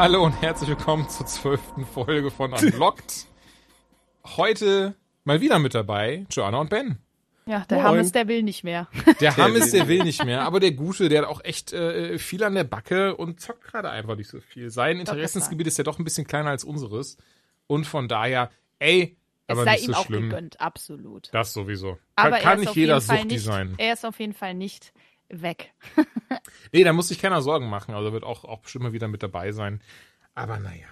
Hallo und herzlich willkommen zur zwölften Folge von Unlocked. Heute mal wieder mit dabei Joanna und Ben. Ja, der Moin. Hammes, der will nicht mehr. Der Hammes, der will nicht mehr, aber der Gute, der hat auch echt äh, viel an der Backe und zockt gerade einfach nicht so viel. Sein Interessensgebiet ist ja doch ein bisschen kleiner als unseres und von daher, ey, Es aber sei nicht ihm so auch schlimm. gegönnt, absolut. Das sowieso. Aber kann kann nicht jeder Suchti sein. Er ist auf jeden Fall nicht weg. Nee, da muss sich keiner Sorgen machen. Also wird auch, auch bestimmt mal wieder mit dabei sein. Aber naja.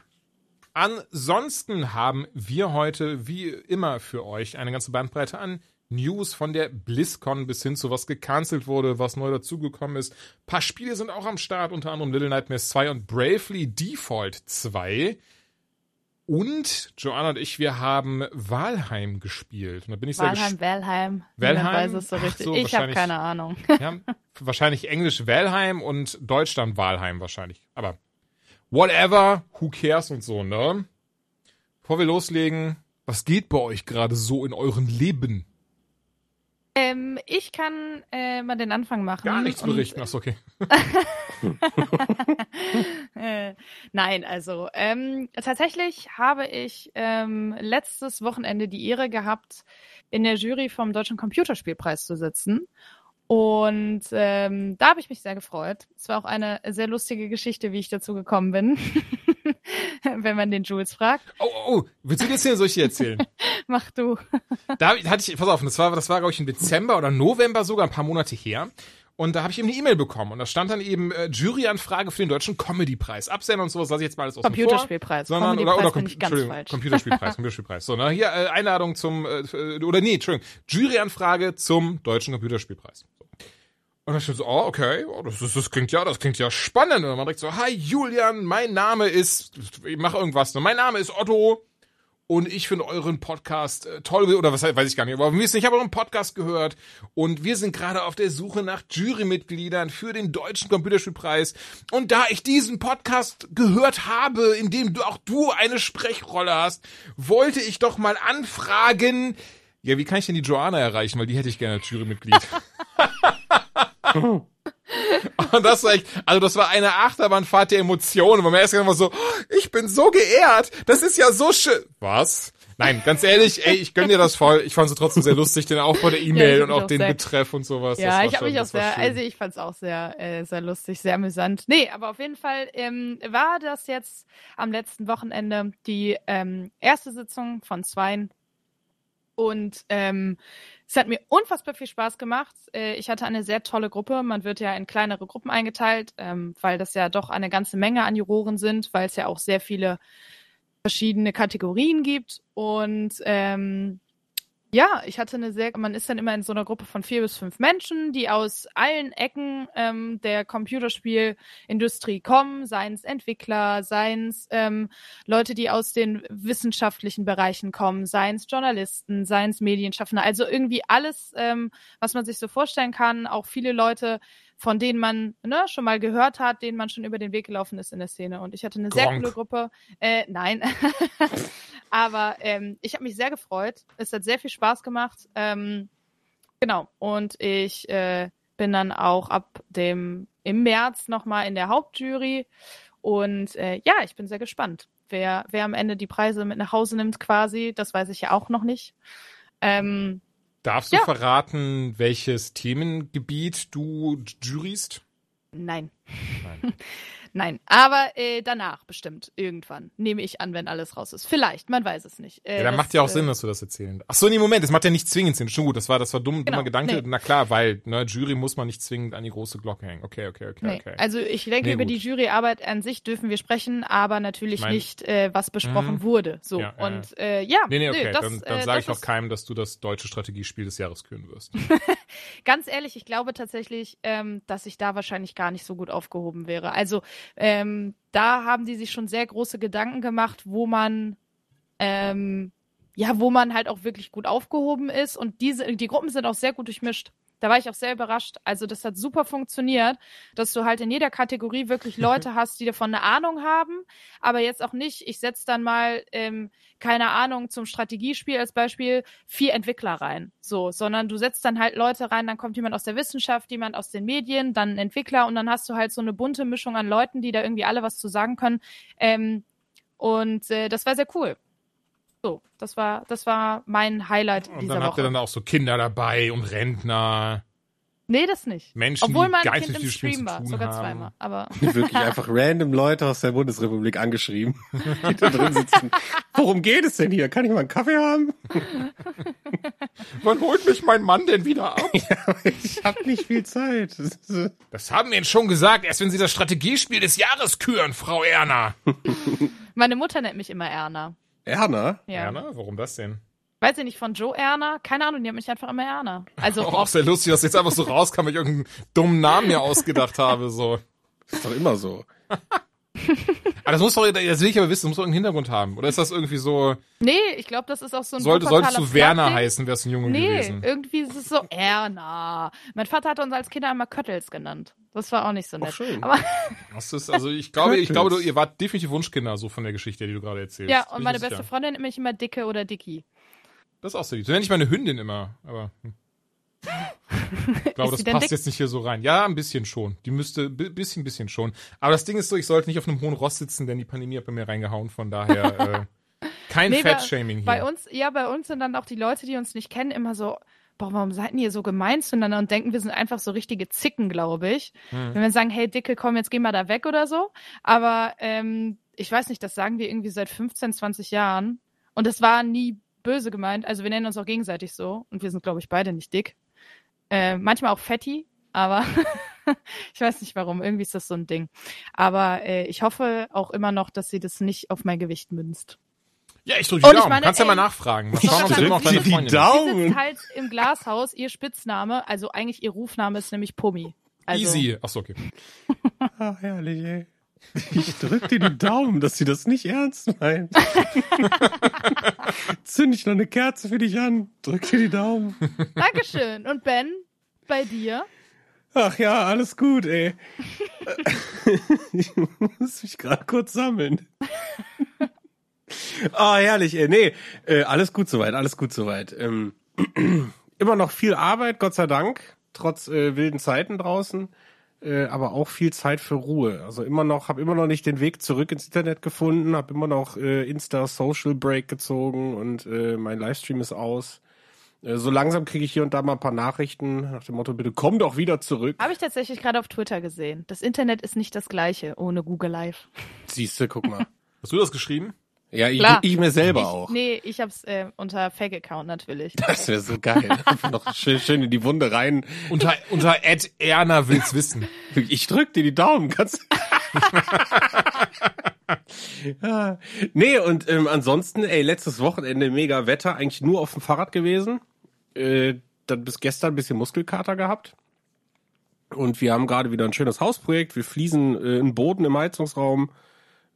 Ansonsten haben wir heute, wie immer für euch, eine ganze Bandbreite an News von der BlizzCon bis hin zu was gecancelt wurde, was neu dazugekommen ist. Ein paar Spiele sind auch am Start, unter anderem Little Nightmares 2 und Bravely Default 2. Und Joanna und ich, wir haben Valheim gespielt. Und da bin ich sehr Walheim. Valheim? Niemand weiß es so richtig. so, ich habe keine Ahnung. ja, wahrscheinlich Englisch Valheim und Deutschland Walheim wahrscheinlich. Aber whatever, who cares und so, ne? Bevor wir loslegen, was geht bei euch gerade so in euren Leben? Ähm, ich kann äh, mal den Anfang machen. Gar nichts und- berichten. Achso, okay. Äh, Nein, also ähm, tatsächlich habe ich ähm, letztes Wochenende die Ehre gehabt, in der Jury vom Deutschen Computerspielpreis zu sitzen. Und ähm, da habe ich mich sehr gefreut. Es war auch eine sehr lustige Geschichte, wie ich dazu gekommen bin. Wenn man den Jules fragt. Oh, oh, oh, willst du jetzt hier solche erzählen? Mach du. da ich- hatte ich, pass auf, das war, das war, glaube ich, im Dezember oder November sogar, ein paar Monate her. Und da habe ich eben eine E-Mail bekommen und da stand dann eben äh, Juryanfrage für den deutschen Comedy-Preis. Absender und sowas lasse ich jetzt mal alles aus Computerspielpreis. Sondern, oder, Comedypreis oder finde ich ganz Entschuldigung, falsch. Computerspielpreis, Computerspielpreis. So, na, hier äh, Einladung zum, äh, oder nee, Entschuldigung, Juryanfrage zum deutschen Computerspielpreis. Und dann steht so, oh, okay, oh, das, ist, das klingt ja, das klingt ja spannend. Und man direkt so, hi Julian, mein Name ist, ich mach irgendwas, ne? mein Name ist Otto und ich finde euren Podcast äh, toll, oder was weiß ich gar nicht, aber wir ich habe euren Podcast gehört und wir sind gerade auf der Suche nach Jurymitgliedern für den deutschen Computerspielpreis und da ich diesen Podcast gehört habe, in dem du auch du eine Sprechrolle hast, wollte ich doch mal anfragen, ja, wie kann ich denn die Joanna erreichen, weil die hätte ich gerne als Jurymitglied. Und das war echt, also das war eine Achterbahnfahrt der Emotionen, wo man erst immer so, ich bin so geehrt, das ist ja so schön. Was? Nein, ganz ehrlich, ey, ich gönn dir das voll. Ich fand es trotzdem sehr lustig, den Aufbau der E-Mail ich und auch den sehr- Betreff und sowas. Ja, ich habe mich auch sehr, schön. also ich fand es auch sehr, äh, sehr lustig, sehr amüsant. Nee, aber auf jeden Fall ähm, war das jetzt am letzten Wochenende die ähm, erste Sitzung von zweien. Und ähm, es hat mir unfassbar viel Spaß gemacht. Äh, ich hatte eine sehr tolle Gruppe. Man wird ja in kleinere Gruppen eingeteilt, ähm, weil das ja doch eine ganze Menge an Juroren sind, weil es ja auch sehr viele verschiedene Kategorien gibt. Und ähm, ja, ich hatte eine sehr, man ist dann immer in so einer Gruppe von vier bis fünf Menschen, die aus allen Ecken ähm, der Computerspielindustrie kommen, seien es Entwickler, seien es ähm, Leute, die aus den wissenschaftlichen Bereichen kommen, seien es Journalisten, seien es Medienschaffende, also irgendwie alles, ähm, was man sich so vorstellen kann, auch viele Leute, von denen man ne, schon mal gehört hat, denen man schon über den Weg gelaufen ist in der Szene. Und ich hatte eine sehr Gronk. coole Gruppe. Äh, nein. Aber ähm, ich habe mich sehr gefreut. Es hat sehr viel Spaß gemacht. Ähm, genau. Und ich äh, bin dann auch ab dem im März nochmal in der Hauptjury. Und äh, ja, ich bin sehr gespannt. Wer, wer am Ende die Preise mit nach Hause nimmt, quasi, das weiß ich ja auch noch nicht. Ähm, Darfst du ja. verraten, welches Themengebiet du juryst? Nein. Nein. Nein, aber äh, danach bestimmt irgendwann nehme ich an, wenn alles raus ist. Vielleicht, man weiß es nicht. Äh, Ja, dann das, macht ja auch äh, Sinn, dass du das erzählen. Ach so, nee, Moment, das macht ja nicht zwingend Sinn. Schon gut, das war, das war dumm, dummer Genau, Gedanke. nee. Na klar, weil, ne, Jury muss man nicht zwingend an die große Glocke hängen. Okay, okay, okay, Nee. okay. Also ich denke, Nee, über die Juryarbeit an sich dürfen wir sprechen, aber natürlich Ich mein- nicht, äh, was besprochen Mhm. wurde. So Ja, und äh, ja, nee, nee, okay, das, dann, dann äh, sage ich auch keinem, dass du das deutsche Strategiespiel des Jahres küren wirst. ganz ehrlich, ich glaube tatsächlich, ähm, dass ich da wahrscheinlich gar nicht so gut aufgehoben wäre. Also ähm, da haben die sich schon sehr große Gedanken gemacht, wo man ähm, ja, wo man halt auch wirklich gut aufgehoben ist und diese die Gruppen sind auch sehr gut durchmischt. Da war ich auch sehr überrascht. Also das hat super funktioniert, dass du halt in jeder Kategorie wirklich Leute hast, die davon eine Ahnung haben, aber jetzt auch nicht, ich setze dann mal, ähm, keine Ahnung, zum Strategiespiel als Beispiel vier Entwickler rein. So, sondern du setzt dann halt Leute rein, dann kommt jemand aus der Wissenschaft, jemand aus den Medien, dann ein Entwickler und dann hast du halt so eine bunte Mischung an Leuten, die da irgendwie alle was zu sagen können. Ähm, und äh, das war sehr cool. So, das war, das war mein Highlight Und dieser dann habt Woche. ihr dann auch so Kinder dabei und Rentner. nee, das nicht. Menschen, Obwohl die mein Kind im Stream war, sogar haben. zweimal. Aber Wirklich einfach random Leute aus der Bundesrepublik angeschrieben, die da drin sitzen. Worum geht es denn hier? Kann ich mal einen Kaffee haben? Wann holt mich mein Mann denn wieder ab? Ich habe nicht viel Zeit. Das haben wir Ihnen schon gesagt, erst wenn Sie das Strategiespiel des Jahres küren, Frau Erna. meine Mutter nennt mich immer Erna. Erna? Ja. Erna? Warum das denn? Weiß ich nicht, von Joe Erna? Keine Ahnung, die hat mich einfach immer Erna. Also Oh, auch sehr lustig, dass jetzt einfach so rauskam, weil ich irgendeinen dummen Namen mir ausgedacht habe, so. Ist doch immer so. Aber das muss doch, das will ich aber wissen, das muss doch irgendeinen Hintergrund haben. Oder ist das irgendwie so, Nee, ich glaube, das ist auch so ein sollte, solltest du Werner Flirtding. heißen, wärst du ein Junge Nee, gewesen. irgendwie ist es so Erna. Mein Vater hat uns als Kinder immer Köttels genannt. Das war auch nicht so nett. schön. Aber Das ist, also ich glaube, ich glaube, du, ihr wart definitiv Wunschkinder, so von der Geschichte, die du gerade erzählst. ja, und meine beste sicher. Freundin nennt mich immer Dicke oder Dicky. Das ist auch sehr lieb. So nenne ich meine Hündin immer, aber hm. Ich glaube, das passt dick? jetzt nicht hier so rein. Ja, ein bisschen schon. Die müsste, bi- bisschen, bisschen schon. Aber das Ding ist so, ich sollte nicht auf einem hohen Ross sitzen, denn die Pandemie hat bei mir reingehauen. Von daher äh, kein Nee, Fettshaming hier. Bei uns, ja, bei uns sind dann auch die Leute, die uns nicht kennen, immer so, boah, warum seid ihr so gemein zueinander und denken, wir sind einfach so richtige Zicken, glaube ich. Hm. Wenn wir sagen, hey Dicke, komm, jetzt geh mal da weg oder so. Aber ähm, ich weiß nicht, das sagen wir irgendwie seit 15, 20 Jahren. Und es war nie böse gemeint. Also wir nennen uns auch gegenseitig so. Und wir sind, glaube ich, beide nicht dick. Äh, manchmal auch Fetti, aber ich weiß nicht warum. Irgendwie ist das so ein Ding. Aber äh, ich hoffe auch immer noch, dass sie das nicht auf mein Gewicht münzt. Ja, ich drücke die Daumen. meine, Kannst ja mal ey, nachfragen. Mal ich schauen, ob drück sie immer noch dir deine die Freundin Daumen. ist. Sie Daumen. sitzt halt im Glashaus, ihr Spitzname, also eigentlich ihr Rufname ist nämlich Pummi. Also, Easy. Achso, okay. Ah, herrlich, ey. Ich drück dir die Daumen, dass sie das nicht ernst meint. Zünd ich noch eine Kerze für dich an. Drück dir die Daumen. Dankeschön. Und Ben, bei dir? Ach ja, alles gut, ey. ich muss mich gerade kurz sammeln. Ah, herrlich, ey. Nee, äh, alles gut soweit, alles gut soweit. Ähm, immer noch viel Arbeit, Gott sei Dank, trotz äh, wilden Zeiten draußen. Äh, aber auch viel Zeit für Ruhe. Also immer noch, habe immer noch nicht den Weg zurück ins Internet gefunden, habe immer noch äh, Insta Social Break gezogen und äh, mein Livestream ist aus. Äh, so langsam kriege ich hier und da mal ein paar Nachrichten nach dem Motto, bitte komm doch wieder zurück. Habe ich tatsächlich gerade auf Twitter gesehen. Das Internet ist nicht das gleiche ohne Google Live. Siehste, guck mal. Hast du das geschrieben? Ja, ich, Klar. ich mir selber ich, auch. Nee, ich hab's äh, unter Fake-Account natürlich. Das wäre so geil. Einfach noch schön, schön in die Wunde rein. Unter, unter Ed Erna will's wissen. Ich drück dir die Daumen, kannst. Nee, und ähm, ansonsten, ey, letztes Wochenende mega Wetter, eigentlich nur auf dem Fahrrad gewesen. Äh, dann bis gestern ein bisschen Muskelkater gehabt. Und wir haben gerade wieder ein schönes Hausprojekt. Wir fließen äh, einen Boden im Heizungsraum.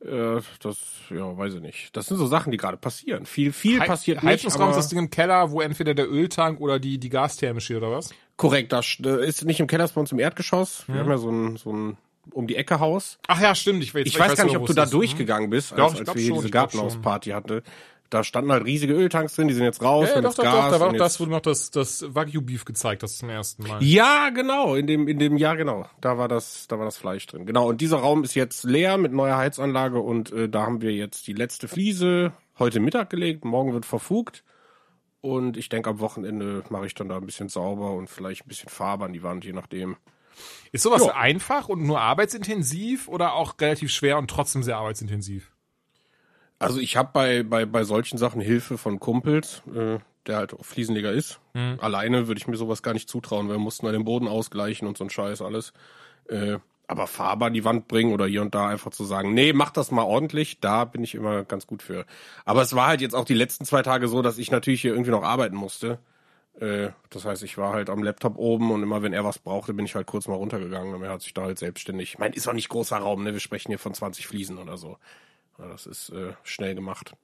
Äh, das, ja, weiß ich nicht. Das sind so Sachen, die gerade passieren. Viel, viel Hei- passiert nicht. Heizungsraum ist das Ding im Keller, wo entweder der Öltank oder die, die Gastherme steht, oder was? Korrekt, das äh, ist nicht im Keller, ist bei uns im Erdgeschoss. Wir haben ja so ein, so ein um die Ecke Haus. Ach ja, stimmt. Ich weiß, Ich, weiß gar nicht, aber, ob du da ist. durchgegangen bist, als, Doch, ich als wir hier diese ich Gartenhausparty hatten. Da standen halt riesige Öltanks drin, die sind jetzt raus Ja, und doch, doch, Gas. doch. Da war doch das, wo du noch das, das Wagyu-Beef gezeigt hast zum ersten Mal. Ja, genau, in dem, in dem Jahr, genau. Da war das, da war das Fleisch drin. Genau. Und dieser Raum ist jetzt leer mit neuer Heizanlage und äh, da haben wir jetzt die letzte Fliese heute Mittag gelegt. Morgen wird verfugt. Und ich denke, am Wochenende mache ich dann da ein bisschen sauber und vielleicht ein bisschen Farbe an die Wand, je nachdem. Ist sowas Ja. einfach und nur arbeitsintensiv oder auch relativ schwer und trotzdem sehr arbeitsintensiv? Also ich habe bei, bei, bei solchen Sachen Hilfe von Kumpels, äh, der halt auch Fliesenleger ist. Alleine würde ich mir sowas gar nicht zutrauen, weil wir mussten dann den Boden ausgleichen und so ein Scheiß alles. Äh, aber Farbe an die Wand bringen oder hier und da einfach zu sagen, nee, mach das mal ordentlich, da bin ich immer ganz gut für. Aber es war halt jetzt auch die letzten zwei Tage so, dass ich natürlich hier irgendwie noch arbeiten musste. Äh, das heißt, ich war halt am Laptop oben und immer wenn er was brauchte, bin ich halt kurz mal runtergegangen und er hat sich da halt selbstständig. Ich meine, ist auch nicht großer Raum, ne? Wir sprechen hier von 20 Fliesen oder so. Ja, das ist äh, schnell gemacht.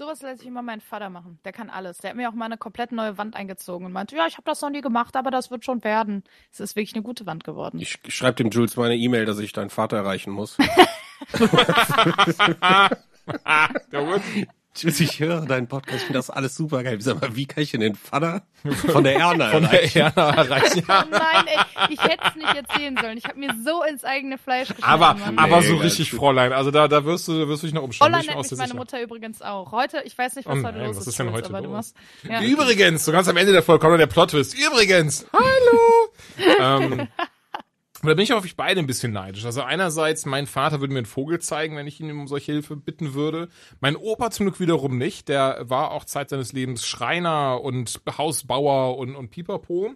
Sowas lässt sich immer mein Vater machen. Der kann alles. Der hat mir auch mal eine komplett neue Wand eingezogen und meinte, ja, ich habe das noch nie gemacht, aber das wird schon werden. Es ist wirklich eine gute Wand geworden. Ich schreibe dem Jules meine E-Mail, dass ich deinen Vater erreichen muss. Der Wurz. Jules, ich höre deinen Podcast, ich finde das alles super geil. Sag mal, wie kann ich denn den Vater von der Erna Von der erreichen? Erna erreichen. Oh nein, ey, ich hätte es nicht erzählen sollen. Ich habe mir so ins eigene Fleisch geschnitten. Aber, Mann. aber so richtig. Fräulein. Also da, da wirst du, wirst du dich noch umschauen. Mir nennt mich meine sicher. Mutter übrigens auch. Heute, ich weiß nicht, was Oh heute nein, los was ist. ist denn heute aber du los? machst, ja. Übrigens, so ganz am Ende der Folge kommt noch der Plot-Twist. Übrigens, hallo! ähm, und da bin ich auf euch beide ein bisschen neidisch. Also einerseits, mein Vater würde mir einen Vogel zeigen, wenn ich ihn um solche Hilfe bitten würde. Mein Opa zum Glück wiederum nicht. Der war auch Zeit seines Lebens Schreiner und Hausbauer und, und Pipapo.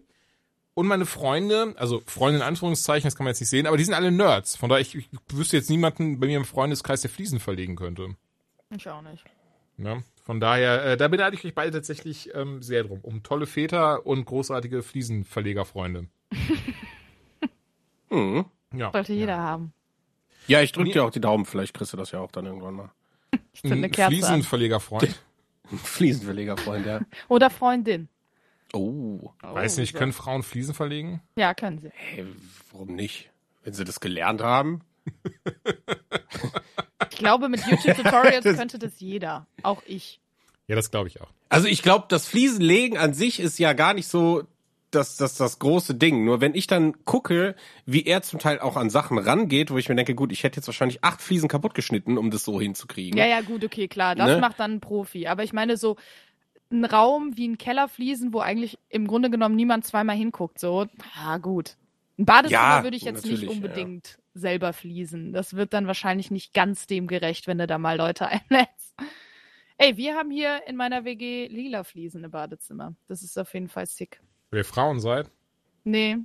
Und meine Freunde, also Freunde in Anführungszeichen, das kann man jetzt nicht sehen, aber die sind alle Nerds. Von daher, ich, ich wüsste jetzt niemanden bei mir im Freundeskreis, der Fliesen verlegen könnte. Ich auch nicht. Ja, von daher, äh, da beneide ich euch beide tatsächlich ähm, sehr drum. Um tolle Väter und großartige Fliesenverlegerfreunde. Hm. Ja. Sollte jeder haben. Ja, ich drück dir auch die Daumen, vielleicht kriegst du das ja auch dann irgendwann mal. Ich eine Kerze. Fliesenverlegerfreund. Fliesenverlegerfreund, ja. Oder Freundin. Oh. Weiß nicht, können Frauen Fliesen verlegen? Ja, können sie. Hey, warum nicht? Wenn sie das gelernt haben. Ich glaube, mit YouTube-Tutorials könnte das jeder. Auch ich. Ja, das glaube ich auch. Also ich glaube, das Fliesenlegen an sich ist ja gar nicht so das, das, das große Ding. Nur wenn ich dann gucke, wie er zum Teil auch an Sachen rangeht, wo ich mir denke, gut, ich hätte jetzt wahrscheinlich acht Fliesen kaputt geschnitten, um das so hinzukriegen. Ja, ja, gut, okay, klar. Das Ne? macht dann ein Profi. Aber ich meine, so ein Raum wie ein Kellerfliesen, wo eigentlich im Grunde genommen niemand zweimal hinguckt. So, ja, gut. Ein Badezimmer Ja, würde ich jetzt nicht ja, unbedingt selber fließen. Das wird dann wahrscheinlich nicht ganz dem gerecht, wenn du da mal Leute einlädst. Ey, wir haben hier in meiner WG lila Fliesen im Badezimmer. Das ist auf jeden Fall sick. Wenn ihr Frauen seid. Nee.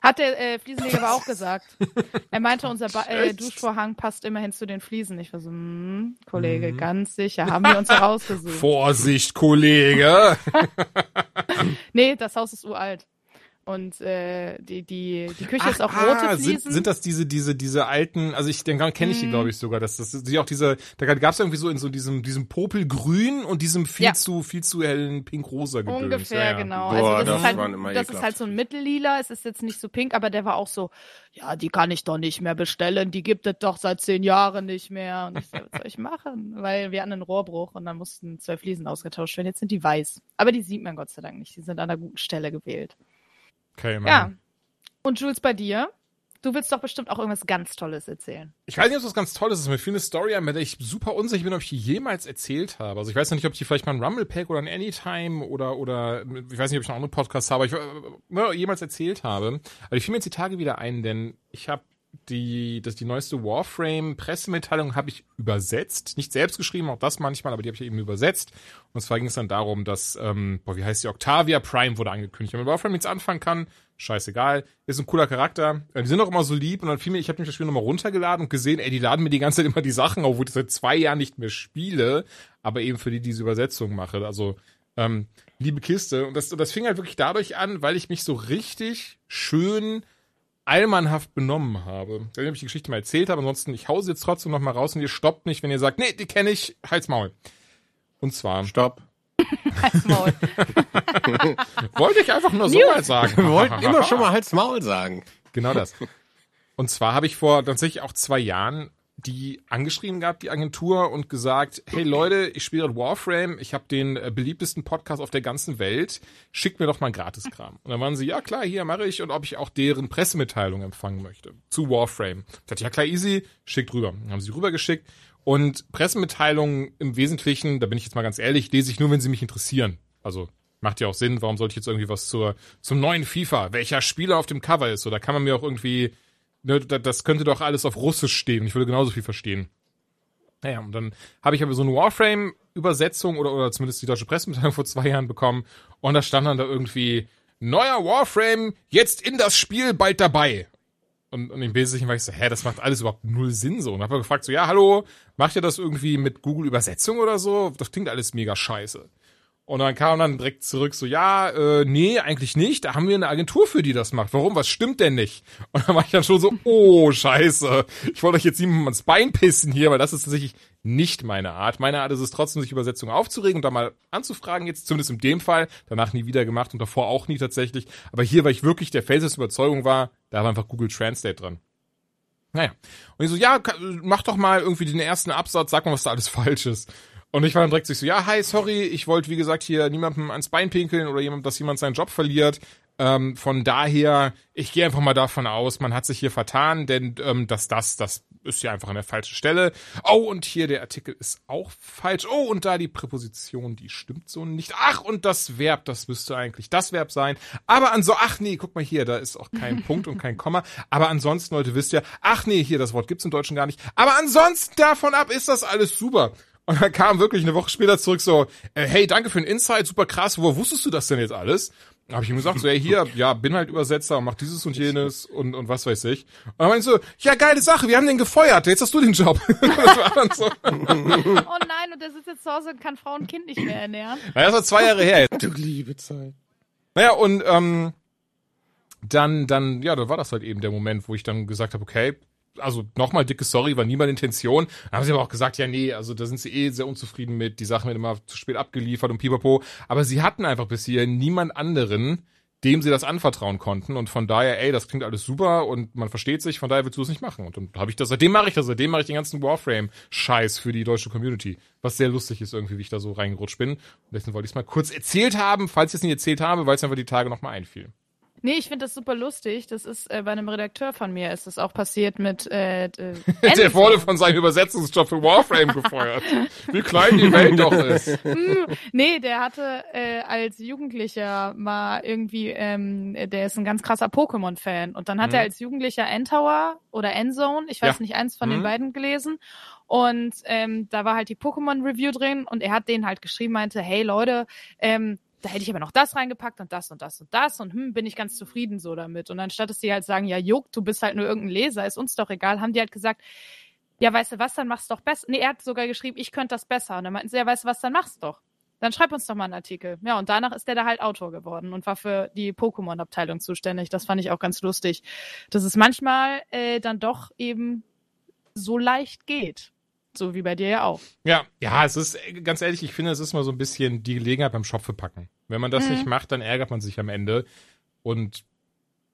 Hat der äh, Fliesenleger aber auch gesagt. Er meinte, unser ba äh? Duschvorhang passt immerhin zu den Fliesen. Ich war so, hm, Kollege, ganz sicher, haben wir uns herausgesucht. Vorsicht, Kollege! Nee, das Haus ist uralt. Und äh, die, die, die Küche ist auch rote ah, Fliesen. sind, sind das diese, diese, diese alten, also ich, den kenne ich die, Mhm. glaube ich, sogar. Das, das die auch diese, da gab es irgendwie so in so diesem, diesem Popelgrün und diesem viel Ja. zu, viel zu hellen Pink-Rosa Gedöns. Ungefähr, ja, ja. genau. Boah, also das, das ist halt, das ist halt so ein Mittellila, es ist jetzt nicht so pink, aber der war auch so, ja, die kann ich doch nicht mehr bestellen, die gibt es doch seit zehn Jahren nicht mehr. Und ich so, was soll ich machen? Weil wir hatten einen Rohrbruch und dann mussten zwei Fliesen ausgetauscht werden. Jetzt sind die weiß. Aber die sieht man Gott sei Dank nicht. Die sind an einer guten Stelle gewählt. Okay, Mann. Ja. Und Jules, bei dir? Du willst doch bestimmt auch irgendwas ganz Tolles erzählen. Ich weiß nicht, ob das ganz toll ist. Es mir viel eine Story, an der ich super unsicher bin, ob ich die jemals erzählt habe. Also ich weiß noch nicht, ob ich die vielleicht mal ein Rumble Pack oder ein Anytime oder, oder ich weiß nicht, ob ich noch andere Podcasts habe, aber ich äh, ne, jemals erzählt habe. Aber ich fiel mir jetzt die Tage wieder ein, denn ich habe die, das, die neueste Warframe-Pressemitteilung habe ich übersetzt. Nicht selbst geschrieben, auch das manchmal, aber die habe ich eben übersetzt. Und zwar ging es dann darum, dass, ähm, boah, wie heißt die? Octavia Prime wurde angekündigt. Wenn man Warframe nichts anfangen kann, scheißegal. Ist ein cooler Charakter. Äh, Die sind auch immer so lieb. Und dann fiel mir, ich habe mich das Spiel nochmal runtergeladen und gesehen, ey, die laden mir die ganze Zeit immer die Sachen wo ich seit zwei Jahren nicht mehr spiele, aber eben für die diese Übersetzung mache. Also, ähm, liebe Kiste. Und das, und das fing halt wirklich dadurch an, weil ich mich so richtig schön allmannhaft benommen habe. Ob ich die Geschichte mal erzählt habe, ansonsten, ich hause jetzt trotzdem noch mal raus und ihr stoppt nicht, wenn ihr sagt, nee, die kenne ich, halt's Maul. Und zwar, Stopp. Halt's Maul. wollte ich einfach nur so mal sagen. Wir wollten immer schon mal Hals Maul sagen. Genau das. Und zwar habe ich vor tatsächlich auch zwei Jahren die angeschrieben gehabt, die Agentur, und gesagt, hey Leute, ich spiele Warframe, ich habe den äh, beliebtesten Podcast auf der ganzen Welt, schickt mir doch mal Gratiskram. Und dann waren sie, ja klar, hier mache ich, und ob ich auch deren Pressemitteilung empfangen möchte zu Warframe. Ich dachte, ja klar, easy, schickt rüber. Dann haben sie rübergeschickt. Und Pressemitteilungen im Wesentlichen, da bin ich jetzt mal ganz ehrlich, lese ich nur, wenn sie mich interessieren. Also macht ja auch Sinn, warum sollte ich jetzt irgendwie was zur, zum neuen FIFA, welcher Spieler auf dem Cover ist, da kann man mir auch irgendwie, ne, da- das könnte doch alles auf Russisch stehen, ich würde genauso viel verstehen. Naja, und dann habe ich aber so eine Warframe-Übersetzung oder, oder zumindest die deutsche Pressemitteilung vor zwei Jahren bekommen und da stand dann da irgendwie, neuer Warframe, jetzt in das Spiel, bald dabei. Und, und im Wesentlichen war ich so, hä, das macht alles überhaupt null Sinn so. Und habe gefragt so, ja, hallo, macht ihr das irgendwie mit Google Übersetzung oder so? Das klingt alles mega scheiße. Und dann kam dann direkt zurück so, ja, äh, nee, eigentlich nicht. Da haben wir eine Agentur für, die das macht. Warum? Was stimmt denn nicht? Und dann war ich dann schon so, oh, scheiße. Ich wollte euch jetzt niemandem ans Bein pissen hier, weil das ist tatsächlich nicht meine Art. Meine Art ist es trotzdem, sich Übersetzungen aufzuregen und da mal anzufragen jetzt, zumindest in dem Fall. Danach nie wieder gemacht und davor auch nie tatsächlich. Aber hier, weil ich wirklich der felsensten Überzeugung war, da war einfach Google Translate dran. Naja. Und ich so, ja, mach doch mal irgendwie den ersten Absatz, sag mal, was da alles falsch ist. Und ich war dann direkt so, ja, hi, sorry, ich wollte, wie gesagt, hier niemandem ans Bein pinkeln oder jemand, dass jemand seinen Job verliert. Ähm, von daher, ich gehe einfach mal davon aus, man hat sich hier vertan, denn ähm, dass das, das ist ja einfach an der falschen Stelle. Oh, und hier der Artikel ist auch falsch. Oh, und da die Präposition, die stimmt so nicht. Ach, und das Verb, das müsste eigentlich das Verb sein. Aber an so, ach nee, guck mal hier, da ist auch kein Punkt und kein Komma. Aber ansonsten, Leute, wisst ihr, ach nee, hier, das Wort gibt's im Deutschen gar nicht. Aber ansonsten davon ab ist das alles super. Und dann kam wirklich eine Woche später zurück so, äh, hey, danke für den Insight, super krass, wo wusstest du das denn jetzt alles? Da habe ich ihm gesagt, so, hey, hier, ja, bin halt Übersetzer und mach dieses und jenes und, und was weiß ich. Und dann meinte so, ja, geile Sache, wir haben den gefeuert, jetzt hast du den Job. das war dann so. oh nein, und der sitzt jetzt zu Hause und kann Frau und Kind nicht mehr ernähren. Naja, das war zwei Jahre her. Du liebe Zeit. Naja, und ähm, dann, dann, ja, da war das halt eben der Moment, wo ich dann gesagt habe, okay, also nochmal dicke Sorry, war nie meine Intention. Dann haben sie aber auch gesagt, ja, nee, also da sind sie eh sehr unzufrieden mit, die Sachen werden immer zu spät abgeliefert und pipapo. Aber sie hatten einfach bis hier niemand anderen, dem sie das anvertrauen konnten. Und von daher, ey, das klingt alles super und man versteht sich, von daher willst du es nicht machen. Und dann habe ich das, seitdem mache ich das, seitdem mache ich den ganzen Warframe-Scheiß für die deutsche Community. Was sehr lustig ist irgendwie, wie ich da so reingerutscht bin. Und deswegen wollte ich es mal kurz erzählt haben, falls ich es nicht erzählt habe, weil es einfach die Tage nochmal einfiel. Nee, ich finde das super lustig. Das ist äh, bei einem Redakteur von mir ist das auch passiert mit äh, äh Der wurde von seinem Übersetzungsjob für Warframe gefeuert. Wie klein die Welt doch ist. Nee, der hatte äh, als Jugendlicher mal irgendwie, ähm, der ist ein ganz krasser Pokémon-Fan. Und dann hat mhm. er als Jugendlicher Endtower oder Endzone, ich weiß ja. nicht, eins von mhm. den beiden gelesen. Und ähm, da war halt die Pokémon-Review drin und er hat denen halt geschrieben, meinte, hey Leute, ähm, da hätte ich aber noch das reingepackt und das und das und das und hm, bin ich ganz zufrieden so damit. Und anstatt dass die halt sagen, ja, Juck, du bist halt nur irgendein Leser, ist uns doch egal, haben die halt gesagt, ja, weißt du was, dann mach's doch besser. Nee, er hat sogar geschrieben, ich könnte das besser. Und dann meinten sie, ja, weißt du was, dann mach's doch. Dann schreib uns doch mal einen Artikel. Ja, und danach ist der da halt Autor geworden und war für die Pokémon-Abteilung zuständig. Das fand ich auch ganz lustig. Dass es manchmal äh, dann doch eben so leicht geht. So wie bei dir ja auch. Ja, ja, es ist, ganz ehrlich, ich finde, es ist mal so ein bisschen die Gelegenheit beim Schopfe packen. Wenn man das mhm. nicht macht, dann ärgert man sich am Ende. Und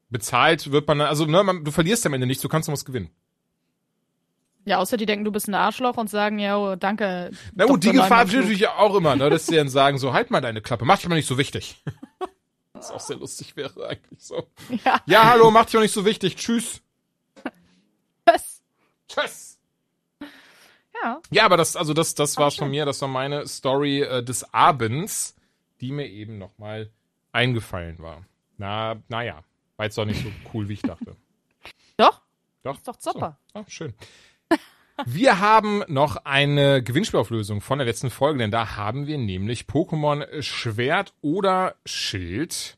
bezahlt wird man, also ne, man, du verlierst am Ende nichts, du kannst noch was gewinnen. Ja, außer die denken, du bist ein Arschloch und sagen, ja, oh, danke. Na gut, die Gefahr besteht natürlich auch immer, ne, dass sie dann sagen, so, halt mal deine Klappe, mach dich mal nicht so wichtig. Was auch sehr lustig wäre eigentlich so. Ja, ja hallo, mach dich auch nicht so wichtig, tschüss. Tschüss. Tschüss. Ja. Ja, aber das, also das, das war von mir, das war meine Story äh, des Abends, die mir eben nochmal eingefallen war. Na, naja, war jetzt doch nicht so cool, wie ich dachte. Doch? Doch. Ist doch super. So. Ah, schön. Wir haben noch eine Gewinnspielauflösung von der letzten Folge, denn da haben wir nämlich Pokémon Schwert oder Schild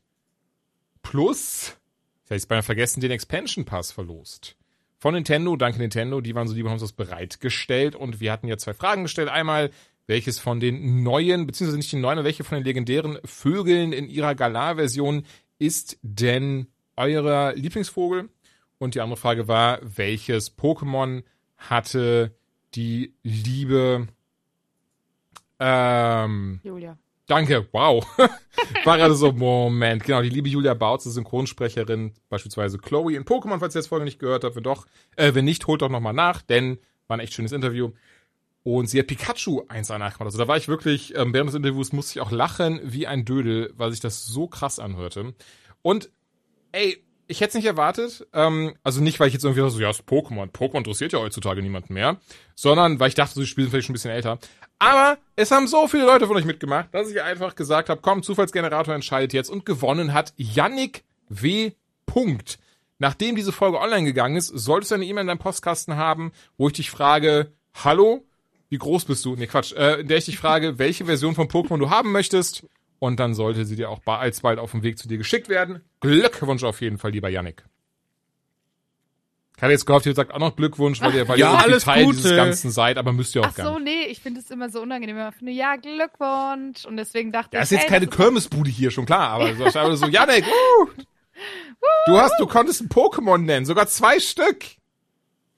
plus, das heißt, beinahe vergessen, den Expansion Pass verlost von Nintendo. Danke Nintendo, die waren so lieb und haben das bereitgestellt. Und wir hatten ja zwei Fragen gestellt. Einmal, welches von den neuen, beziehungsweise nicht die neuen, welche von den legendären Vögeln in ihrer Galar-Version ist denn euer Lieblingsvogel? Und die andere Frage war, welches Pokémon hatte die liebe ähm, Julia. Danke, wow. War gerade so, Moment. Genau, die liebe Julia Bautz, Synchronsprecherin, beispielsweise Chloe in Pokémon, falls ihr das Folge nicht gehört habt. Wenn doch, äh, wenn nicht, holt doch nochmal nach, denn war ein echt schönes Interview. Und sie hat Pikachu eins nachgemacht. Also da war ich wirklich, ähm, während des Interviews musste ich auch lachen wie ein Dödel, weil sich das so krass anhörte. Und, ey, ich hätte es nicht erwartet. Ähm, also nicht, weil ich jetzt irgendwie so, ja, ist Pokémon. Pokémon interessiert ja heutzutage niemanden mehr. Sondern, weil ich dachte, so, die Spiele sind vielleicht schon ein bisschen älter. Aber es haben so viele Leute von euch mitgemacht, dass ich einfach gesagt habe, komm, Zufallsgenerator entscheidet jetzt und gewonnen hat Yannick W. Punkt. Nachdem diese Folge online gegangen ist, solltest du eine E-Mail in deinem Postkasten haben, wo ich dich frage, hallo, wie groß bist du? Nee, Quatsch, äh, in der ich dich frage, welche Version von Pokémon du haben möchtest. Und dann sollte sie dir auch alsbald auf dem Weg zu dir geschickt werden. Glückwunsch auf jeden Fall, lieber Yannick. Ich hatte jetzt gehofft, ihr sagt auch noch Glückwunsch, weil ihr, weil Ja, ihr Teil Gute. dieses Ganzen seid, aber müsst ihr auch Ach gar so, nicht. nee, ich finde es immer so unangenehm. wenn man findet, Ja, Glückwunsch. Und deswegen dachte Ja, ich. ist jetzt hey, keine das Kirmesbude hier, schon klar, aber so, aber so Janik, uh, du hast, du konntest ein Pokémon nennen, sogar zwei Stück.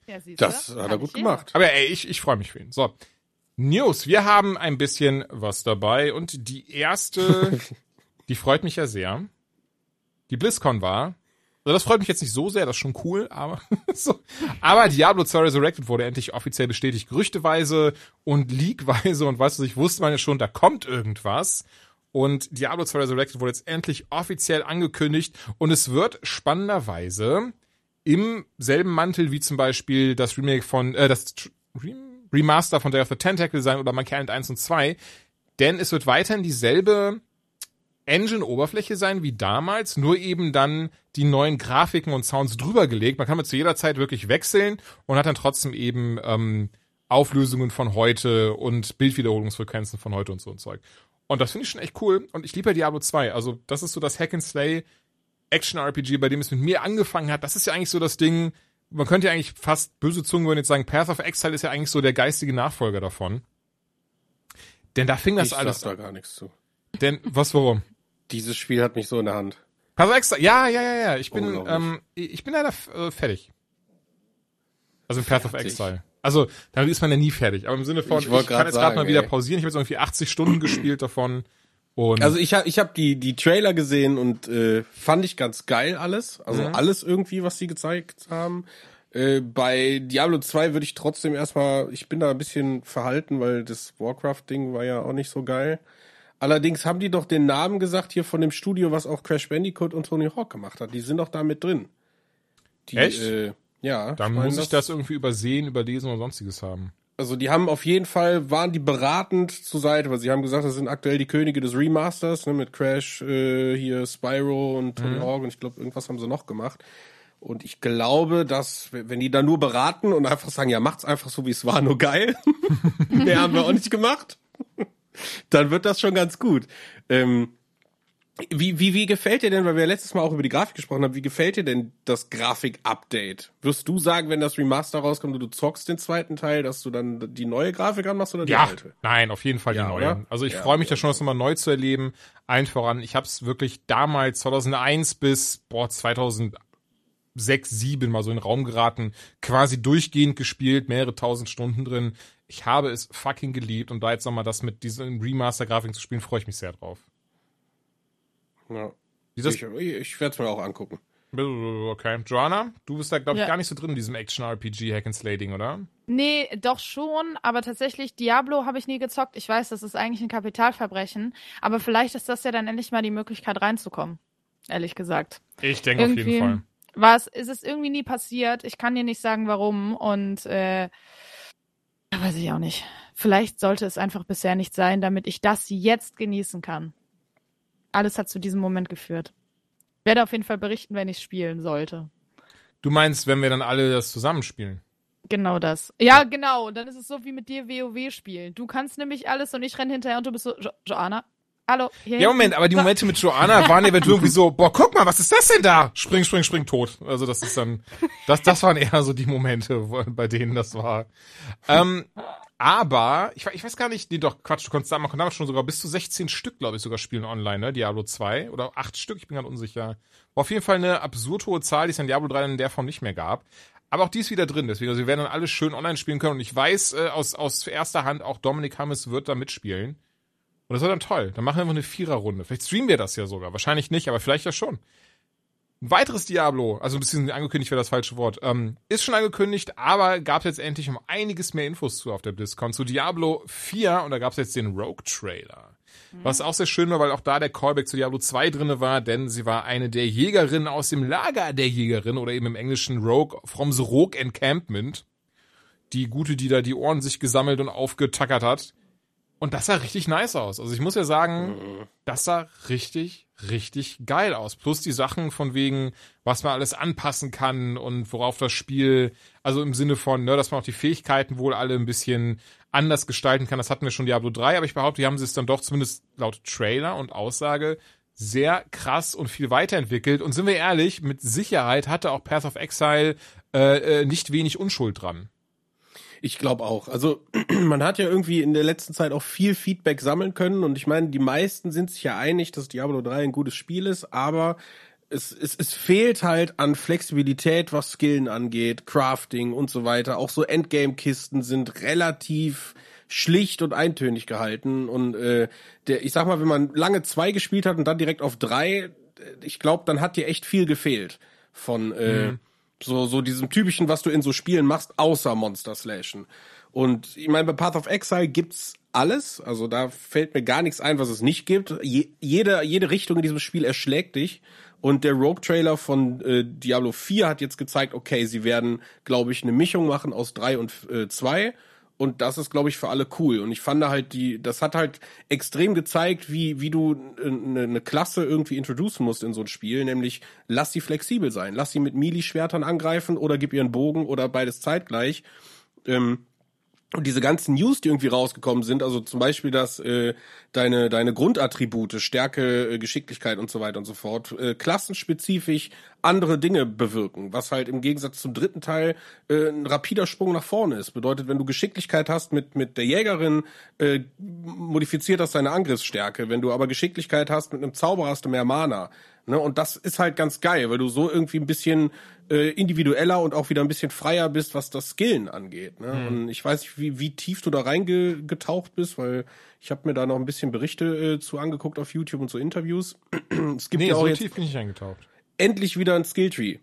Ja, siehst Das du? hat er gut gemacht. Aber ey, ich, ich freue mich für ihn. So. News. Wir haben ein bisschen was dabei und die erste, die freut mich ja sehr. Die BlizzCon war. Also das freut mich jetzt nicht so sehr, das ist schon cool, aber so. Aber Diablo 2 Resurrected wurde endlich offiziell bestätigt, gerüchteweise und leakweise und weißt du, ich wusste man ja schon, da kommt irgendwas. Und Diablo 2 Resurrected wurde jetzt endlich offiziell angekündigt und es wird spannenderweise im selben Mantel wie zum Beispiel das Remake von, äh, das Tr- Rem- Remaster von Day of the Tentacle sein oder Monkey Island 1 und 2, denn es wird weiterhin dieselbe Engine-Oberfläche sein wie damals, nur eben dann die neuen Grafiken und Sounds drüber gelegt. Man kann mit zu jeder Zeit wirklich wechseln und hat dann trotzdem eben ähm, Auflösungen von heute und Bildwiederholungsfrequenzen von heute und so ein Zeug. Und das finde ich schon echt cool. Und ich liebe ja Diablo 2. Also, das ist so das Hack and Slay Action-RPG, bei dem es mit mir angefangen hat. Das ist ja eigentlich so das Ding, man könnte ja eigentlich fast böse Zungen würden jetzt sagen, Path of Exile ist ja eigentlich so der geistige Nachfolger davon. Denn da fing das ich alles sag da gar nichts zu. Denn, was, warum? Dieses Spiel hat mich so in der Hand. Path of Exile, ja, ja, ja, ja. Ich bin, ähm, ich bin leider äh, fertig. Also Path of Fertig. Exile. Also, damit ist man ja nie fertig. Aber im Sinne von, Ich ich, kann jetzt gerade mal wieder pausieren. Ich habe jetzt irgendwie 80 Stunden gespielt davon. Und Also ich habe ich hab die die Trailer gesehen und äh, fand ich ganz geil alles, also Mhm. alles irgendwie, was sie gezeigt haben. Äh, bei Diablo 2 würde ich trotzdem erstmal, ich bin da ein bisschen verhalten, weil das Warcraft-Ding war ja auch nicht so geil. Allerdings haben die doch den Namen gesagt hier von dem Studio, was auch Crash Bandicoot und Tony Hawk gemacht hat. Die sind doch da mit drin. Die, Echt? Äh, ja. dann meine, muss ich das irgendwie übersehen, überlesen oder sonstiges haben. Also die haben auf jeden Fall, waren die beratend zur Seite, weil sie haben gesagt, das sind aktuell die Könige des Remasters, ne, mit Crash, äh, hier Spyro und Tony Hawk und ich glaube, irgendwas haben sie noch gemacht. Und ich glaube, dass, wenn die da nur beraten und einfach sagen, ja, macht's einfach so, wie es war, nur geil, mehr haben wir auch nicht gemacht, dann wird das schon ganz gut. Ähm, wie, wie, wie gefällt dir denn, weil wir letztes Mal auch über die Grafik gesprochen haben, wie gefällt dir denn das Grafik-Update? Wirst du sagen, wenn das Remaster rauskommt und du zockst den zweiten Teil, dass du dann die neue Grafik anmachst oder die Ja, alte? nein, auf jeden Fall Ja, die neue. oder? Also ich Ja, freue mich okay. da schon, das nochmal neu zu erleben. Allen voran, ich habe es wirklich damals, 2001 bis boah, 2006, 2007 mal so in den Raum geraten, quasi durchgehend gespielt, mehrere tausend Stunden drin. Ich habe es fucking geliebt und da jetzt nochmal das mit diesen Remaster-Grafiken zu spielen, freue ich mich sehr drauf. Ja. Wie das, Ich, ich werde es mir auch angucken. okay. Joanna, du bist da, glaube ich, Ja. gar nicht so drin in diesem Action-RPG Hack and Slay-Ding, oder? Nee, doch schon, aber tatsächlich Diablo habe ich nie gezockt. Ich weiß, das ist eigentlich ein Kapitalverbrechen, aber vielleicht ist das ja dann endlich mal die Möglichkeit reinzukommen. Ehrlich gesagt. Ich denke auf jeden Fall. war es, ist es irgendwie nie passiert. Ich kann dir nicht sagen, warum und äh, weiß ich auch nicht. Vielleicht sollte es einfach bisher nicht sein, damit ich das jetzt genießen kann. Alles hat zu diesem Moment geführt. Werde auf jeden Fall berichten, wenn ich spielen sollte. Du meinst, wenn wir dann alle das zusammenspielen? Genau das. Ja, genau. Und dann ist es so wie mit dir WoW spielen. Du kannst nämlich alles und ich renn hinterher und du bist so, jo Joanna, hallo. Hier Ja. Moment, aber die. Momente mit Joanna waren eventuell irgendwie so, boah, guck mal, was ist das denn da? Spring, spring, spring, tot. Also das ist dann, das, das waren eher so die Momente, bei denen das war. Ähm, aber, ich, ich weiß gar nicht, nee, doch, Quatsch, du konntest damals, damals schon sogar bis zu 16 Stück, glaube ich, sogar spielen online, ne, Diablo 2. Oder 8 Stück, ich bin gerade unsicher. War auf jeden Fall eine absurd hohe Zahl, die es in Diablo 3 in der Form nicht mehr gab. Aber auch die ist wieder drin, deswegen, also wir werden dann alles schön online spielen können. Und ich weiß äh, aus, aus erster Hand, auch Dominik Hammes wird da mitspielen. Und das wird dann toll. Dann machen wir einfach eine Viererrunde. Vielleicht streamen wir das ja sogar. Wahrscheinlich nicht, aber vielleicht ja schon. Ein weiteres Diablo, also ein bisschen angekündigt wäre das falsche Wort, ähm, ist schon angekündigt, aber gab jetzt endlich um einiges mehr Infos zu auf der BlizzCon. Zu Diablo 4 und da gab es jetzt den Rogue-Trailer. Was auch sehr schön war, weil auch da der Callback zu Diablo 2 drinne war, denn sie war eine der Jägerinnen aus dem Lager der Jägerin oder eben im englischen Rogue from the Rogue Encampment. Die gute, die da die Ohren sich gesammelt und aufgetackert hat. Und das sah richtig nice aus. Also ich muss ja sagen, das sah richtig, richtig geil aus. Plus die Sachen von wegen, was man alles anpassen kann und worauf das Spiel, also im Sinne von, ne, dass man auch die Fähigkeiten wohl alle ein bisschen anders gestalten kann. Das hatten wir schon Diablo 3, aber ich behaupte, die haben sie es dann doch zumindest laut Trailer und Aussage sehr krass und viel weiterentwickelt. Und sind wir ehrlich, mit Sicherheit hatte auch Path of Exile äh, äh, nicht wenig Unschuld dran. Ich glaube auch. Also man hat ja irgendwie in der letzten Zeit auch viel Feedback sammeln können und ich meine, die meisten sind sich ja einig, dass Diablo 3 ein gutes Spiel ist, aber es, es, es fehlt halt an Flexibilität, was Skillen angeht, Crafting und so weiter. Auch so Endgame-Kisten sind relativ schlicht und eintönig gehalten und äh, der, ich sag mal, wenn man lange zwei gespielt hat und dann direkt auf drei, äh, ich glaube, dann hat dir echt viel gefehlt von äh, mhm so, so diesem typischen, was du in so Spielen machst, außer Monster Slashen. Und ich meine, bei Path of Exile gibt's alles. Also da fällt mir gar nichts ein, was es nicht gibt. Je, jede, jede Richtung in diesem Spiel erschlägt dich. Und der Rogue-Trailer von äh, Diablo 4 hat jetzt gezeigt, okay, sie werden, glaube ich, eine Mischung machen aus 3 und äh, 2 und das ist, glaube ich, für alle cool. Und ich fand halt die, das hat halt extrem gezeigt, wie, wie du eine, eine Klasse irgendwie introducen musst in so ein Spiel, nämlich lass sie flexibel sein. Lass sie mit Melee-Schwertern angreifen oder gib ihr einen Bogen oder beides zeitgleich. Ähm, und diese ganzen News, die irgendwie rausgekommen sind, also zum Beispiel, dass äh, deine deine Grundattribute, Stärke, äh, Geschicklichkeit und so weiter und so fort, äh, klassenspezifisch andere Dinge bewirken, was halt im Gegensatz zum dritten Teil äh, ein rapider Sprung nach vorne ist. Bedeutet, wenn du Geschicklichkeit hast mit mit der Jägerin, äh, modifiziert das deine Angriffsstärke. Wenn du aber Geschicklichkeit hast mit einem Zauberer, hast du mehr Mana. Ne? Und das ist halt ganz geil, weil du so irgendwie ein bisschen äh, individueller und auch wieder ein bisschen freier bist, was das Skillen angeht. Ne? Mhm. Und ich weiß nicht, wie, wie tief du da reingetaucht bist, weil ich habe mir da noch ein bisschen Berichte äh, zu angeguckt auf YouTube und so Interviews. es gibt nee, ja auch so jetzt tief bin ich eingetaucht. Endlich wieder ein Skilltree.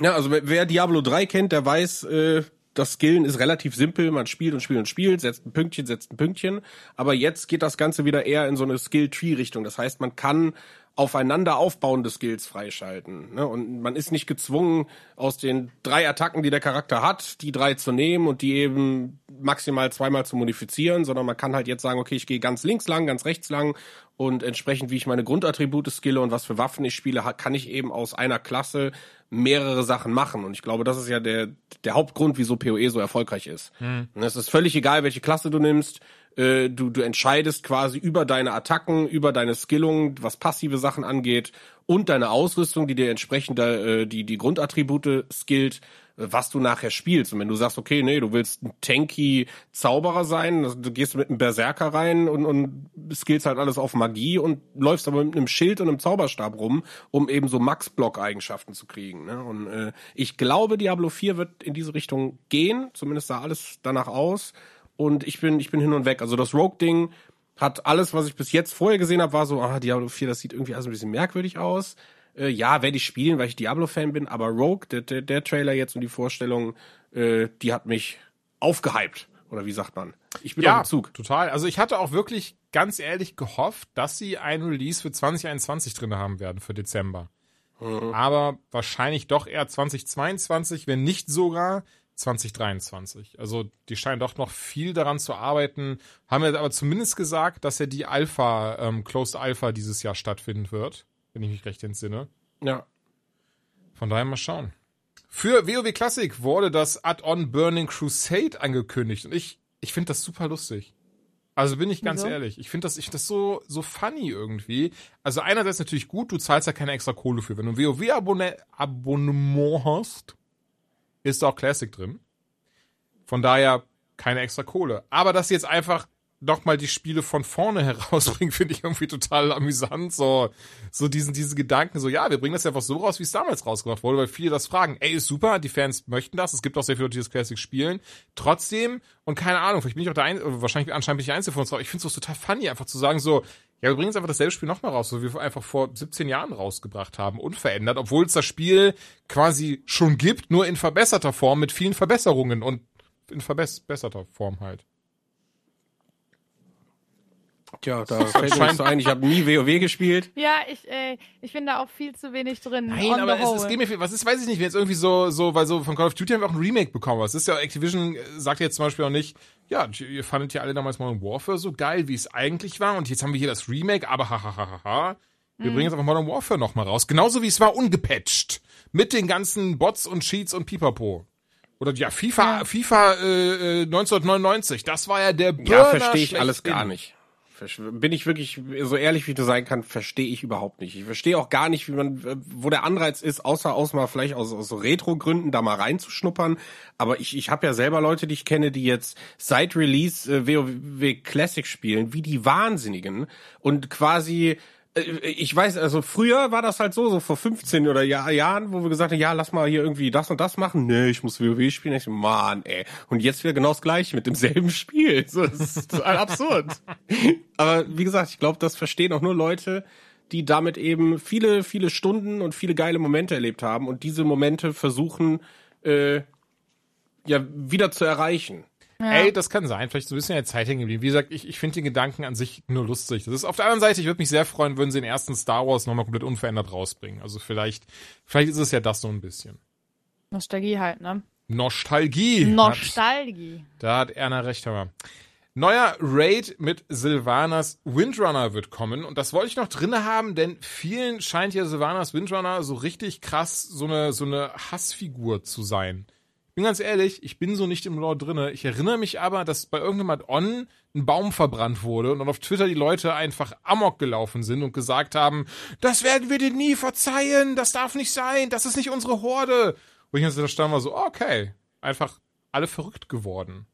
Ja, also wer Diablo 3 kennt, der weiß, äh, das Skillen ist relativ simpel. Man spielt und spielt und spielt, setzt ein Pünktchen, setzt ein Pünktchen. Aber jetzt geht das Ganze wieder eher in so eine Skill-Tree-Richtung. Das heißt, man kann aufeinander aufbauende Skills freischalten. Ne? Und man ist nicht gezwungen, aus den drei Attacken, die der Charakter hat, die drei zu nehmen und die eben maximal zweimal zu modifizieren, sondern man kann halt jetzt sagen, okay, ich gehe ganz links lang, ganz rechts lang und entsprechend, wie ich meine Grundattribute skille und was für Waffen ich spiele, kann ich eben aus einer Klasse mehrere Sachen machen. Und ich glaube, das ist ja der, der Hauptgrund, wieso PoE so erfolgreich ist. Hm. Es ist völlig egal, welche Klasse du nimmst äh, du, du entscheidest quasi über deine Attacken, über deine Skillung, was passive Sachen angeht und deine Ausrüstung, die dir entsprechend äh, die, die Grundattribute skillt, was du nachher spielst. Und wenn du sagst, okay, nee, du willst ein tanky Zauberer sein, also du gehst mit einem Berserker rein und, und skillst halt alles auf Magie und läufst aber mit einem Schild und einem Zauberstab rum, um eben so Max-Block-Eigenschaften zu kriegen. Ne? Und äh, ich glaube, Diablo 4 wird in diese Richtung gehen, zumindest sah alles danach aus und ich bin, ich bin hin und weg. Also das Rogue-Ding hat alles, was ich bis jetzt vorher gesehen habe, war so, ah, Diablo 4, das sieht irgendwie alles ein bisschen merkwürdig aus. Äh, ja, werde ich spielen, weil ich Diablo-Fan bin, aber Rogue, der, der, der Trailer jetzt und die Vorstellung, äh, die hat mich aufgehypt. Oder wie sagt man? Ich bin ja, dem Zug. Total. Also ich hatte auch wirklich ganz ehrlich gehofft, dass sie ein Release für 2021 drin haben werden für Dezember. Mhm. Aber wahrscheinlich doch eher 2022, wenn nicht sogar 2023. Also die scheinen doch noch viel daran zu arbeiten. Haben wir aber zumindest gesagt, dass ja die Alpha, ähm, Closed Alpha dieses Jahr stattfinden wird, wenn ich mich recht entsinne. Ja. Von daher mal schauen. Für WoW Classic wurde das Add-on Burning Crusade angekündigt und ich, ich finde das super lustig. Also bin ich ganz Wieso? ehrlich, ich finde das, ich find das so, so funny irgendwie. Also einerseits natürlich gut, du zahlst ja keine extra Kohle für. Wenn du ein WoW-Abonnement hast, ist auch Classic drin. Von daher keine extra Kohle. Aber dass sie jetzt einfach doch mal die Spiele von vorne herausbringen, finde ich irgendwie total amüsant. So, so diesen, diese Gedanken, so, ja, wir bringen das einfach so raus, wie es damals rausgebracht wurde, weil viele das fragen. Ey, ist super, die Fans möchten das. Es gibt auch sehr viele die das Classic spielen. Trotzdem, und keine Ahnung, vielleicht bin ich auch der Einzige, wahrscheinlich anscheinend bin ich der Einzige von uns, aber ich finde es total funny, einfach zu sagen, so, ja, wir bringen jetzt einfach dasselbe Spiel nochmal raus, so wie wir einfach vor 17 Jahren rausgebracht haben, unverändert, obwohl es das Spiel quasi schon gibt, nur in verbesserter Form mit vielen Verbesserungen und in verbesserter Form halt. Tja, da fällt mir so ein, ich habe nie WoW gespielt. Ja, ich, äh, ich bin da auch viel zu wenig drin. Nein, aber es, es, geht mir viel, was ist, weiß ich nicht, wenn jetzt irgendwie so, so, weil so von Call of Duty haben wir auch ein Remake bekommen. Was ist ja, Activision sagt jetzt zum Beispiel auch nicht, ja, ihr fandet ja alle damals Modern Warfare so geil, wie es eigentlich war und jetzt haben wir hier das Remake, aber hahaha. Wir mhm. bringen jetzt einfach Modern Warfare nochmal raus. Genauso wie es war, ungepatcht. Mit den ganzen Bots und Cheats und Pipapo. Oder ja, FIFA, ja. FIFA äh, 1999, äh, das war ja der Burner Ja, verstehe ich alles gar nicht. Bin ich wirklich so ehrlich, wie du sein kann, verstehe ich überhaupt nicht. Ich verstehe auch gar nicht, wie man, wo der Anreiz ist, außer aus mal vielleicht aus, aus so Retro-Gründen da mal reinzuschnuppern. Aber ich, ich habe ja selber Leute, die ich kenne, die jetzt seit Release äh, WoW Classic spielen, wie die Wahnsinnigen und quasi äh, ich weiß, also früher war das halt so, so vor 15 oder Jahr, Jahren, wo wir gesagt haben, ja, lass mal hier irgendwie das und das machen. Nee, ich muss WoW spielen. Ich Mann, ey. Und jetzt wieder genau das gleiche mit demselben Spiel. So, das ist total absurd. Aber wie gesagt, ich glaube, das verstehen auch nur Leute, die damit eben viele, viele Stunden und viele geile Momente erlebt haben und diese Momente versuchen, äh, ja, wieder zu erreichen. Ja. Ey, das kann sein. Vielleicht so ein bisschen in der Zeit hängen geblieben. Wie gesagt, ich, ich finde den Gedanken an sich nur lustig. Das ist auf der anderen Seite, ich würde mich sehr freuen, würden sie den ersten Star Wars nochmal komplett unverändert rausbringen. Also vielleicht, vielleicht ist es ja das so ein bisschen. Nostalgie halt, ne? Nostalgie. Nostalgie. Hat, da hat Erna recht, aber. Neuer Raid mit Sylvanas Windrunner wird kommen und das wollte ich noch drinne haben, denn vielen scheint ja Sylvanas Windrunner so richtig krass so eine so eine Hassfigur zu sein bin ganz ehrlich, ich bin so nicht im Lore drinne. Ich erinnere mich aber, dass bei irgendeinem Add-on ein Baum verbrannt wurde und dann auf Twitter die Leute einfach amok gelaufen sind und gesagt haben, das werden wir dir nie verzeihen, das darf nicht sein, das ist nicht unsere Horde. Wo ich jetzt da stand war so, okay, einfach alle verrückt geworden.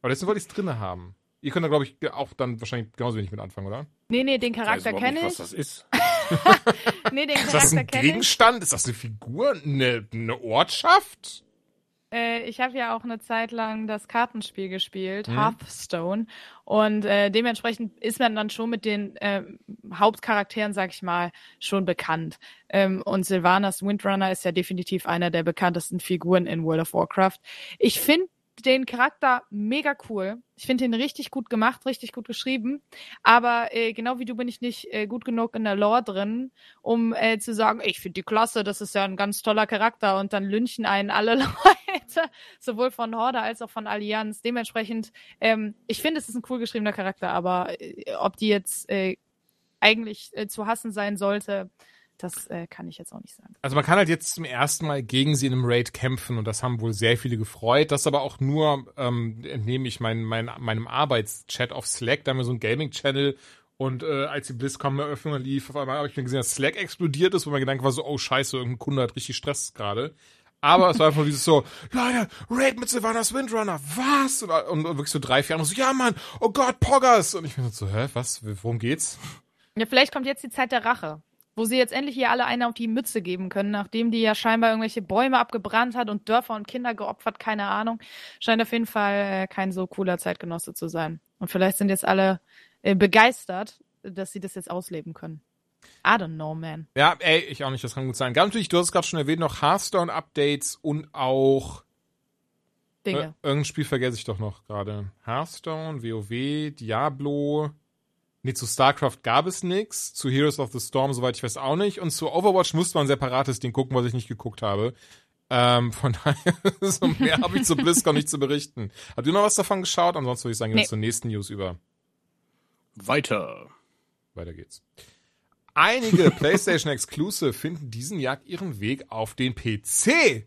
Aber deswegen wollte ich es drinne haben. Ihr könnt da, glaube ich, auch dann wahrscheinlich genauso wenig mit anfangen, oder? Nee, nee, den Charakter kenne ich. Was das ist. nee, den Charakter kenne ich. Ist das ein Gegenstand? Ist das eine Figur? Eine, eine Ortschaft? Äh, ich habe ja auch eine Zeit lang das Kartenspiel gespielt, mhm. Hearthstone. Und äh, dementsprechend ist man dann schon mit den äh, Hauptcharakteren, sag ich mal, schon bekannt. Ähm, und Sylvanas Windrunner ist ja definitiv einer der bekanntesten Figuren in World of Warcraft. Ich finde den Charakter mega cool. Ich finde ihn richtig gut gemacht, richtig gut geschrieben. Aber äh, genau wie du bin ich nicht äh, gut genug in der Lore drin, um äh, zu sagen, ich finde die klasse, das ist ja ein ganz toller Charakter und dann lynchen einen alle Leute, sowohl von Horde als auch von Allianz. Dementsprechend, ähm, ich finde, es ist ein cool geschriebener Charakter, aber äh, ob die jetzt äh, eigentlich äh, zu hassen sein sollte, das äh, kann ich jetzt auch nicht sagen. Also man kann halt jetzt zum ersten Mal gegen sie in einem Raid kämpfen und das haben wohl sehr viele gefreut. Das aber auch nur, ähm, entnehme ich mein, mein, meinem Arbeitschat auf Slack, da haben wir so einen Gaming-Channel und äh, als die BlizzCon-Eröffnung lief, auf einmal habe ich mir gesehen, dass Slack explodiert ist, wo mein Gedanke war so, oh scheiße, irgendein Kunde hat richtig Stress gerade. Aber es war einfach dieses so, Leute, Raid mit Sylvanas Windrunner, was? Und, und, wirklich so drei, vier andere so, ja Mann, oh Gott, Poggers. Und ich bin so, hä, was, worum geht's? Ja, vielleicht kommt jetzt die Zeit der Rache wo sie jetzt endlich hier alle eine auf die Mütze geben können, nachdem die ja scheinbar irgendwelche Bäume abgebrannt hat und Dörfer und Kinder geopfert, keine Ahnung. Scheint auf jeden Fall äh, kein so cooler Zeitgenosse zu sein. Und vielleicht sind jetzt alle äh, begeistert, dass sie das jetzt ausleben können. I don't know, man. Ja, ey, ich auch nicht, das kann gut sein. Ganz natürlich, du hast es gerade schon erwähnt, noch Hearthstone-Updates und auch Dinge. Äh, irgendein Spiel vergesse ich doch noch gerade. Hearthstone, WoW, Diablo, Nee, zu StarCraft gab es nichts, zu Heroes of the Storm, soweit ich weiß, auch nicht. Und zu Overwatch musste man ein separates Ding gucken, was ich nicht geguckt habe. Ähm, von daher, so mehr habe ich zu BlizzCon nicht zu berichten. Habt ihr noch was davon geschaut? Ansonsten würde ich sagen, gehen wir nee. zur nächsten News über. Weiter. Weiter geht's. Einige PlayStation Exclusive finden diesen Jahr ihren Weg auf den PC.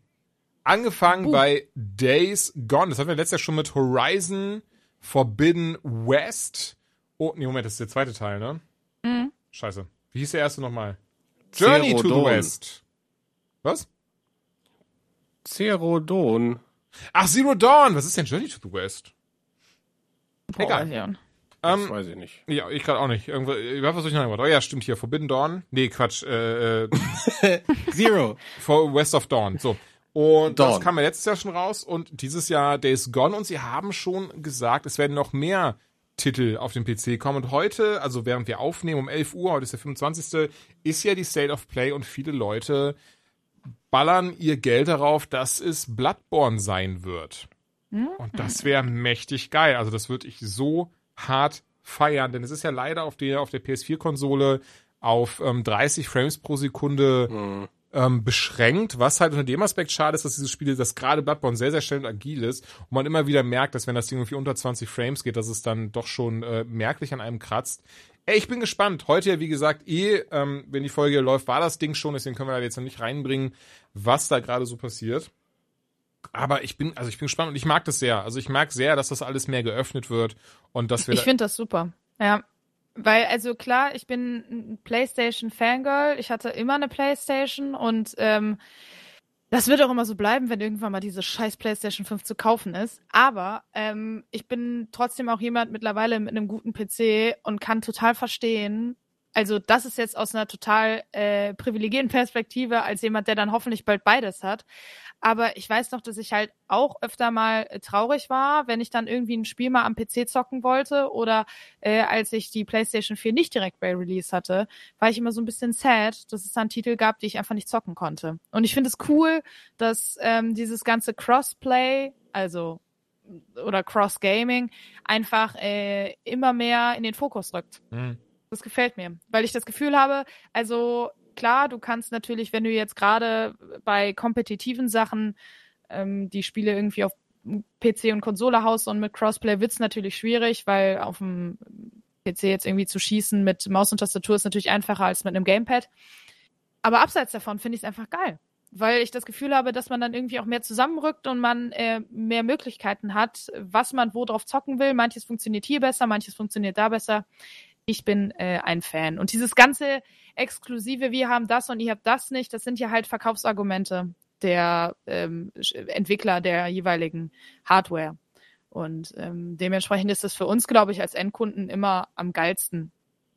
Angefangen uh. bei Days Gone. Das hatten wir letztes Jahr schon mit Horizon Forbidden West. Oh, nee, Moment, das ist der zweite Teil, ne? Mhm. Scheiße. Wie hieß der erste nochmal? Journey Zero to the West. Was? Zero Dawn. Ach, Zero Dawn. Was ist denn Journey to the West? Boah, Egal. Ja. Das ähm, weiß ich nicht. Ja, ich gerade auch nicht. Irgendwo, ich weiß, was ich noch Oh ja, stimmt hier. Forbidden Dawn. Nee, Quatsch. Äh, äh, Zero. For West of Dawn. So. Und Dawn. das kam ja letztes Jahr schon raus und dieses Jahr Days Gone und sie haben schon gesagt, es werden noch mehr Titel auf dem PC kommen. Und heute, also während wir aufnehmen um 11 Uhr, heute ist der 25., ist ja die State of Play und viele Leute ballern ihr Geld darauf, dass es Bloodborne sein wird. Mhm. Und das wäre mächtig geil. Also das würde ich so hart feiern, denn es ist ja leider auf der, auf der PS4-Konsole auf ähm, 30 Frames pro Sekunde mhm ähm, beschränkt, was halt unter dem Aspekt schade ist, dass dieses Spiel, dass gerade Bloodborne sehr, sehr schnell und agil ist und man immer wieder merkt, dass wenn das Ding irgendwie unter 20 Frames geht, dass es dann doch schon äh, merklich an einem kratzt. Ey, ich bin gespannt. Heute ja, wie gesagt, eh, ähm, wenn die Folge läuft, war das Ding schon, deswegen können wir da jetzt noch nicht reinbringen, was da gerade so passiert. Aber ich bin, also ich bin gespannt und ich mag das sehr. Also ich mag sehr, dass das alles mehr geöffnet wird und dass wir. Ich finde das super. Ja, Weil, also klar, ich bin ein PlayStation-Fangirl. Ich hatte immer eine PlayStation und ähm, das wird auch immer so bleiben, wenn irgendwann mal diese scheiß PlayStation 5 zu kaufen ist. Aber ähm, ich bin trotzdem auch jemand mittlerweile mit einem guten PC und kann total verstehen, also das ist jetzt aus einer total äh, privilegierten Perspektive als jemand, der dann hoffentlich bald beides hat. Aber ich weiß noch, dass ich halt auch öfter mal äh, traurig war, wenn ich dann irgendwie ein Spiel mal am PC zocken wollte oder äh, als ich die PlayStation 4 nicht direkt bei Release hatte, war ich immer so ein bisschen sad, dass es dann Titel gab, die ich einfach nicht zocken konnte. Und ich finde es cool, dass ähm, dieses ganze Crossplay, also oder Cross Gaming, einfach äh, immer mehr in den Fokus rückt. Mhm. Das gefällt mir, weil ich das Gefühl habe, also klar, du kannst natürlich, wenn du jetzt gerade bei kompetitiven Sachen ähm, die Spiele irgendwie auf PC und Konsole haust und mit Crossplay wird's natürlich schwierig, weil auf dem PC jetzt irgendwie zu schießen mit Maus und Tastatur ist natürlich einfacher als mit einem Gamepad. Aber abseits davon finde ich es einfach geil, weil ich das Gefühl habe, dass man dann irgendwie auch mehr zusammenrückt und man äh, mehr Möglichkeiten hat, was man wo drauf zocken will. Manches funktioniert hier besser, manches funktioniert da besser ich bin äh, ein Fan. Und dieses ganze exklusive, wir haben das und ihr habt das nicht, das sind ja halt Verkaufsargumente der ähm, Entwickler der jeweiligen Hardware. Und ähm, dementsprechend ist es für uns, glaube ich, als Endkunden immer am geilsten,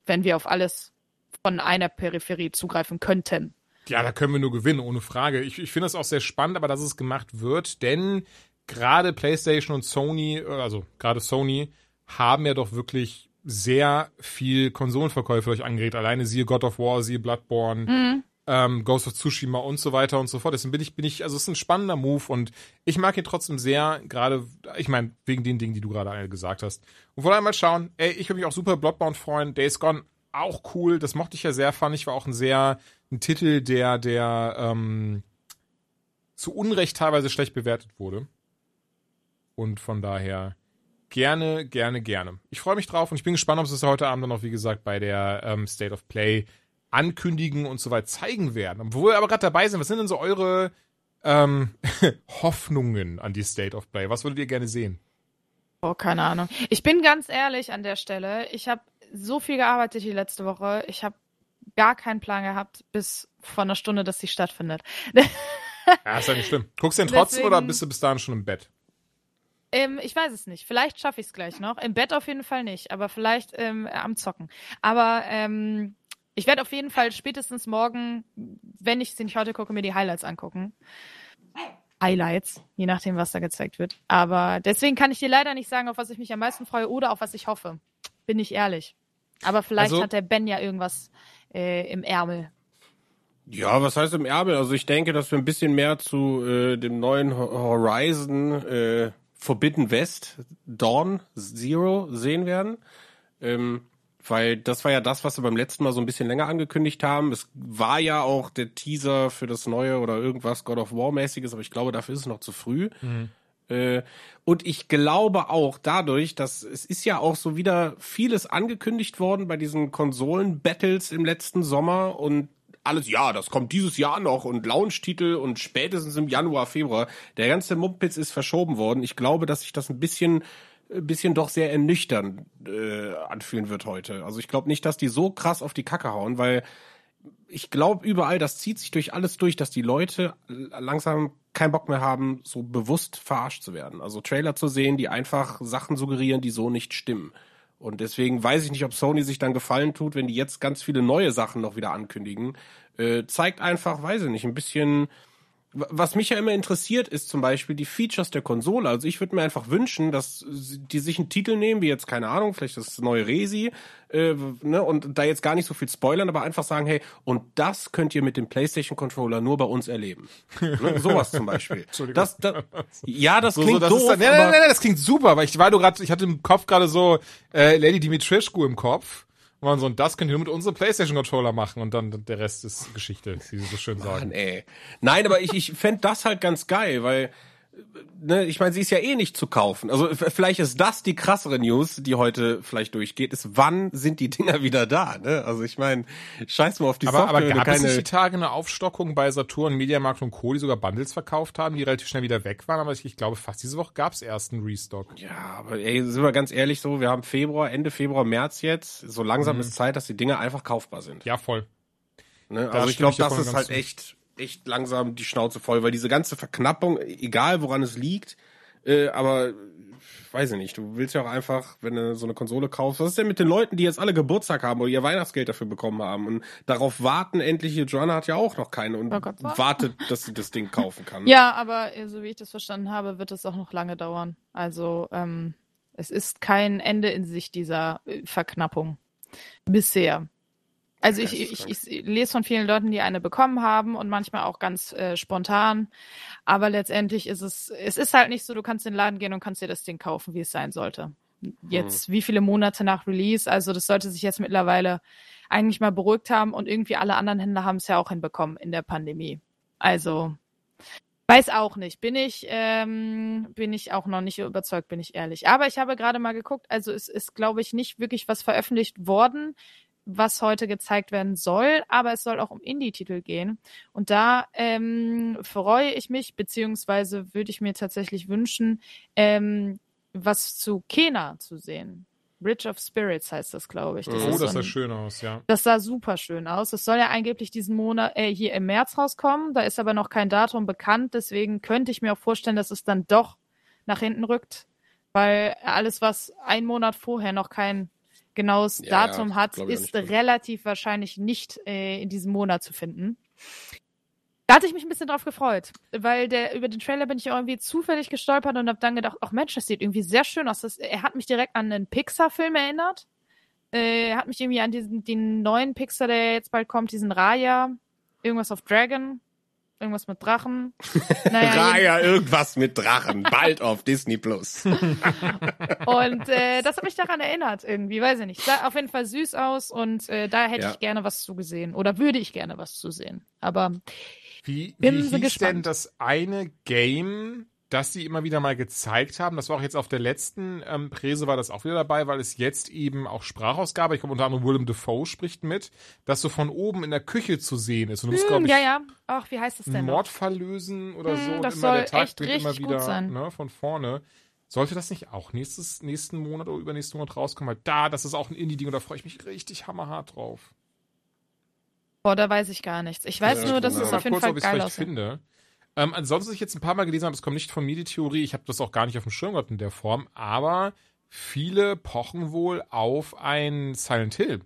wenn wir auf alles von einer Peripherie zugreifen könnten. Ja, da können wir nur gewinnen, ohne Frage. Ich, ich finde es auch sehr spannend, aber dass es gemacht wird, denn gerade PlayStation und Sony, also gerade Sony, haben ja doch wirklich sehr viel Konsolenverkäufe euch angeregt. Alleine siehe God of War, siehe Bloodborne, mhm. ähm, Ghost of Tsushima und so weiter und so fort. Deswegen bin ich, bin ich, also es ist ein spannender Move und ich mag ihn trotzdem sehr, gerade, ich meine, wegen den Dingen, die du gerade gesagt hast. Und vor allem mal schauen, ey, ich würde mich auch super Bloodborne freuen. Days Gone auch cool. Das mochte ich ja sehr, fand ich, war auch ein sehr, ein Titel, der, der, ähm, zu Unrecht teilweise schlecht bewertet wurde. Und von daher, gerne, gerne, gerne. Ich freue mich drauf und ich bin gespannt, ob sie es heute Abend dann auch, wie gesagt, bei der ähm, State of Play ankündigen und soweit zeigen werden. Obwohl wir aber gerade dabei sind, was sind denn so eure ähm, Hoffnungen an die State of Play? Was würdet ihr gerne sehen? Oh, keine Ahnung. Ich bin ganz ehrlich an der Stelle. Ich habe so viel gearbeitet die letzte Woche. Ich habe gar keinen Plan gehabt bis vor einer Stunde, dass sie stattfindet. ja, ist ja nicht schlimm. Guckst du denn trotzdem Deswegen, oder bist du bis dahin schon im Bett? Ähm, ich weiß es nicht. Vielleicht schaffe ich es gleich noch. Im Bett auf jeden Fall nicht, aber vielleicht ähm, am Zocken. Aber ähm, ich werde auf jeden Fall spätestens morgen, wenn ich es nicht heute gucke, mir die Highlights angucken. Highlights, je nachdem, was da gezeigt wird. Aber deswegen kann ich dir leider nicht sagen, auf was ich mich am meisten freue oder auf was ich hoffe. Bin ich ehrlich. Aber vielleicht also, hat der Ben ja irgendwas äh, im Ärmel. Ja, was heißt im Ärmel? Also ich denke, dass wir ein bisschen mehr zu äh, dem neuen Horizon äh, Forbidden West Dawn Zero sehen werden. Ähm, weil das war ja das, was wir beim letzten Mal so ein bisschen länger angekündigt haben. Es war ja auch der Teaser für das neue oder irgendwas God of War mäßiges, aber ich glaube, dafür ist es noch zu früh. Mhm. Äh, und ich glaube auch dadurch, dass es ist ja auch so wieder vieles angekündigt worden bei diesen Konsolen-Battles im letzten Sommer und alles, ja, das kommt dieses Jahr noch und Launch-Titel und spätestens im Januar, Februar. Der ganze Mumpitz ist verschoben worden. Ich glaube, dass sich das ein bisschen bisschen doch sehr ernüchternd äh, anfühlen wird heute. Also ich glaube nicht, dass die so krass auf die Kacke hauen, weil ich glaube überall, das zieht sich durch alles durch, dass die Leute langsam keinen Bock mehr haben, so bewusst verarscht zu werden. Also Trailer zu sehen, die einfach Sachen suggerieren, die so nicht stimmen. Und deswegen weiß ich nicht, ob Sony sich dann gefallen tut, wenn die jetzt ganz viele neue Sachen noch wieder ankündigen. Äh, zeigt einfach, weiß ich nicht, ein bisschen was mich ja immer interessiert, ist zum Beispiel die Features der Konsole. Also ich würde mir einfach wünschen, dass die sich einen Titel nehmen, wie jetzt, keine Ahnung, vielleicht das neue Resi, äh, ne, und da jetzt gar nicht so viel spoilern, aber einfach sagen, hey, und das könnt ihr mit dem PlayStation Controller nur bei uns erleben. ne, sowas zum Beispiel. Das, das, ja, das so, klingt so, das doof, dann, nein, nein, nein, das klingt super, weil ich war du gerade, ich hatte im Kopf gerade so äh, Lady Dimitrescu im Kopf. Und man so, und das ihr nur mit unserem PlayStation-Controller machen und dann der Rest ist Geschichte, wie sie so schön sagen. Mann, ey. Nein, aber ich, ich fände das halt ganz geil, weil ne, ich meine, sie ist ja eh nicht zu kaufen. Also vielleicht ist das die krassere News, die heute vielleicht durchgeht, ist, wann sind die Dinger wieder da? Ne? Also ich meine, scheiß mal auf die Aber, Software, aber gab es nicht keine. die Tage eine Aufstockung bei Saturn, Mediamarkt und Co., die sogar Bundles verkauft haben, die relativ schnell wieder weg waren? Aber ich, ich glaube, fast diese Woche gab es erst einen Restock. Ja, aber ey, sind wir ganz ehrlich so, wir haben Februar, Ende Februar, März jetzt. So langsam Mhm. ist Zeit, dass die Dinger einfach kaufbar sind. Ja, voll. Ne? Also ich glaube, das ist halt zu. echt, echt langsam die Schnauze voll, weil diese ganze Verknappung, egal woran es liegt, äh, aber weiß ich nicht, du willst ja auch einfach, wenn du so eine Konsole kaufst, was ist denn mit den Leuten, die jetzt alle Geburtstag haben oder ihr Weihnachtsgeld dafür bekommen haben und darauf warten, endlich, Joanna hat ja auch noch keine und Oh Gott, wa- wartet, dass sie das Ding kaufen kann. Ja, aber äh, so wie ich das verstanden habe, wird es auch noch lange dauern. Also ähm, es ist kein Ende in sich dieser äh, Verknappung. Bisher. Also ich, ich, ich lese von vielen Leuten, die eine bekommen haben und manchmal auch ganz äh, spontan. Aber letztendlich ist es, es ist halt nicht so, du kannst in den Laden gehen und kannst dir das Ding kaufen, wie es sein sollte. Jetzt, wie viele Monate nach Release? Also das sollte sich jetzt mittlerweile eigentlich mal beruhigt haben und irgendwie alle anderen Händler haben es ja auch hinbekommen in der Pandemie. Also Weiß auch nicht. Bin ich, ähm, bin ich auch noch nicht überzeugt, bin ich ehrlich. Aber ich habe gerade mal geguckt, also es ist, glaube ich, nicht wirklich was veröffentlicht worden, was heute gezeigt werden soll, aber es soll auch um Indie-Titel gehen. Und da ähm, freue ich mich, beziehungsweise würde ich mir tatsächlich wünschen, ähm, was zu Kena zu sehen. Bridge of Spirits heißt das, glaube ich. Oh, Oh, das sah ein- schön aus, ja. das sah super schön aus. Es soll ja angeblich diesen Monat äh, hier im März rauskommen. Da ist aber noch kein Datum bekannt. Deswegen könnte ich mir auch vorstellen, dass es dann doch nach hinten rückt, weil alles, was ein Monat vorher noch kein genaues Ja, Datum ja, hat, ist relativ wahrscheinlich nicht äh, in diesem Monat zu finden. Da hatte ich mich ein bisschen drauf gefreut, weil der über den Trailer bin ich irgendwie zufällig gestolpert und habe dann gedacht, ach Mensch, das sieht irgendwie sehr schön aus. Das, er hat mich direkt an einen Pixar-Film erinnert. Äh, er hat mich irgendwie an diesen den neuen Pixar, der jetzt bald kommt, diesen Raya, irgendwas auf Dragon, irgendwas mit Drachen. Naja, Raya, irgendwas mit Drachen, bald auf Disney Plus. Und äh, das hat mich daran erinnert irgendwie, weiß ich nicht. Sah auf jeden Fall süß aus und äh, da hätte Ja. ich gerne was zugesehen oder würde ich gerne was zu sehen. Aber Wie, Bin wie so hieß gespannt. denn das eine Game, das sie immer wieder mal gezeigt haben? Das war auch jetzt auf der letzten ähm, Präse war das auch wieder dabei, weil es jetzt eben auch Sprachausgabe, ich glaube unter anderem Willem Dafoe spricht mit, das so von oben in der Küche zu sehen ist. Und du musst, hm, glaube ich, ja, ja. Ach, wie heißt das denn? Mordfall lösen oder Hm, so. und das immer soll der Tag echt immer richtig gut wieder sein. Ne, von vorne. Sollte das nicht auch nächstes, nächsten Monat oder übernächsten Monat rauskommen? Weil da, das ist auch ein Indie-Ding und da freue ich mich richtig hammerhart drauf. Boah, da weiß ich gar nichts. Ich weiß Ja, nur, dass es auf jeden kurz, Fall ob ich's geil vielleicht aussieht. finde. Ähm, ansonsten, was ich jetzt ein paar Mal gelesen habe, das kommt nicht von mir, die Theorie, ich habe das auch gar nicht auf dem Schirm gehabt in der Form, aber viele pochen wohl auf ein Silent Hill.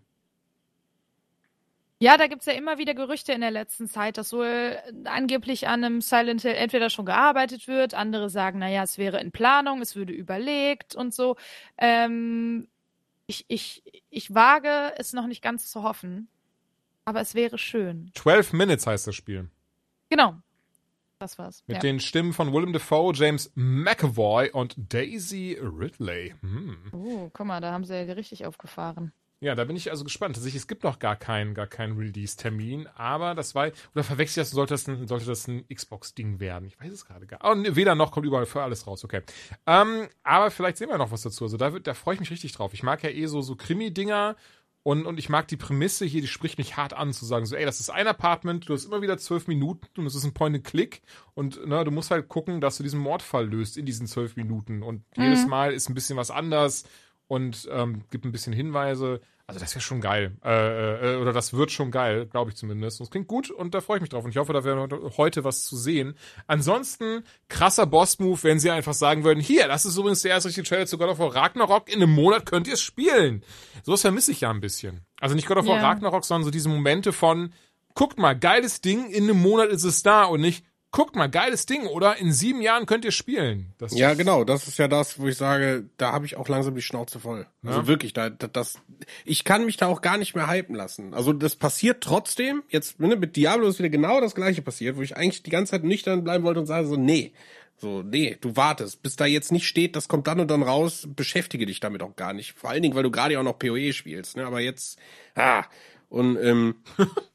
Ja, da gibt's ja immer wieder Gerüchte in der letzten Zeit, dass wohl angeblich an einem Silent Hill entweder schon gearbeitet wird, andere sagen, naja, es wäre in Planung, es würde überlegt und so. Ähm, ich, ich, ich wage es noch nicht ganz zu hoffen, aber es wäre schön. 12 Minutes heißt das Spiel. Genau. Das war's. Mit ja. den Stimmen von Willem Dafoe, James McAvoy und Daisy Ridley. Hm. Oh, guck mal, da haben sie ja richtig aufgefahren. Ja, da bin ich also gespannt. Tatsächlich, es gibt noch gar keinen, gar keinen Release-Termin, aber das war, oder verwechsel ich das, sollte das ein, sollte das ein Xbox-Ding werden? Ich weiß es gerade gar Oh, nee, weder noch kommt überall für alles raus, okay. Ähm, aber vielleicht sehen wir noch was dazu. Also da, wird, da freue ich mich richtig drauf. Ich mag ja eh so, so Krimi-Dinger und, und ich mag die Prämisse hier, die spricht mich hart an, zu sagen, so, ey, das ist ein Apartment, du hast immer wieder zwölf Minuten und es ist ein Point-and-Click und ne, du musst halt gucken, dass du diesen Mordfall löst in diesen zwölf Minuten und jedes Mal ist ein bisschen was anders und ähm, gibt ein bisschen Hinweise. Also das wäre schon geil. Äh, äh, oder das wird schon geil, glaube ich zumindest. Und es klingt gut und da freue ich mich drauf. Und ich hoffe, da wäre heute was zu sehen. Ansonsten, krasser Boss-Move, wenn sie einfach sagen würden, hier, das ist übrigens der erste richtige Trailer zu God of War Ragnarok. In einem Monat könnt ihr es spielen. Sowas vermisse ich ja ein bisschen. Also nicht God of War Ja. Ragnarok, sondern so diese Momente von, guckt mal, geiles Ding, in einem Monat ist es da und nicht, guckt mal, geiles Ding, oder? In sieben Jahren könnt ihr spielen. Das Ja, genau, das ist ja das, wo ich sage, da habe ich auch langsam die Schnauze voll. Also Ja. wirklich, da, da das ich kann mich da auch gar nicht mehr hypen lassen. Also das passiert trotzdem, jetzt ne, mit Diablo ist wieder genau das gleiche passiert, wo ich eigentlich die ganze Zeit nüchtern bleiben wollte und sage so, nee, so, nee, du wartest, bis da jetzt nicht steht, das kommt dann und dann raus, beschäftige dich damit auch gar nicht. Vor allen Dingen, weil du gerade ja auch noch PoE spielst, ne, aber jetzt, ah, und ähm,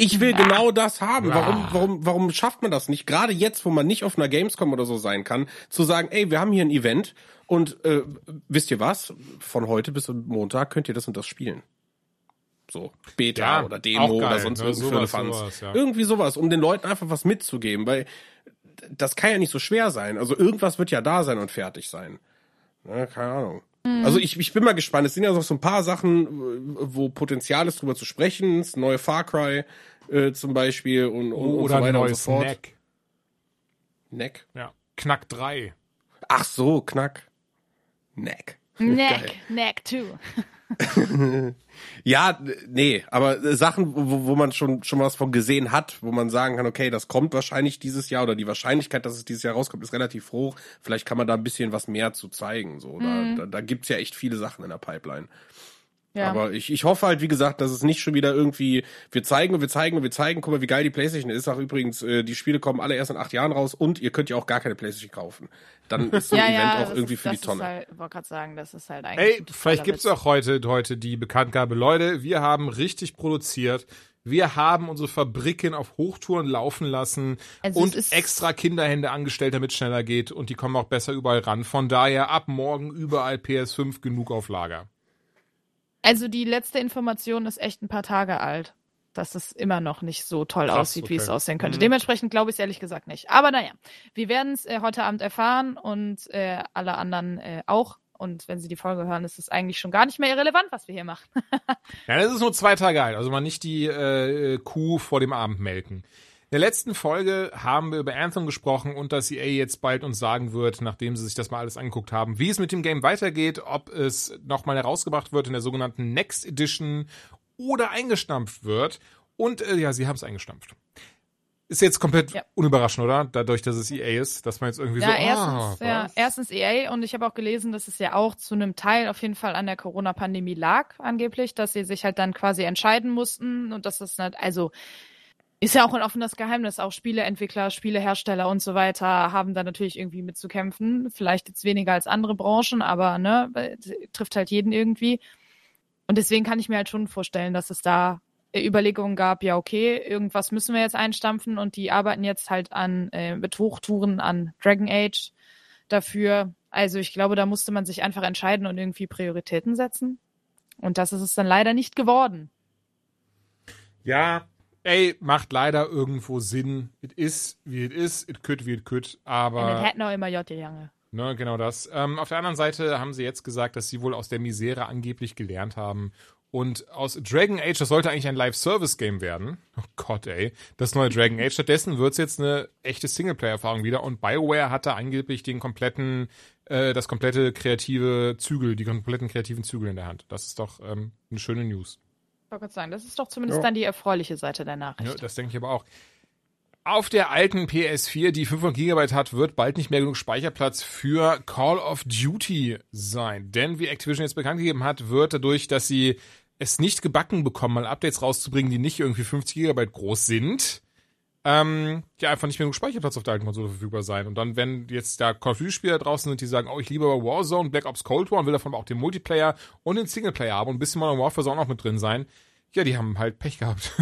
Ich will genau das haben. Warum, warum, warum schafft man das nicht? Gerade jetzt, wo man nicht auf einer Gamescom oder so sein kann, zu sagen, ey, wir haben hier ein Event und äh, wisst ihr was? Von heute bis Montag könnt ihr das und das spielen. So, Beta Ja, oder Demo geil, oder sonst ne? Sowas, sowas, ja. Irgendwie sowas, um den Leuten einfach was mitzugeben, weil das kann ja nicht so schwer sein. Also irgendwas wird ja da sein und fertig sein. Ne, keine Ahnung. Also ich, ich bin mal gespannt. Es sind ja noch so ein paar Sachen, wo Potenzial ist, drüber zu sprechen. Das neue Far Cry äh, zum Beispiel und, und, und Oder so ein weiter und neues so fort. Snack. Neck. Ja. Knack 3. Ach so, Knack. Neck. Neck, Neck 2. Ja, nee, aber äh, Sachen, wo, wo man schon schon was von gesehen hat, wo man sagen kann, okay, das kommt wahrscheinlich dieses Jahr oder die Wahrscheinlichkeit, dass es dieses Jahr rauskommt, ist relativ hoch. Vielleicht kann man da ein bisschen was mehr zu zeigen. So, da, da, da gibt's ja echt viele Sachen in der Pipeline. Ja. Aber ich, ich hoffe halt, wie gesagt, dass es nicht schon wieder irgendwie, wir zeigen und wir zeigen und wir zeigen, guck mal, wie geil die Playstation ist. Ach übrigens, äh, die Spiele kommen alle erst in acht Jahren raus und ihr könnt ja auch gar keine Playstation kaufen. Dann ist so ein ja, Event ja, auch irgendwie ist, für die Tonne. Halt, wollte gerade sagen, das ist halt eigentlich. Ey, vielleicht gibt's auch heute, heute die Bekanntgabe. Leute, wir haben richtig produziert. Wir haben unsere Fabriken auf Hochtouren laufen lassen Also und extra Kinderhände angestellt, damit es schneller geht und die kommen auch besser überall ran. Von daher ab morgen überall PS5 genug auf Lager. Also die letzte Information ist echt ein paar Tage alt, dass es immer noch nicht so toll Krass, aussieht, wie es okay. aussehen könnte. Mhm. Dementsprechend glaube ich es ehrlich gesagt nicht. Aber naja, wir werden es äh, heute Abend erfahren und äh, alle anderen äh, auch. Und wenn Sie die Folge hören, ist es eigentlich schon gar nicht mehr irrelevant, was wir hier machen. Ja, das ist nur zwei Tage alt, also mal nicht die äh, Kuh vor dem Abend melken. In der letzten Folge haben wir über Anthem gesprochen und dass EA jetzt bald uns sagen wird, nachdem sie sich das mal alles angeguckt haben, wie es mit dem Game weitergeht, ob es nochmal herausgebracht wird in der sogenannten Next Edition oder eingestampft wird. Und äh, ja, sie haben es eingestampft. Ist jetzt komplett Ja. unüberraschend, oder? Dadurch, dass es EA ist, dass man jetzt irgendwie Ja, so, erstens, ah, ja, was? erstens EA und ich habe auch gelesen, dass es ja auch zu einem Teil auf jeden Fall an der Corona-Pandemie lag, angeblich, dass sie sich halt dann quasi entscheiden mussten und dass das nicht, also ist ja auch ein offenes Geheimnis. Auch Spieleentwickler, Spielehersteller und so weiter haben da natürlich irgendwie mitzukämpfen. Vielleicht jetzt weniger als andere Branchen, aber ne, trifft halt jeden irgendwie. Und deswegen kann ich mir halt schon vorstellen, dass es da Überlegungen gab, ja, okay, irgendwas müssen wir jetzt einstampfen und die arbeiten jetzt halt an äh, mit Hochtouren an Dragon Age dafür. Also ich glaube, da musste man sich einfach entscheiden und irgendwie Prioritäten setzen. Und das ist es dann leider nicht geworden. Ja, ey, macht leider irgendwo Sinn. It is, wie it is, it could, wie it could, aber. Und hätten auch immer J. Jange. Ne, genau das. Ähm, auf der anderen Seite haben sie jetzt gesagt, dass sie wohl aus der Misere angeblich gelernt haben. Und aus Dragon Age, das sollte eigentlich ein Live-Service-Game werden. Oh Gott, ey. Das neue Dragon Age. Stattdessen wird's jetzt eine echte Singleplayer-Erfahrung wieder. Und BioWare hatte angeblich den kompletten, äh, das komplette kreative Zügel, die kompletten kreativen Zügel in der Hand. Das ist doch ähm, eine schöne News. Ich wollte gerade sagen, das ist doch zumindest Ja. dann die erfreuliche Seite der Nachricht. Ja, das denke ich aber auch. Auf der alten PS4, die 500 GB hat, wird bald nicht mehr genug Speicherplatz für Call of Duty sein. Denn wie Activision jetzt bekannt gegeben hat, wird dadurch, dass sie es nicht gebacken bekommen, mal Updates rauszubringen, die nicht irgendwie 50 GB groß sind, ähm, ja, einfach nicht mehr genug Speicherplatz auf der alten Konsole verfügbar sein. Und dann, wenn jetzt da Call of Duty-Spieler draußen sind, die sagen, oh, ich liebe aber Warzone, Black Ops Cold War und will davon aber auch den Multiplayer und den Singleplayer haben und ein bisschen Modern Warfare soll auch noch mit drin sein, ja, die haben halt Pech gehabt.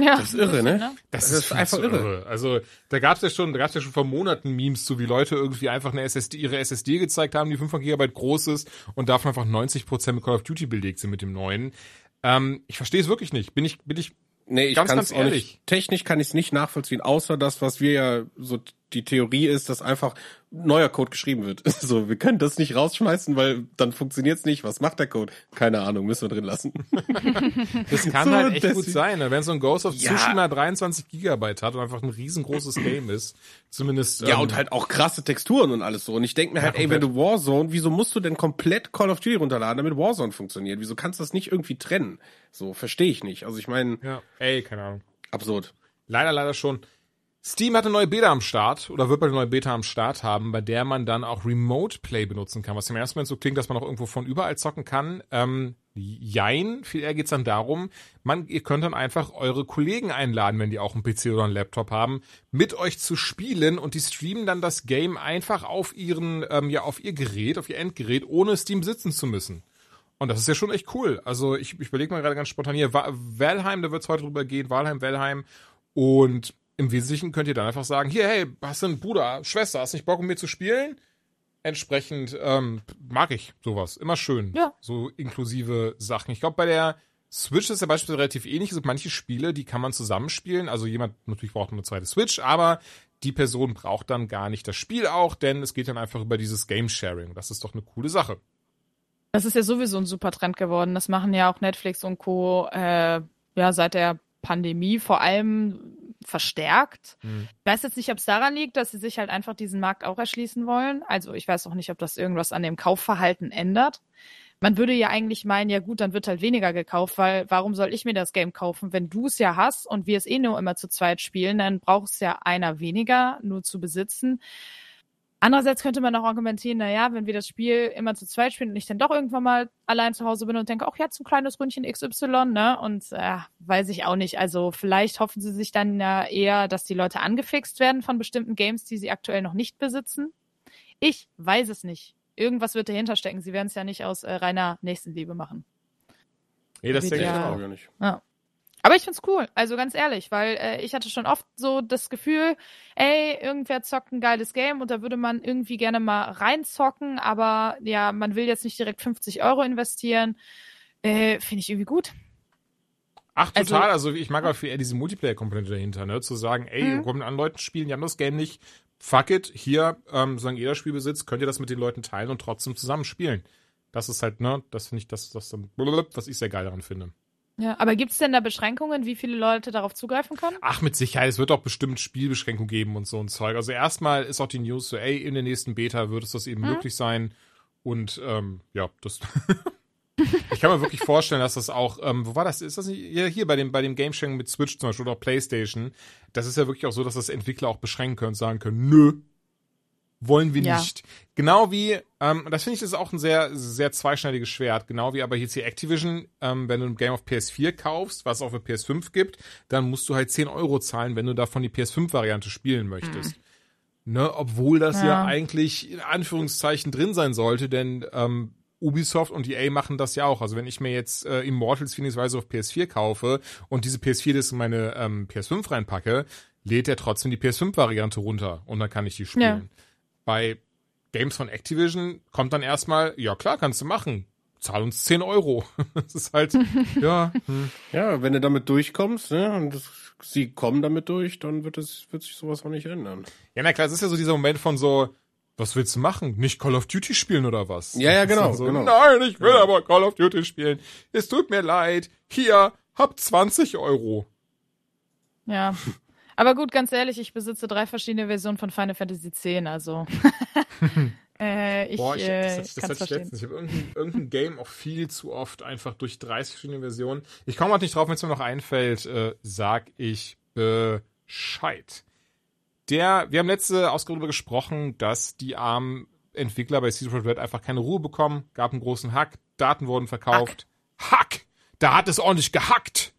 Ja, Das ist irre, ne? Das, Das ist, ist einfach zu irre. Also da gab's ja schon, da gab's ja schon vor Monaten Memes zu, wie Leute irgendwie einfach eine SSD, ihre SSD gezeigt haben, die 500 GB groß ist und davon einfach 90% mit Call of Duty belegt sind mit dem neuen. Ähm, ich verstehe es wirklich nicht. Bin ich, bin ich Nee, ich Ganz, kann ganz es auch nicht. Technisch kann ich es nicht nachvollziehen, außer das, was wir ja so die Theorie ist, dass einfach neuer Code geschrieben wird. So, wir können das nicht rausschmeißen, weil dann funktioniert's nicht. Was macht der Code? Keine Ahnung, müssen wir drin lassen. Das kann So, halt echt gut deswegen- sein, ne? wenn so ein Ghost of Ja. Tsushima 23 Gigabyte hat und einfach ein riesengroßes Game ist. Zumindest. Ja, ähm, und halt auch krasse Texturen und alles so. Und ich denke mir halt, ey, wenn du Warzone, wieso musst du denn komplett Call of Duty runterladen, damit Warzone funktioniert? Wieso kannst du das nicht irgendwie trennen? So, verstehe ich nicht. Also ich meine, Ja, ey, keine Ahnung. absurd. Leider, leider schon. Steam hat eine neue Beta am Start oder wird bald eine neue Beta am Start haben, bei der man dann auch Remote Play benutzen kann, was im ersten Moment so klingt, dass man auch irgendwo von überall zocken kann. Ähm, jein, viel eher geht's dann darum, man, ihr könnt dann einfach eure Kollegen einladen, wenn die auch einen PC oder einen Laptop haben, mit euch zu spielen und die streamen dann das Game einfach auf ihren, ähm, ja, auf ihr Gerät, auf ihr Endgerät, ohne Steam sitzen zu müssen. Und das ist ja schon echt cool. Also ich, ich überlege mal gerade ganz spontan hier, Valheim, da wird es heute drüber gehen, Valheim, Valheim. Und im Wesentlichen könnt ihr dann einfach sagen, hier, hey, hast du einen Bruder, Schwester, hast nicht Bock, mit mir zu spielen? Entsprechend ähm, mag ich sowas. Immer schön. Ja. So inklusive Sachen. Ich glaube, bei der Switch ist ja beispielsweise relativ ähnlich. Es gibt manche Spiele, die kann man zusammenspielen. Also jemand, natürlich braucht man eine zweite Switch, aber die Person braucht dann gar nicht das Spiel auch, denn es geht dann einfach über dieses Game Sharing. Das ist doch eine coole Sache. Das ist ja sowieso ein super Trend geworden. Das machen ja auch Netflix und Co. Äh, ja seit der Pandemie vor allem verstärkt. Hm. Ich weiß jetzt nicht, ob es daran liegt, dass sie sich halt einfach diesen Markt auch erschließen wollen. Also ich weiß auch nicht, ob das irgendwas an dem Kaufverhalten ändert. Man würde ja eigentlich meinen, ja gut, dann wird halt weniger gekauft, weil warum soll ich mir das Game kaufen? Wenn du es ja hast und wir es eh nur immer zu zweit spielen, dann braucht es ja einer weniger, nur zu besitzen. Andererseits könnte man auch argumentieren, na ja, wenn wir das Spiel immer zu zweit spielen und ich dann doch irgendwann mal allein zu Hause bin und denke, ach, jetzt ein kleines Ründchen XY, ne? Und äh, weiß ich auch nicht. Also vielleicht hoffen sie sich dann ja eher, dass die Leute angefixt werden von bestimmten Games, die sie aktuell noch nicht besitzen. Ich weiß es nicht. Irgendwas wird dahinter stecken. Sie werden es ja nicht aus äh, reiner Nächstenliebe machen. Nee, das denke ich auch. ja nicht. Ja. Aber ich find's cool, also ganz ehrlich, weil äh, ich hatte schon oft so das Gefühl, ey, irgendwer zockt ein geiles Game und da würde man irgendwie gerne mal reinzocken, aber ja, man will jetzt nicht direkt 50 Euro investieren. Äh, Finde ich irgendwie gut. Ach, Also- total. Also, ich mag auch viel eher diese Multiplayer-Komponente dahinter, ne? Zu sagen, ey, Mhm. wir kommen an Leuten spielen, die haben das Game nicht. Fuck it, hier, ähm, solange jeder Spiel besitzt, könnt ihr das mit den Leuten teilen und trotzdem zusammen spielen. Das ist halt, ne, das finde ich das, das, dann- was ich sehr geil daran finde. Ja, aber gibt's denn da Beschränkungen, wie viele Leute darauf zugreifen können? Ach, mit Sicherheit, es wird auch bestimmt Spielbeschränkungen geben und so ein Zeug. Also erstmal ist auch die News so, ey, in der nächsten Beta wird es das eben Mhm. möglich sein. Und ähm, ja, das. ich kann mir wirklich vorstellen, dass das auch, ähm, wo war das? Ist das nicht hier, hier bei dem, bei dem Game Sharing mit Switch zum Beispiel oder auch PlayStation? Das ist ja wirklich auch so, dass das Entwickler auch beschränken können und sagen können, nö, wollen wir Ja. nicht. Genau wie, ähm, das finde ich das ist auch ein sehr, sehr zweischneidiges Schwert. Genau wie aber jetzt hier Activision, ähm, wenn du ein Game auf PS4 kaufst, was es auch für PS5 gibt, dann musst du halt 10 Euro zahlen, wenn du davon die PS5-Variante spielen möchtest. Ne, obwohl das ja. Ja. eigentlich in Anführungszeichen drin sein sollte, denn ähm, Ubisoft und EA machen das ja auch. Also wenn ich mir jetzt äh, Immortals Phoenix Rise auf PS4 kaufe und diese PS4-Disc in meine ähm, PS5 reinpacke, lädt er trotzdem die PS5-Variante runter und dann kann ich die spielen. Bei Games von Activision kommt dann erstmal, ja klar, kannst du machen. Zahl uns 10 Euro. das ist halt, ja, hm. Ja, wenn du damit durchkommst, ne, und das, sie kommen damit durch, dann wird es, wird sich sowas auch nicht ändern. Ja, na klar, es ist ja so dieser Moment von so, was willst du machen? Nicht Call of Duty spielen oder was? Ja, ja, genau, So, genau. Nein, ich will aber Call of Duty spielen. Es tut mir leid. Hier, hab 20 Euro. Ja. Aber gut, ganz ehrlich, ich besitze drei verschiedene Versionen von Final Fantasy X, also. äh, ich Boah, ich, äh, das, das, das hatte ich verstehen. letztens. Ich habe irgendein, irgendein Game auch viel zu oft einfach durch 30 verschiedene Versionen. Ich komme halt nicht drauf, wenn es mir noch einfällt, äh, sag ich Bescheid. Der, wir haben letzte Ausgabe darüber gesprochen, dass die armen Entwickler bei Secret Red einfach keine Ruhe bekommen. Gab einen großen Hack, Daten wurden verkauft. Hack! Da hat es ordentlich gehackt!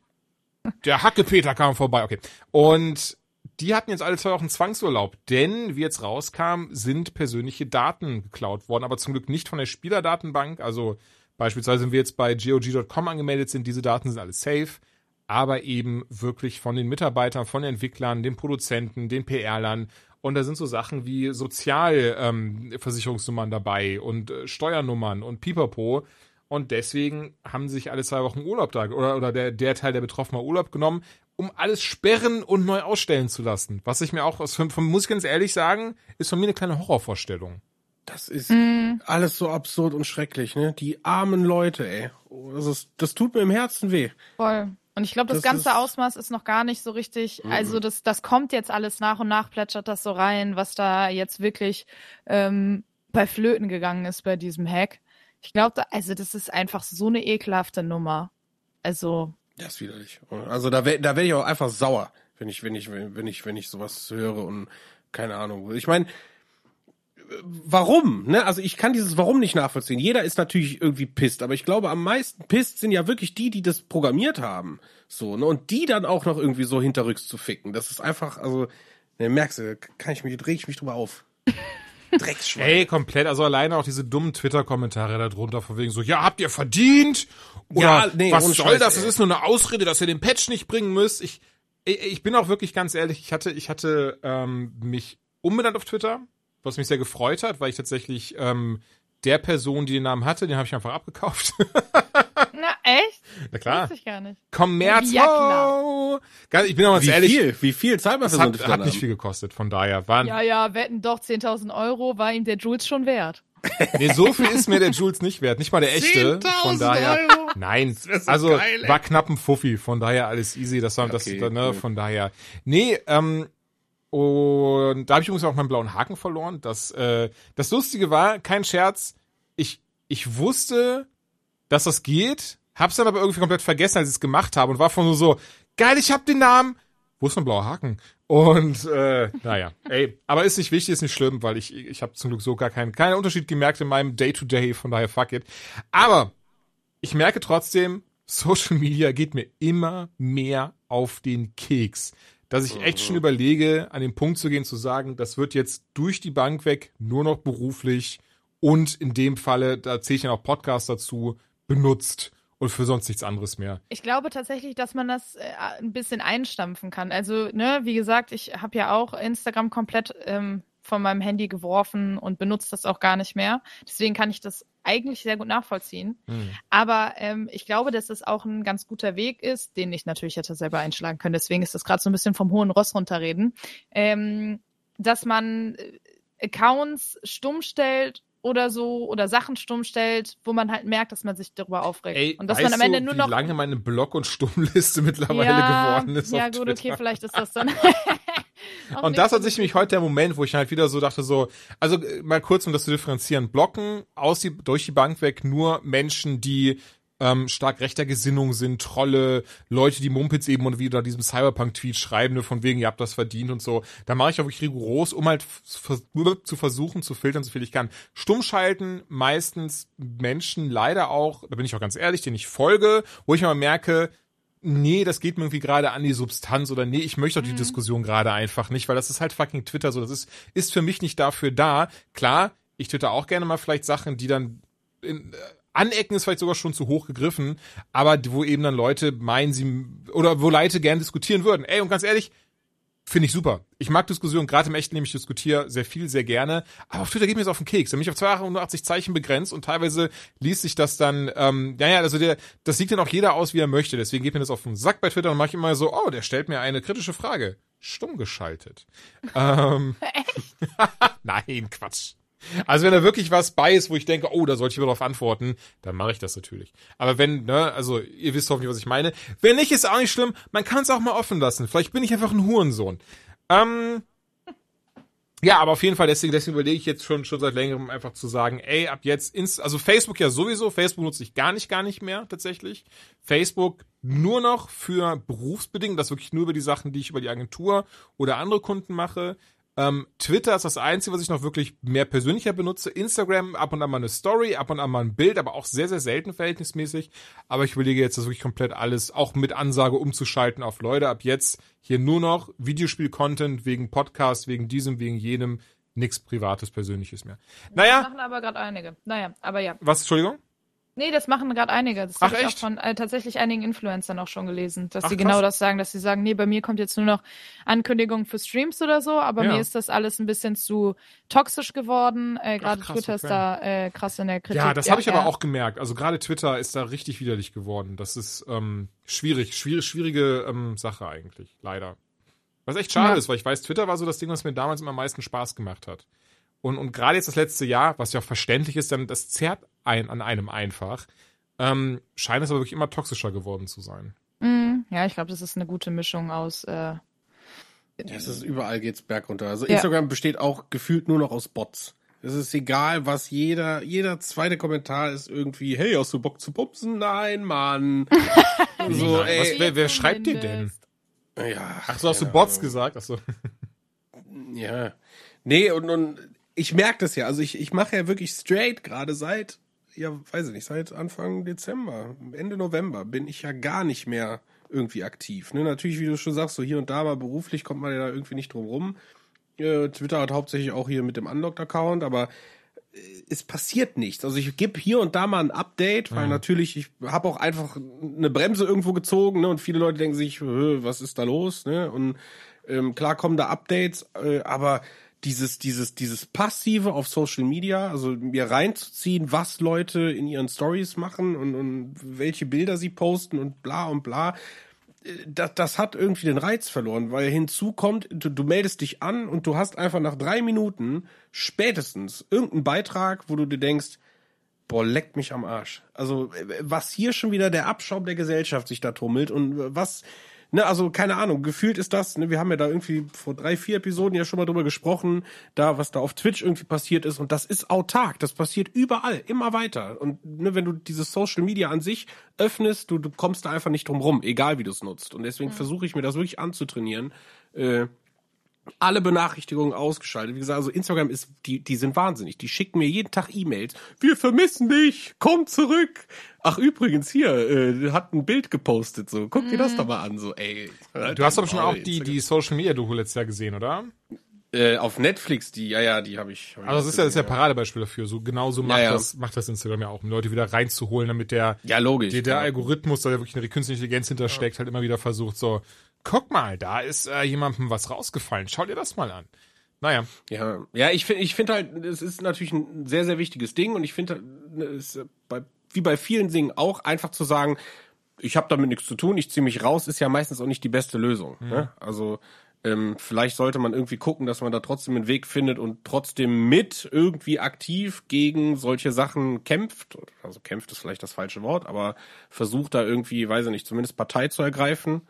Der Hackepeter kam vorbei, okay. Und die hatten jetzt alle zwei Wochen Zwangsurlaub, denn wie jetzt rauskam, sind persönliche Daten geklaut worden, aber zum Glück nicht von der Spielerdatenbank. Also beispielsweise, wenn wir jetzt bei GOG.com angemeldet sind, diese Daten sind alle safe, aber eben wirklich von den Mitarbeitern, von den Entwicklern, den Produzenten, den PR-Lern. Und da sind so Sachen wie Sozialversicherungsnummern ähm, dabei und äh, Steuernummern und Pipapo. Und deswegen haben sie sich alle zwei Wochen Urlaub da, oder, oder der, der Teil der Betroffenen Urlaub genommen, um alles sperren und neu ausstellen zu lassen. Was ich mir auch, aus, von, von, muss ich ganz ehrlich sagen, ist von mir eine kleine Horrorvorstellung. Das ist Mhm. alles so absurd und schrecklich, ne? Die armen Leute, ey. Oh, Das, ist, das tut mir im Herzen weh. Voll. Und ich glaube, das, Das ganze ist- Ausmaß ist noch gar nicht so richtig. Also das, das kommt jetzt alles nach und nach, plätschert das so rein, was da jetzt wirklich ähm, bei Flöten gegangen ist bei diesem Hack. Ich glaube, also das ist einfach so eine ekelhafte Nummer. Also Das ist widerlich. Also da wär, da werde ich auch einfach sauer, wenn ich, wenn ich, wenn ich, wenn ich sowas höre und keine Ahnung. Ich meine, warum? Ne? Also ich kann dieses Warum nicht nachvollziehen. Jeder ist natürlich irgendwie pisst, aber ich glaube, am meisten pisst sind ja wirklich die, die das programmiert haben. So, ne? Und die dann auch noch irgendwie so hinterrücks zu ficken. Das ist einfach, also, ne, merkst du, kann ich mich, reg ich mich drüber auf. Drecksschwein. Ey, komplett. Also alleine auch diese dummen Twitter-Kommentare da drunter, von wegen so, ja, habt ihr verdient? Oder Ja, nee, was soll Scheiß, das? ey. Das ist nur eine Ausrede, dass ihr den Patch nicht bringen müsst. Ich, ich, ich bin auch wirklich ganz ehrlich, ich hatte, ich hatte ähm, mich umbenannt auf Twitter, was mich sehr gefreut hat, weil ich tatsächlich ähm, der Person, die den Namen hatte, den habe ich einfach abgekauft. Na, echt? Na klar. Wusste ich gar nicht. Kommerz. Ja, klar. Ganz- Ich bin auch ganz Wie ehrlich, viel? Wie viel zahlt man für es so einen hat, hat nicht viel gekostet, von daher waren Ja, ja, wetten doch, 10.000 Euro war ihm der Jules schon wert. Nee, so viel ist mir der Jules nicht wert. Nicht mal der echte. 10.000 Von daher. Euro? Nein. so also geil, war knapp ein Fuffi. Von daher alles easy. Das war das, Okay, ne, cool. von daher. Nee, ähm, und da habe ich übrigens auch meinen blauen Haken verloren. Das, äh, das Lustige war, kein Scherz, ich, ich wusste, dass das geht, hab's dann aber irgendwie komplett vergessen, als ich es gemacht habe und war von nur so, geil, ich hab den Namen. Wo ist mein blauer Haken? Und äh, naja, ey, aber ist nicht wichtig, ist nicht schlimm, weil ich ich habe zum Glück so gar keinen keinen Unterschied gemerkt in meinem Day to Day, von daher fuck it. Aber ich merke trotzdem, Social Media geht mir immer mehr auf den Keks, dass ich echt schon überlege, an den Punkt zu gehen, zu sagen, das wird jetzt durch die Bank weg nur noch beruflich und in dem Falle, da zähle ich dann auch Podcasts dazu, benutzt und für sonst nichts anderes mehr. Ich glaube tatsächlich, dass man das äh, ein bisschen einstampfen kann. Also, ne, wie gesagt, ich habe ja auch Instagram komplett ähm, von meinem Handy geworfen und benutze das auch gar nicht mehr. Deswegen kann ich das eigentlich sehr gut nachvollziehen. Aber ähm, ich glaube, dass es auch ein ganz guter Weg ist, den ich natürlich hätte selber einschlagen können. Deswegen ist das gerade so ein bisschen vom hohen Ross runterreden, ähm, dass man äh, Accounts stumm stellt oder so oder Sachen stumm stellt, wo man halt merkt, dass man sich darüber aufregt. Ey, und dass man am Ende du, nur wie noch lange meine Block- und Stummliste mittlerweile ja, geworden ist Ja, gut, Twitter. okay, vielleicht ist das dann. Und das hat sich nämlich heute der Moment, wo ich halt wieder so dachte, so, also äh, mal kurz, um das zu differenzieren, blocken aus die, durch die Bank weg nur Menschen, die ähm, stark rechter Gesinnung sind, Trolle, Leute, die Mumpitz eben und wieder diesem Cyberpunk-Tweet schreiben, ne, von wegen, ihr habt das verdient und so. Da mache ich auch wirklich rigoros, um halt zu versuchen, zu filtern, so viel ich kann. Stummschalten meistens Menschen leider auch, da bin ich auch ganz ehrlich, denen ich folge, wo ich aber merke, nee, das geht mir irgendwie gerade an die Substanz oder nee, ich möchte doch die Diskussion gerade einfach nicht, weil das ist halt fucking Twitter so, das ist, ist für mich nicht dafür da. Klar, ich twitter auch gerne mal vielleicht Sachen, die dann in, äh, anecken ist vielleicht sogar schon zu hoch gegriffen, aber wo eben dann Leute meinen, sie, oder wo Leute gern diskutieren würden. Ey, und ganz ehrlich, Finde ich super. Ich mag Diskussionen, gerade im echten Leben, ich diskutiere sehr viel, sehr gerne. Aber auf Twitter geht mir das auf den Keks. Da bin ich auf 280 Zeichen begrenzt und teilweise liest sich das dann, ähm, ja, ja, also der, das sieht dann auch jeder aus, wie er möchte. Deswegen geht mir das auf den Sack bei Twitter und mache ich immer so, oh, der stellt mir eine kritische Frage. Stumm geschaltet. ähm, Nein, Quatsch. Also wenn da wirklich was bei ist, wo ich denke, oh, da sollte ich mal drauf antworten, dann mache ich das natürlich. Aber wenn, ne, also ihr wisst hoffentlich, was ich meine. Wenn nicht, ist auch nicht schlimm. Man kann es auch mal offen lassen. Vielleicht bin ich einfach ein Hurensohn. Ähm, ja, aber auf jeden Fall, deswegen, deswegen überlege ich jetzt schon, schon seit längerem einfach zu sagen, ey, ab jetzt, ins, also Facebook ja sowieso, Facebook nutze ich gar nicht, gar nicht mehr tatsächlich. Facebook nur noch für berufsbedingt, das wirklich nur über die Sachen, die ich über die Agentur oder andere Kunden mache. Ähm, Twitter ist das Einzige, was ich noch wirklich mehr persönlicher benutze. Instagram ab und an mal eine Story, ab und an mal ein Bild, aber auch sehr, sehr selten verhältnismäßig. Aber ich überlege jetzt, das wirklich komplett alles auch mit Ansage umzuschalten auf Leute. Ab jetzt hier nur noch Videospiel-Content wegen Podcast, wegen diesem, wegen jenem. Nix Privates, Persönliches mehr. Das Naja, machen aber gerade einige. Naja, aber ja. was, Entschuldigung? Nee, das machen gerade einige. Das habe ich auch echt? von äh, tatsächlich einigen Influencern auch schon gelesen, dass Ach, sie krass. genau das sagen, dass sie sagen, nee, bei mir kommt jetzt nur noch Ankündigung für Streams oder so, aber Ja. mir ist das alles ein bisschen zu toxisch geworden. Äh, gerade Twitter ist okay. da äh, krass in der Kritik. Ja, das habe ich aber ja. auch gemerkt. Also gerade Twitter ist da richtig widerlich geworden. Das ist ähm, schwierig, schwierig, schwierige ähm, Sache eigentlich, leider. Was echt schade Ja. ist, weil ich weiß, Twitter war so das Ding, was mir damals immer am meisten Spaß gemacht hat. Und, und gerade jetzt das letzte Jahr, was ja auch verständlich ist, dann das zerrt ein an einem einfach, ähm, scheint es aber wirklich immer toxischer geworden zu sein. Mm, ja, ich glaube, das ist eine gute Mischung aus. Äh, Ja, es ist überall geht's bergunter. Also Ja. Instagram besteht auch gefühlt nur noch aus Bots. Es ist egal, was jeder, jeder zweite Kommentar ist irgendwie, hey, hast du Bock zu pupsen? Nein, Mann. so, Was, ey. wer, wer schreibt dir denn? Ja. Ach so, hast du Bots Ahnung. gesagt? Ach so. Ja. Nee, und, und ich merke das ja. Also ich, ich mache ja wirklich straight gerade seit, ja, weiß ich nicht, seit Anfang Dezember, Ende November bin ich ja gar nicht mehr irgendwie aktiv. Ne? Natürlich, wie du schon sagst, so hier und da mal beruflich kommt man ja da irgendwie nicht drum rum. Äh, Twitter hat hauptsächlich auch hier mit dem Unlocked-Account, aber äh, es passiert nichts. Also ich gebe hier und da mal ein Update, weil Mhm. natürlich, ich habe auch einfach eine Bremse irgendwo gezogen, ne? Und viele Leute denken sich, "Hö, was ist da los? Ne? Und ähm, klar kommen da Updates, äh, aber dieses, dieses, dieses Passive auf Social Media, also mir reinzuziehen, was Leute in ihren Stories machen und, und welche Bilder sie posten und bla und bla, das, das hat irgendwie den Reiz verloren, weil hinzu kommt, du, du meldest dich an und du hast einfach nach drei Minuten spätestens irgendeinen Beitrag, wo du dir denkst, boah, leckt mich am Arsch. Also, äh, was hier schon wieder der Abschaum der Gesellschaft sich da tummelt und äh, was, ne, also keine Ahnung, gefühlt ist das, ne, wir haben ja da irgendwie vor drei, vier Episoden ja schon mal drüber gesprochen, da, was da auf Twitch irgendwie passiert ist. Und das ist autark, das passiert überall, immer weiter. Und ne, wenn du dieses Social Media an sich öffnest, du, du kommst da einfach nicht drum rum, egal wie du es nutzt. Und deswegen versuche ich mir das wirklich anzutrainieren, äh, alle Benachrichtigungen ausgeschaltet. Wie gesagt, also Instagram ist, die, die sind wahnsinnig. Die schicken mir jeden Tag E-Mails. Wir vermissen dich, komm zurück. Ach übrigens hier, äh, hat ein Bild gepostet. So, guck dir das doch mal an. So, ey. Du hast aber schon auch die, die Social Media Doku letztes Jahr gesehen, oder? äh, auf Netflix, die, ja, ja, die habe ich. Hab ich Also das ist ja, das ist ja Paradebeispiel dafür. So genauso macht Ja, ja. das macht das Instagram ja auch, um Leute wieder reinzuholen, damit der ja, logisch. der, der. Algorithmus, da ja wirklich eine künstliche Intelligenz hintersteckt, halt immer wieder versucht, so, guck mal, da ist äh, jemandem was rausgefallen, schau dir das mal an. Naja, Ja, ja, ich finde, ich finde halt, es ist natürlich ein sehr, sehr wichtiges Ding und ich finde, es bei, wie bei vielen Dingen auch einfach zu sagen, ich habe damit nichts zu tun, ich ziehe mich raus, ist ja meistens auch nicht die beste Lösung. Ne? Also ähm, vielleicht sollte man irgendwie gucken, dass man da trotzdem einen Weg findet und trotzdem mit irgendwie aktiv gegen solche Sachen kämpft. Also kämpft ist vielleicht das falsche Wort, aber versucht da irgendwie, weiß ich nicht, zumindest Partei zu ergreifen.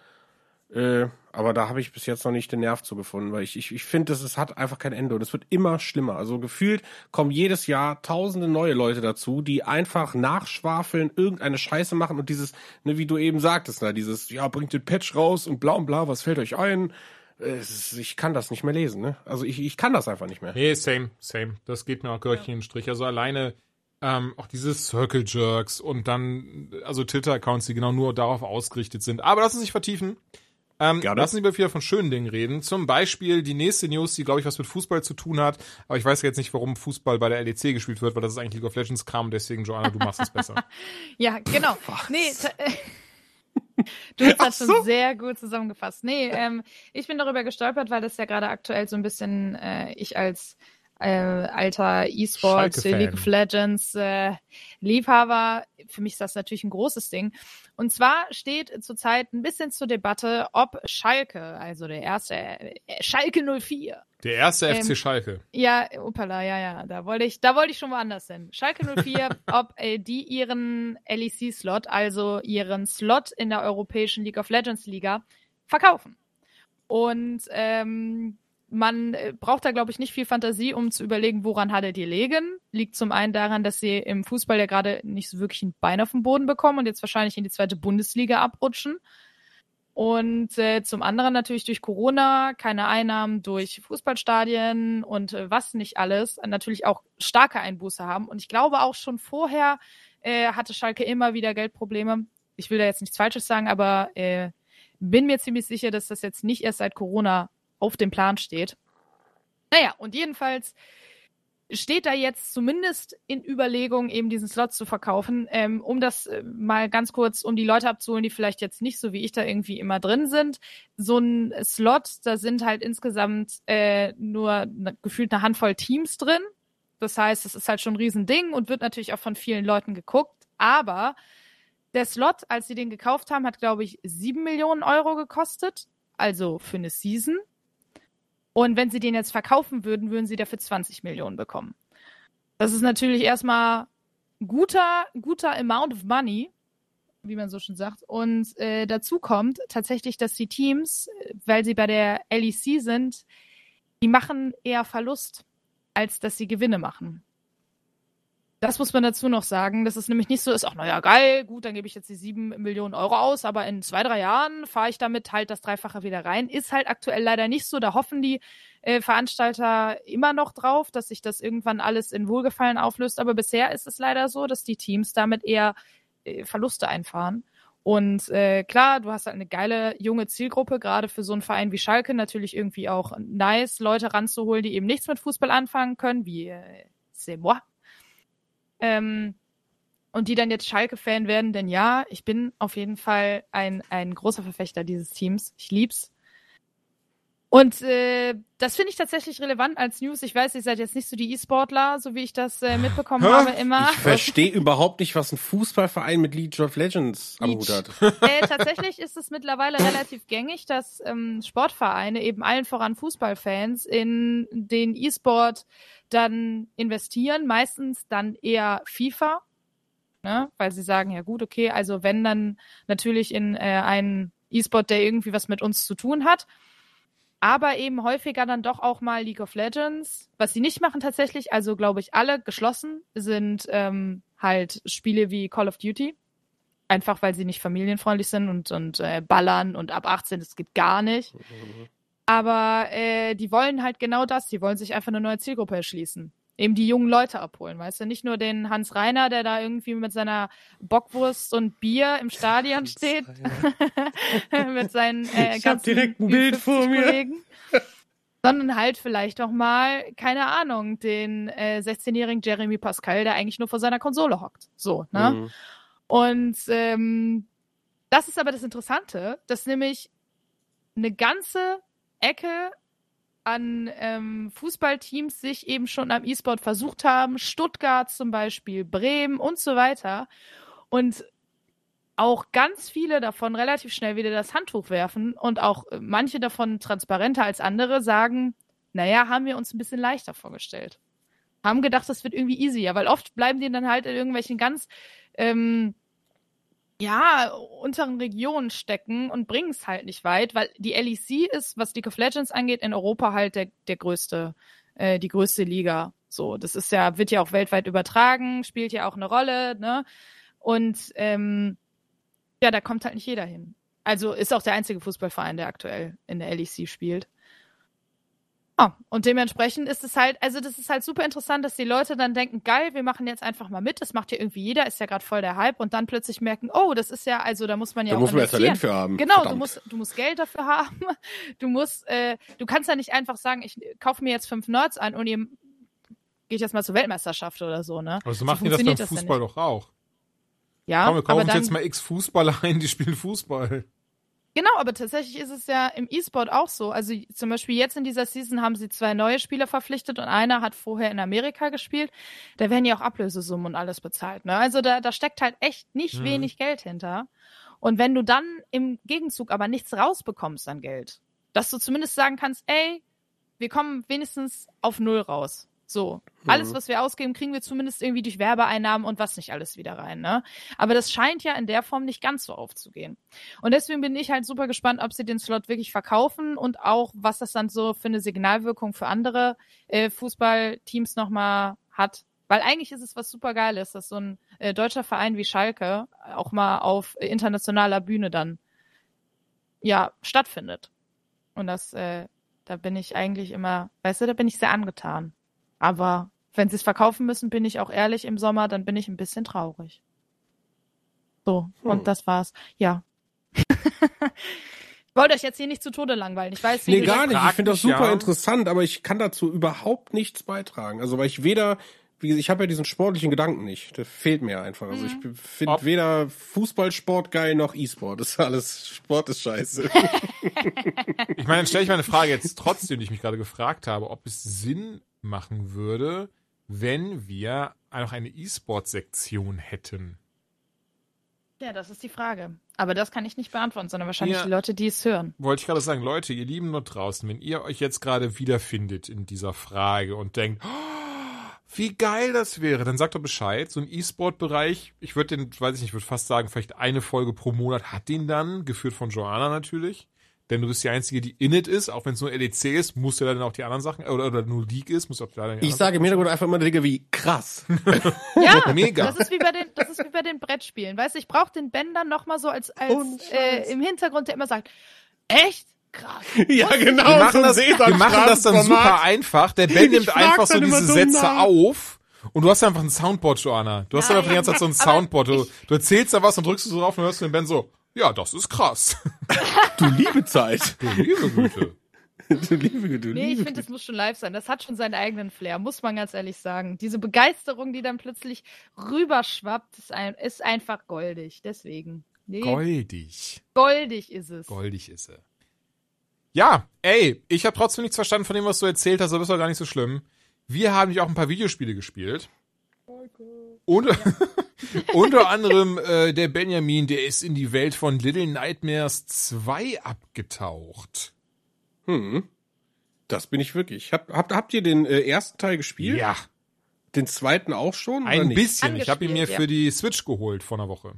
Äh, aber da habe ich bis jetzt noch nicht den Nerv zu gefunden, weil ich, ich, ich finde, es hat einfach kein Ende und es wird immer schlimmer. Also gefühlt kommen jedes Jahr tausende neue Leute dazu, die einfach nachschwafeln, irgendeine Scheiße machen und dieses, ne, wie du eben sagtest, na, dieses, ja, bringt den Patch raus und bla und bla, was fällt euch ein? Äh, ist, ich kann das nicht mehr lesen, ne? Also ich, ich kann das einfach nicht mehr. nee, same, same. Das geht mir auch gleich in den Strich. Also alleine ähm, auch diese Circle Jerks und dann, also Twitter-Accounts, die genau nur darauf ausgerichtet sind. Aber lass uns nicht vertiefen. Ähm, Gerne. lassen Sie mal wieder von schönen Dingen reden. Zum Beispiel die nächste News, die, glaube ich, was mit Fußball zu tun hat. Aber ich weiß jetzt nicht, warum Fußball bei der LEC gespielt wird, weil das ist eigentlich League of Legends Kram. Deswegen, Joanna, du machst es besser. Ja, genau. Nee, ta- du hast das schon sehr gut zusammengefasst. Nee, ähm, ich bin darüber gestolpert, weil das ja gerade aktuell so ein bisschen äh, ich als äh, alter E-Sport, Schalke-Fan. League of Legends äh, Liebhaber, für mich ist das natürlich ein großes Ding. Und zwar steht zurzeit ein bisschen zur Debatte, ob Schalke, also der erste äh, Schalke 04, Der erste Ähm, FC Schalke. ja, opala, ja, ja, da wollte ich, da wollte ich schon woanders hin. Schalke 04, ob äh, die ihren LEC-Slot, also ihren Slot in der Europäischen League of Legends Liga, verkaufen. Und ähm, man äh, braucht da, glaube ich, nicht viel Fantasie, um zu überlegen, woran hattet ihr legen. Liegt zum einen daran, dass sie im Fußball ja gerade nicht so wirklich ein Bein auf den Boden bekommen und jetzt wahrscheinlich in die zweite Bundesliga abrutschen. Und äh, zum anderen natürlich durch Corona, keine Einnahmen durch Fußballstadien und äh, was nicht alles, natürlich auch starke Einbuße haben. Und ich glaube auch schon vorher äh, hatte Schalke immer wieder Geldprobleme. Ich will da jetzt nichts Falsches sagen, aber äh, bin mir ziemlich sicher, dass das jetzt nicht erst seit Corona auf dem Plan steht. Naja, und jedenfalls steht da jetzt zumindest in Überlegung, eben diesen Slot zu verkaufen. Ähm, um das äh, mal ganz kurz, um die Leute abzuholen, die vielleicht jetzt nicht so wie ich da irgendwie immer drin sind. So ein Slot, da sind halt insgesamt äh, nur ne, gefühlt eine Handvoll Teams drin. Das heißt, es ist halt schon ein Riesending und wird natürlich auch von vielen Leuten geguckt. Aber der Slot, als sie den gekauft haben, hat, glaube ich, sieben Millionen Euro gekostet. Also für eine Season. Und wenn sie den jetzt verkaufen würden, würden sie dafür 20 Millionen bekommen. Das ist natürlich erstmal guter, guter Amount of money, wie man so schon sagt. Und äh, dazu kommt tatsächlich, dass die Teams, weil sie bei der LEC sind, die machen eher Verlust, als dass sie Gewinne machen. Das muss man dazu noch sagen, dass es nämlich nicht so ist, ach naja, geil, gut, dann gebe ich jetzt die sieben Millionen Euro aus, aber in zwei, drei Jahren fahre ich damit halt das Dreifache wieder rein. Ist halt aktuell leider nicht so. Da hoffen die äh, Veranstalter immer noch drauf, dass sich das irgendwann alles in Wohlgefallen auflöst. Aber bisher ist es leider so, dass die Teams damit eher äh, Verluste einfahren. Und äh, klar, du hast halt eine geile junge Zielgruppe, gerade für so einen Verein wie Schalke natürlich irgendwie auch nice, Leute ranzuholen, die eben nichts mit Fußball anfangen können, wie äh, c'est moi. Ähm, und die dann jetzt Schalke-Fan werden, denn ja, ich bin auf jeden Fall ein, ein großer Verfechter dieses Teams. Ich lieb's. Und äh, das finde ich tatsächlich relevant als News. Ich weiß, ihr seid jetzt nicht so die E-Sportler, so wie ich das äh, mitbekommen Hä? habe immer. Ich verstehe überhaupt nicht, was ein Fußballverein mit League of Legends am Hut hat. Äh, tatsächlich ist es mittlerweile relativ gängig, dass ähm, Sportvereine, eben allen voran Fußballfans, in den E-Sport dann investieren, meistens dann eher FIFA, ne? weil sie sagen, ja gut, okay, also wenn dann natürlich in äh, einen E-Sport, der irgendwie was mit uns zu tun hat, aber eben häufiger dann doch auch mal League of Legends. Was sie nicht machen tatsächlich, also glaube ich alle geschlossen, sind ähm, halt Spiele wie Call of Duty. Einfach weil sie nicht familienfreundlich sind und, und äh, ballern und ab 18, das geht gar nicht. Aber äh, die wollen halt genau das, die wollen sich einfach eine neue Zielgruppe erschließen. Eben die jungen Leute abholen, weißt du? Nicht nur den Hans Reiner, der da irgendwie mit seiner Bockwurst und Bier im Stadion steht, mit seinen äh, Ich ganzen direkt ein Bild vor mir. Kollegen, sondern halt vielleicht auch mal, keine Ahnung, den äh, 16-jährigen Jeremy Pascal, der eigentlich nur vor seiner Konsole hockt. So, ne? Mhm. Und ähm, das ist aber das Interessante, dass nämlich eine ganze Ecke an ähm, Fußballteams sich eben schon am E-Sport versucht haben. Stuttgart zum Beispiel, Bremen und so weiter. Und auch ganz viele davon relativ schnell wieder das Handtuch werfen und auch äh, manche davon transparenter als andere sagen, naja, haben wir uns ein bisschen leichter vorgestellt. Haben gedacht, das wird irgendwie easier, weil oft bleiben die dann halt in irgendwelchen ganz ähm, ja, unteren Regionen stecken und bringen es halt nicht weit, weil die LEC ist, was League of Legends angeht, in Europa halt der, der größte, äh, die größte Liga. So, das ist ja, wird ja auch weltweit übertragen, spielt ja auch eine Rolle, ne? Und ähm, ja, da kommt halt nicht jeder hin. Also ist auch der einzige Fußballverein, der aktuell in der LEC spielt. Ah, und dementsprechend ist es halt, also das ist halt super interessant, dass die Leute dann denken, geil, wir machen jetzt einfach mal mit, das macht ja irgendwie jeder, ist ja gerade voll der Hype und dann plötzlich merken, oh, das ist ja, also da muss man ja Da auch muss man ja. Talent für haben. Genau, du musst, du musst Geld dafür haben. Du musst, äh, du kannst ja nicht einfach sagen, ich kaufe mir jetzt fünf Nerds ein und ihr geht jetzt mal zur Weltmeisterschaft oder so, ne? Aber so machen die das beim ja Fußball nicht. doch auch. Ja, Komm, wir kaufen aber uns dann, jetzt mal x Fußballer ein, die spielen Fußball. Genau, aber tatsächlich ist es ja im E-Sport auch so. Also zum Beispiel jetzt in dieser Season haben sie zwei neue Spieler verpflichtet und einer hat vorher in Amerika gespielt. Da werden ja auch Ablösesummen und alles bezahlt. Ne? Also da, da steckt halt echt nicht Mhm. wenig Geld hinter. Und wenn du dann im Gegenzug aber nichts rausbekommst an Geld, dass du zumindest sagen kannst, ey, wir kommen wenigstens auf Null raus. So, alles, Mhm. was wir ausgeben, kriegen wir zumindest irgendwie durch Werbeeinnahmen und was nicht alles wieder rein. Ne? Aber das scheint ja in der Form nicht ganz so aufzugehen. Und deswegen bin ich halt super gespannt, ob sie den Slot wirklich verkaufen und auch, was das dann so für eine Signalwirkung für andere äh, Fußballteams nochmal hat. Weil eigentlich ist es was super Geiles, dass so ein äh, deutscher Verein wie Schalke auch mal auf internationaler Bühne dann ja stattfindet. Und das, äh, da bin ich eigentlich immer, weißt du, da bin ich sehr angetan. Aber wenn sie es verkaufen müssen, bin ich auch ehrlich im Sommer, dann bin ich ein bisschen traurig. So, Hm. und das war's. Ja. ich wollte euch jetzt hier nicht zu Tode langweilen. Ich weiß, wie Nee, gar nicht. Ich finde das super ja. interessant, aber ich kann dazu überhaupt nichts beitragen. Also weil ich weder, wie gesagt, ich habe ja diesen sportlichen Gedanken nicht. Der fehlt mir einfach. Also ich finde Ob- weder Fußballsport geil noch E-Sport. Das ist alles, Sport ist scheiße. Ich meine, dann stelle ich meine Frage jetzt trotzdem, die ich mich gerade gefragt habe, ob es Sinn machen würde, wenn wir noch eine E-Sport-Sektion hätten. Ja, das ist die Frage. Aber das kann ich nicht beantworten, sondern wahrscheinlich Ja. die Leute, die es hören. Wollte ich gerade sagen, Leute, ihr Lieben dort draußen, wenn ihr euch jetzt gerade wiederfindet in dieser Frage und denkt, oh, wie geil das wäre, dann sagt doch Bescheid. So ein E-Sport-Bereich, ich würde den, weiß ich nicht, ich würde fast sagen, vielleicht eine Folge pro Monat hat den dann, geführt von Joanna natürlich. Denn du bist die Einzige, die in it ist, auch wenn es nur LEC ist, muss ja dann auch die anderen Sachen, oder, oder nur League ist, muss auch da dann die Ich anderen sage im Hintergrund einfach immer Dinge wie krass. Ja, Mega. Das ist wie bei den, das ist wie bei den Brettspielen. Weißt du, ich brauche den Ben dann noch mal so als, als äh, im Hintergrund, der immer sagt, echt krass. ja, genau. wir machen, so das, wir machen das dann super einfach. Der Ben Ich nimmt einfach so diese Sätze nach. auf Und du hast ja einfach ein Soundboard, Joanna. Du hast ja einfach die ganze Zeit so ein Soundboard. Du, ich- du erzählst da was und drückst du so drauf und hörst du den Ben so, ja, das ist krass. Du liebe Zeit. Du liebe Güte. du liebe, du Nee, ich liebe. finde, das muss schon live sein. Das hat schon seinen eigenen Flair, muss man ganz ehrlich sagen. Diese Begeisterung, die dann plötzlich rüberschwappt, ist, ein, ist einfach goldig. Deswegen. Nee, Goldig. goldig ist es. Goldig ist er. Ja, ey, ich habe trotzdem nichts verstanden von dem, was du erzählt hast, aber ist doch gar nicht so schlimm. Wir haben nämlich auch ein paar Videospiele gespielt. Unter, unter anderem äh, der Benjamin, der ist in die Welt von Little Nightmares 2 abgetaucht. Hm. Das bin ich wirklich. Hab, habt, habt ihr den äh, ersten Teil gespielt? Ja, Den zweiten auch schon? oder ein nicht? bisschen. Ich habe ihn mir Angespielt, für die Switch geholt vor einer Woche.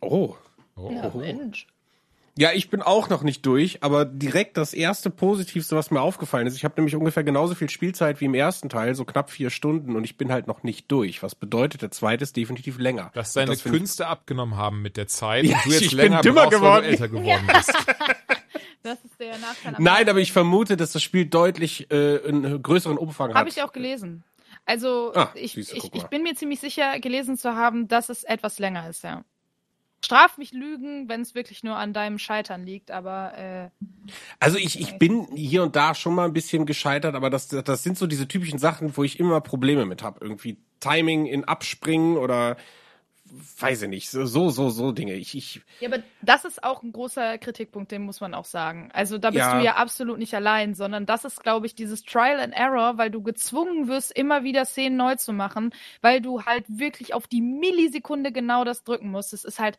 Oh. Oh. Ja, Mensch. Ja, ich bin auch noch nicht durch, aber direkt das erste Positivste, was mir aufgefallen ist, ich habe nämlich ungefähr genauso viel Spielzeit wie im ersten Teil, so knapp vier Stunden und ich bin halt noch nicht durch. Was bedeutet, der zweite ist definitiv länger. Dass deine das find ich- Künste abgenommen haben mit der Zeit Ja, und du jetzt ich bin länger dümmer brauchst, geworden. weil du älter geworden bist. Das ist der Nachteil. Nein, aber ich vermute, dass das Spiel deutlich äh, einen größeren Umfang hat. Habe ich auch gelesen. Also Ah, ich, siehste, ich, ich bin mir ziemlich sicher, gelesen zu haben, dass es etwas länger ist, ja. Straf mich Lügen, wenn es wirklich nur an deinem Scheitern liegt, aber äh, Also ich, ich bin hier und da schon mal ein bisschen gescheitert, aber das, das sind so diese typischen Sachen, wo ich immer Probleme mit habe. Irgendwie Timing in Abspringen oder weiß ich nicht, so, so, so, so Dinge. Ich, ich, Ja, aber das ist auch ein großer Kritikpunkt, den muss man auch sagen. Also da bist Ja. du ja absolut nicht allein, sondern das ist, glaube ich, dieses Trial and Error, weil du gezwungen wirst, immer wieder Szenen neu zu machen, weil du halt wirklich auf die Millisekunde genau das drücken musst. Das ist halt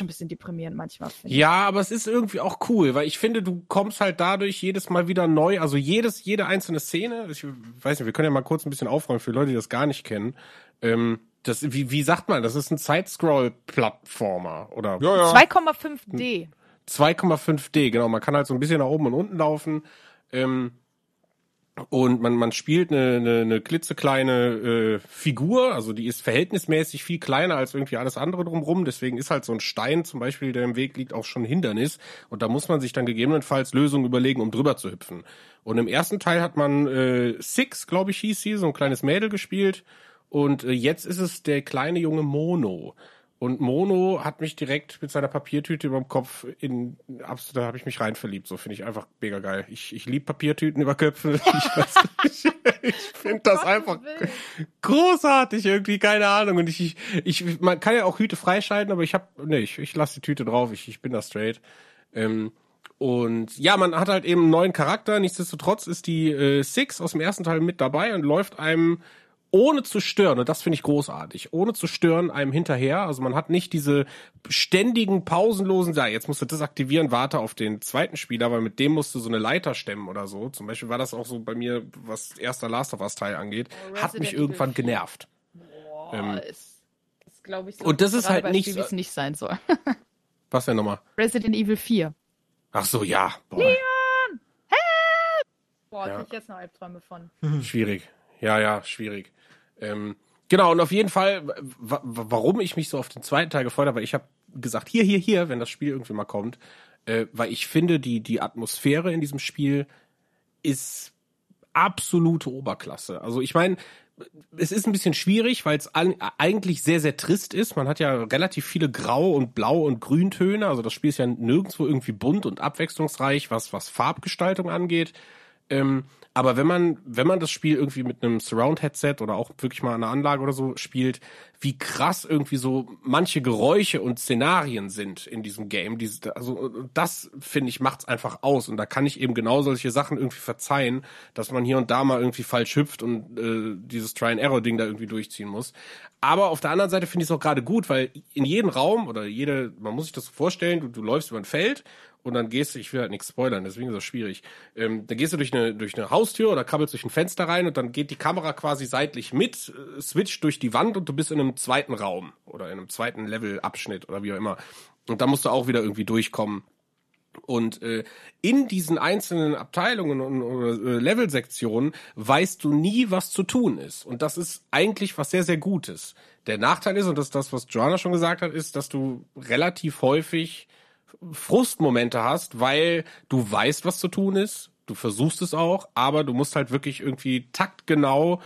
ein bisschen deprimierend manchmal. ja, aber es ist irgendwie auch cool, weil ich finde, du kommst halt dadurch jedes Mal wieder neu, also jedes, jede einzelne Szene, ich weiß nicht, wir können ja mal kurz ein bisschen aufräumen für Leute, die das gar nicht kennen. Ähm, das, wie, wie sagt man, das ist ein Side-Scroll-Plattformer oder Ja, ja. 2,5D. 2,5D, genau. Man kann halt so ein bisschen nach oben und unten laufen. Ähm, und man, man spielt eine, eine, eine klitzekleine äh, Figur, also die ist verhältnismäßig viel kleiner als irgendwie alles andere drumrum. Deswegen ist halt so ein Stein zum Beispiel, der im Weg liegt, auch schon ein Hindernis. Und da muss man sich dann gegebenenfalls Lösungen überlegen, um drüber zu hüpfen. Und im ersten Teil hat man äh, Six, glaube ich, hieß sie, so ein kleines Mädel gespielt. Und äh, jetzt ist es der kleine junge Mono. Und Mono hat mich direkt mit seiner Papiertüte über dem Kopf in, absolut, da habe ich mich rein verliebt. So finde ich einfach mega geil. Ich, ich liebe Papiertüten über Köpfe. Ich, nicht. ich finde das einfach großartig irgendwie, keine Ahnung. Und ich, ich, ich man kann ja auch Hüte freischalten, aber ich habe, nee, ich, ich lasse die Tüte drauf. Ich, ich bin da straight. Ähm, und ja, man hat halt eben einen neuen Charakter. Nichtsdestotrotz ist die äh, Six aus dem ersten Teil mit dabei und läuft einem ohne zu stören, und das finde ich großartig, ohne zu stören einem hinterher. Also man hat nicht diese ständigen, pausenlosen, ja, jetzt musst du das aktivieren, warte auf den zweiten Spieler, weil mit dem musst du so eine Leiter stemmen oder so. Zum Beispiel war das auch so bei mir, was erster Last of Us Teil angeht, Oh, hat mich Resident irgendwann Evil 4. genervt. Boah, Ähm, ist, ist glaube ich, so und das ist halt nicht wie es nicht sein soll. Was denn nochmal? Resident Evil 4. Ach so, ja. Boah, Boah, Ja. krieg ich jetzt noch Albträume von. schwierig. Ja, ja, schwierig. Ähm, genau, und auf jeden Fall, wa- wa- warum ich mich so auf den zweiten Teil gefreut habe, weil ich habe gesagt, hier, hier, hier, wenn das Spiel irgendwie mal kommt, äh, weil ich finde, die, die Atmosphäre in diesem Spiel ist absolute Oberklasse. Also ich meine, es ist ein bisschen schwierig, weil es eigentlich sehr, sehr trist ist. Man hat ja relativ viele Grau- und Blau- und Grüntöne. Also das Spiel ist ja nirgendwo irgendwie bunt und abwechslungsreich, was, was Farbgestaltung angeht. Ähm, aber wenn man, wenn man das Spiel irgendwie mit einem Surround-Headset oder auch wirklich mal an einer Anlage oder so spielt, wie krass irgendwie so manche Geräusche und Szenarien sind in diesem Game. Diese, also das, finde ich, macht's einfach aus. Und da kann ich eben genau solche Sachen irgendwie verzeihen, dass man hier und da mal irgendwie falsch hüpft und äh, dieses Try-and-Error-Ding da irgendwie durchziehen muss. Aber auf der anderen Seite finde ich es auch gerade gut, weil in jedem Raum oder jede, man muss sich das so vorstellen, du, du läufst über ein Feld und dann gehst du, ich will halt nichts spoilern, deswegen ist das schwierig. Ähm, dann gehst du durch eine, durch eine Haustür oder krabbelst durch ein Fenster rein und dann geht die Kamera quasi seitlich mit, äh, switcht durch die Wand und du bist in einem zweiten Raum oder in einem zweiten Levelabschnitt oder wie auch immer. Und da musst du auch wieder irgendwie durchkommen. Und äh, in diesen einzelnen Abteilungen und oder, äh, Levelsektionen weißt du nie, was zu tun ist. Und das ist eigentlich was sehr, sehr Gutes. Der Nachteil ist, und das ist das, was Joanna schon gesagt hat, ist, dass du relativ häufig Frustmomente hast, weil du weißt, was zu tun ist. Du versuchst es auch, aber du musst halt wirklich irgendwie taktgenau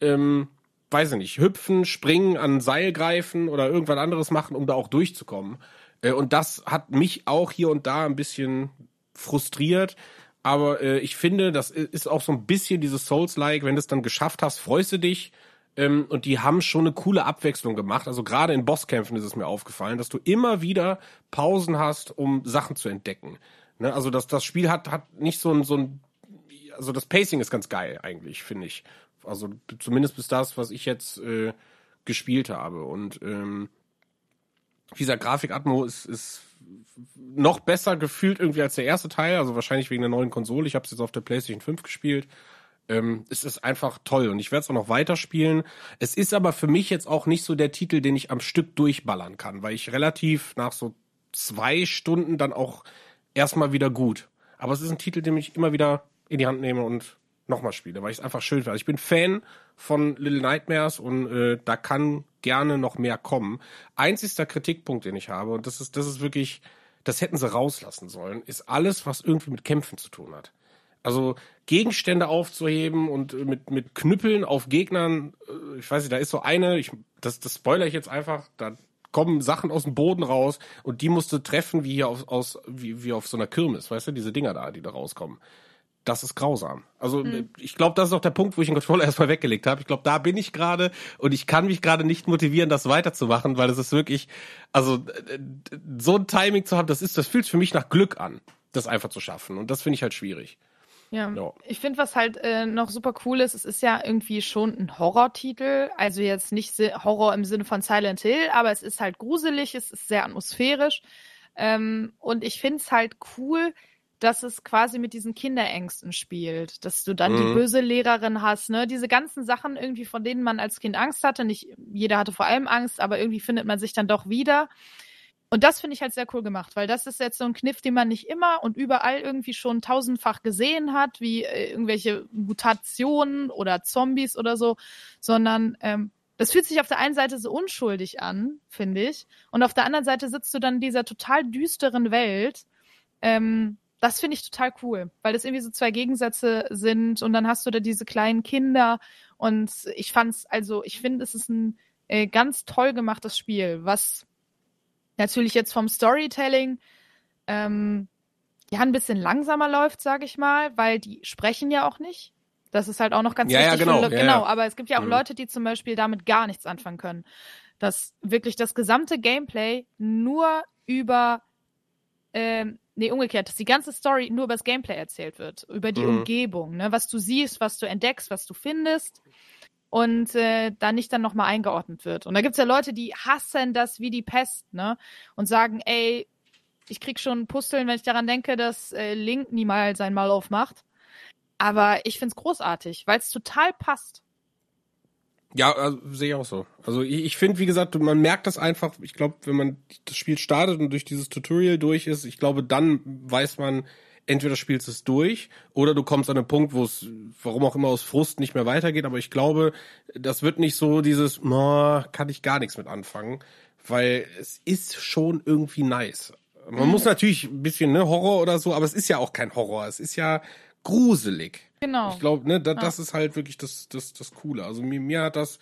ähm, weiß ich nicht, hüpfen, springen, an Seil greifen oder irgendwas anderes machen, um da auch durchzukommen. Äh, und das hat mich auch hier und da ein bisschen frustriert. Aber äh, ich finde, das ist auch so ein bisschen dieses Souls-like, wenn du es dann geschafft hast, freust du dich. Ähm, und die haben schon eine coole Abwechslung gemacht. Also gerade in Bosskämpfen ist es mir aufgefallen, dass du immer wieder Pausen hast, um Sachen zu entdecken. Ne? Also das, das Spiel hat, hat nicht so ein, so ein, also das Pacing ist ganz geil eigentlich, finde ich. Also zumindest bis das, was ich jetzt äh, gespielt habe. Und ähm, dieser Grafik-Atmo ist, ist noch besser gefühlt irgendwie als der erste Teil, also wahrscheinlich wegen der neuen Konsole. Ich habe es jetzt auf der PlayStation 5 gespielt. Ähm, es ist einfach toll und ich werde es auch noch weiterspielen. Es ist aber für mich jetzt auch nicht so der Titel, den ich am Stück durchballern kann, weil ich relativ nach so zwei Stunden dann auch erstmal wieder gut. Aber es ist ein Titel, den ich immer wieder in die Hand nehme und nochmal spiele, weil ich es einfach schön finde. Also ich bin Fan von Little Nightmares und äh, da kann gerne noch mehr kommen. Einzigster Kritikpunkt, den ich habe, und das ist, das ist wirklich, das hätten sie rauslassen sollen, ist alles, was irgendwie mit Kämpfen zu tun hat. Also Gegenstände aufzuheben und mit, mit Knüppeln auf Gegnern, äh, ich weiß nicht, da ist so eine, ich, das, das spoiler ich jetzt einfach, da kommen Sachen aus dem Boden raus und die musst du treffen wie hier aus, aus wie, wie auf so einer Kirmes, weißt du, diese Dinger da, die da rauskommen das ist grausam. Also mhm. ich glaube, das ist auch der Punkt, wo ich den Controller erstmal weggelegt habe. Ich glaube, da bin ich gerade und ich kann mich gerade nicht motivieren, das weiterzumachen, weil es ist wirklich, also so ein Timing zu haben, das ist, das fühlt für mich nach Glück an, das einfach zu schaffen. Und das finde ich halt schwierig. Ja, ja. ich finde, was halt äh, noch super cool ist, es ist ja irgendwie schon ein Horrortitel. Also jetzt nicht Horror im Sinne von Silent Hill, aber es ist halt gruselig, es ist sehr atmosphärisch. Ähm, und ich finde es halt cool, dass es quasi mit diesen Kinderängsten spielt, dass du dann mhm. die böse Lehrerin hast, ne? Diese ganzen Sachen irgendwie, von denen man als Kind Angst hatte. Nicht jeder hatte vor allem Angst, aber irgendwie findet man sich dann doch wieder. Und das finde ich halt sehr cool gemacht, weil das ist jetzt so ein Kniff, den man nicht immer und überall irgendwie schon tausendfach gesehen hat, wie äh, irgendwelche Mutationen oder Zombies oder so, sondern ähm, das fühlt sich auf der einen Seite so unschuldig an, finde ich, und auf der anderen Seite sitzt du dann in dieser total düsteren Welt. Ähm, das finde ich total cool, weil das irgendwie so zwei Gegensätze sind und dann hast du da diese kleinen Kinder und ich fand's, also ich finde, es ist ein äh, ganz toll gemachtes Spiel, was natürlich jetzt vom Storytelling ähm, ja ein bisschen langsamer läuft, sage ich mal, weil die sprechen ja auch nicht. Das ist halt auch noch ganz ja, wichtig. Ja, genau, für, ja, genau, ja. aber es gibt ja auch mhm. Leute, die zum Beispiel damit gar nichts anfangen können. Dass wirklich das gesamte Gameplay nur über ähm, nee, umgekehrt, dass die ganze Story nur über das Gameplay erzählt wird, über die mhm. Umgebung, ne, was du siehst, was du entdeckst, was du findest und äh, da nicht dann nochmal eingeordnet wird. Und da gibt's ja Leute, die hassen das wie die Pest, ne, und sagen, ey, ich krieg schon Pusteln, wenn ich daran denke, dass äh, Link niemals sein Mal aufmacht. Aber ich find's großartig, weil es total passt. Ja, also, sehe ich auch so. Also ich, ich finde, wie gesagt, man merkt das einfach, ich glaube, wenn man das Spiel startet und durch dieses Tutorial durch ist, ich glaube, dann weiß man, entweder spielst du es durch oder du kommst an einen Punkt, wo es, warum auch immer aus Frust nicht mehr weitergeht. Aber ich glaube, das wird nicht so dieses, oh, kann ich gar nichts mit anfangen, weil es ist schon irgendwie nice. Man mhm. muss natürlich ein bisschen ne, Horror oder so, aber es ist ja auch kein Horror. Es ist ja gruselig. Genau. Ich glaube, ne, da, das ist halt wirklich das, das, das Coole. Also mir, mir hat das,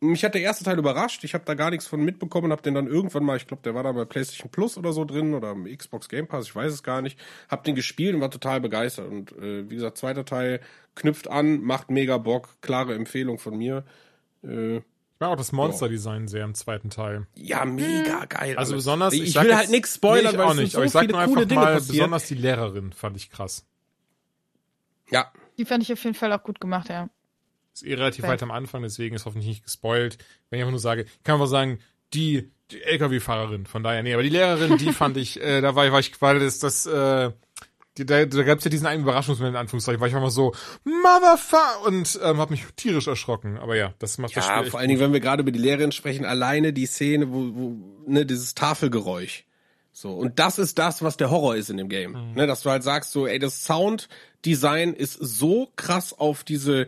mich hat der erste Teil überrascht. Ich habe da gar nichts von mitbekommen, habe den dann irgendwann mal, ich glaube, der war da bei PlayStation Plus oder so drin oder im Xbox Game Pass, ich weiß es gar nicht. Hab den gespielt und war total begeistert. Und äh, wie gesagt, zweiter Teil knüpft an, macht mega Bock, klare Empfehlung von mir. Äh, ich mag auch das Monster-Design sehr im zweiten Teil. Ja, mega geil. Also besonders, ich, ich, will jetzt, halt nichts spoilern, nee, ich weil auch es nicht, so aber ich sag viele nur coole einfach Dinge mal, passieren. besonders die Lehrerin fand ich krass. Ja, Die fand ich auf jeden Fall auch gut gemacht, ja. Ist eh relativ Okay. weit am Anfang, deswegen ist hoffentlich nicht gespoilt. Wenn ich einfach nur sage, kann man sagen, die, die LKW-Fahrerin, von daher, nee, aber die Lehrerin, die fand ich, äh, da war ich, war ich, weil das, das, äh, die, da, da gab's ja diesen einen Überraschungsmoment, in Anführungszeichen, war ich einfach so, Motherfucker, und ähm, hab mich tierisch erschrocken. Aber ja, das macht das ja Spiel echt vor allen Dingen, wenn wir gerade über die Lehrerin sprechen, alleine die Szene, wo, wo ne, dieses Tafelgeräusch. So, und das ist das, was der Horror ist in dem Game. Mhm. Ne, dass du halt sagst, so, ey, das Sounddesign ist so krass auf diese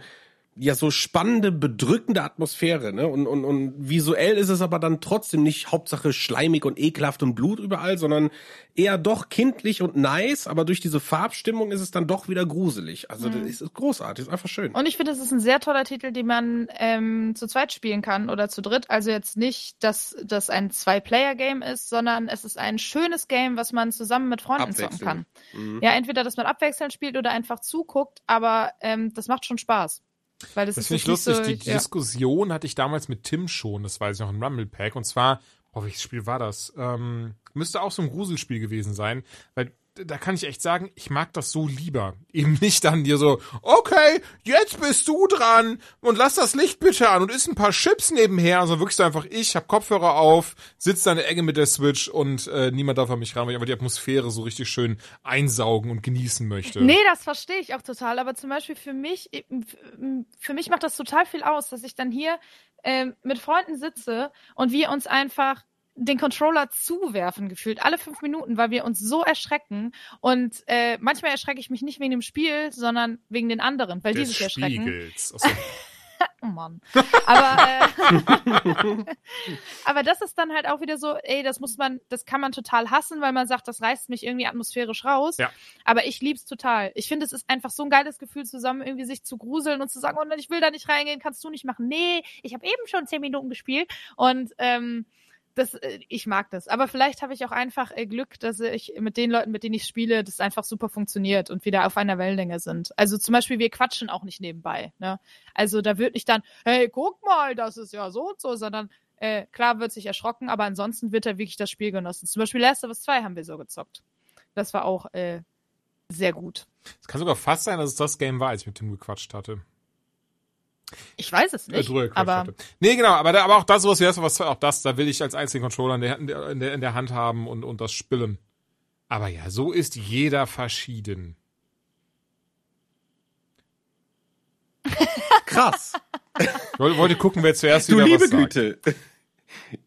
ja so spannende, bedrückende Atmosphäre, ne? Und, und, und visuell ist es aber dann trotzdem nicht Hauptsache schleimig und ekelhaft und Blut überall, sondern eher doch kindlich und nice, aber durch diese Farbstimmung ist es dann doch wieder gruselig. Also Mhm. das ist großartig, ist einfach schön. Und ich finde, es ist ein sehr toller Titel, den man ähm, zu zweit spielen kann oder zu dritt. Also jetzt nicht, dass das ein Zwei-Player-Game ist, sondern es ist ein schönes Game, was man zusammen mit Freunden zocken kann. Mhm. Ja, entweder, dass man abwechselnd spielt oder einfach zuguckt, aber ähm, das macht schon Spaß. Weil das, Das finde ich lustig. nicht Die so, ja. Diskussion hatte ich damals mit Tim schon, das weiß ich noch, im Rumble Pack. Und zwar, boah, welches Spiel war das? Ähm, müsste auch so ein Gruselspiel gewesen sein, weil da kann ich echt sagen, ich mag das so lieber. Eben nicht dann dir so, okay, jetzt bist du dran und lass das Licht bitte an und isst ein paar Chips nebenher. Also wirklich so einfach, ich hab Kopfhörer auf, sitze da in der Ecke mit der Switch und äh, niemand darf an mich ran, weil ich einfach die Atmosphäre so richtig schön einsaugen und genießen möchte. Nee, das verstehe ich auch total. Aber zum Beispiel für mich, für mich macht das total viel aus, dass ich dann hier ähm, mit Freunden sitze und wir uns einfach den Controller zuwerfen gefühlt alle fünf Minuten, weil wir uns so erschrecken und äh, manchmal erschrecke ich mich nicht wegen dem Spiel, sondern wegen den anderen, weil die des sich erschrecken. Spiegels. Achso. Oh Mann. Aber, äh, aber das ist dann halt auch wieder so, ey, das muss man, das kann man total hassen, weil man sagt, das reißt mich irgendwie atmosphärisch raus. Ja. Aber ich lieb's total. Ich finde, es ist einfach so ein geiles Gefühl, zusammen irgendwie sich zu gruseln und zu sagen, oh nein, ich will da nicht reingehen, kannst du nicht machen. Nee, ich habe eben schon zehn Minuten gespielt und ähm, das, äh, ich mag das. Aber vielleicht habe ich auch einfach äh, Glück, dass ich mit den Leuten, mit denen ich spiele, das einfach super funktioniert und wieder auf einer Wellenlänge sind. Also zum Beispiel, wir quatschen auch nicht nebenbei. Ne? Also da wird nicht dann, hey, guck mal, das ist ja so und so, sondern äh, klar wird sich erschrocken, aber ansonsten wird er wirklich das Spiel genossen. Zum Beispiel Last of Us 2 haben wir so gezockt. Das war auch äh, sehr gut. Es kann sogar fast sein, dass es das Game war, als ich mit Tim gequatscht hatte. Ich weiß es Äh, nicht, drüber aber hatte. Nee, genau, aber, da, aber auch das, wie das, was auch das, da will ich als einzigen Controller in der, in der, in der, Hand haben und, und das spillen. Aber ja, so ist jeder verschieden. Krass. Ich wollte, wollte gucken, wer zuerst du wieder liebe was sagt. Güte.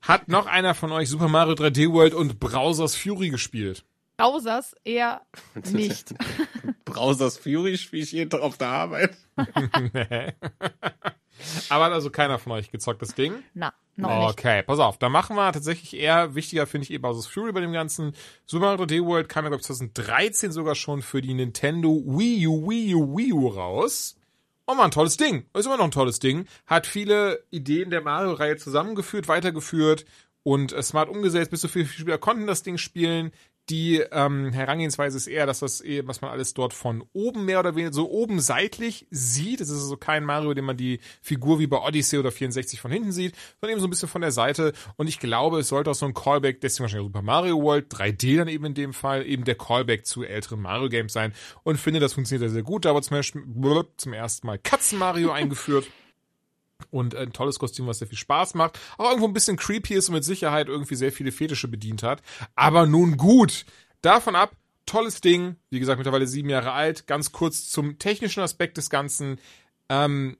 Hat noch einer von euch Super Mario 3D World und Browsers Fury gespielt? Browsers eher nicht. Browsers Fury spiele ich jeden Tag auf der Arbeit. Nee. Aber hat also keiner von euch gezockt, das Ding? Na, noch nicht. Okay, pass auf, da machen wir tatsächlich eher wichtiger, finde ich, eh Bowser's Fury bei dem Ganzen. Super Mario 3D World kam ja, glaube ich, 2013 sogar schon für die Nintendo Wii U, Wii U, Wii U raus. Oh man, ein tolles Ding. Ist immer noch ein tolles Ding. Hat viele Ideen der Mario-Reihe zusammengeführt, weitergeführt und smart umgesetzt. Bis zu viele Spieler konnten das Ding spielen. Die ähm, Herangehensweise ist eher, dass das eher, was man alles dort von oben mehr oder weniger so oben seitlich sieht. Es ist also kein Mario, den man die Figur wie bei Odyssey oder 64 von hinten sieht, sondern eben so ein bisschen von der Seite. Und ich glaube, es sollte auch so ein Callback, deswegen wahrscheinlich Super Mario World, 3D dann eben in dem Fall, eben der Callback zu älteren Mario Games sein. Und finde, das funktioniert sehr, sehr gut. Da wurde zum zum ersten Mal Katzen Mario eingeführt und ein tolles Kostüm, was sehr viel Spaß macht. Auch irgendwo ein bisschen creepy ist und mit Sicherheit irgendwie sehr viele Fetische bedient hat. Aber nun gut. Davon ab, tolles Ding. Wie gesagt, mittlerweile sieben Jahre alt. Ganz kurz zum technischen Aspekt des Ganzen. Ähm,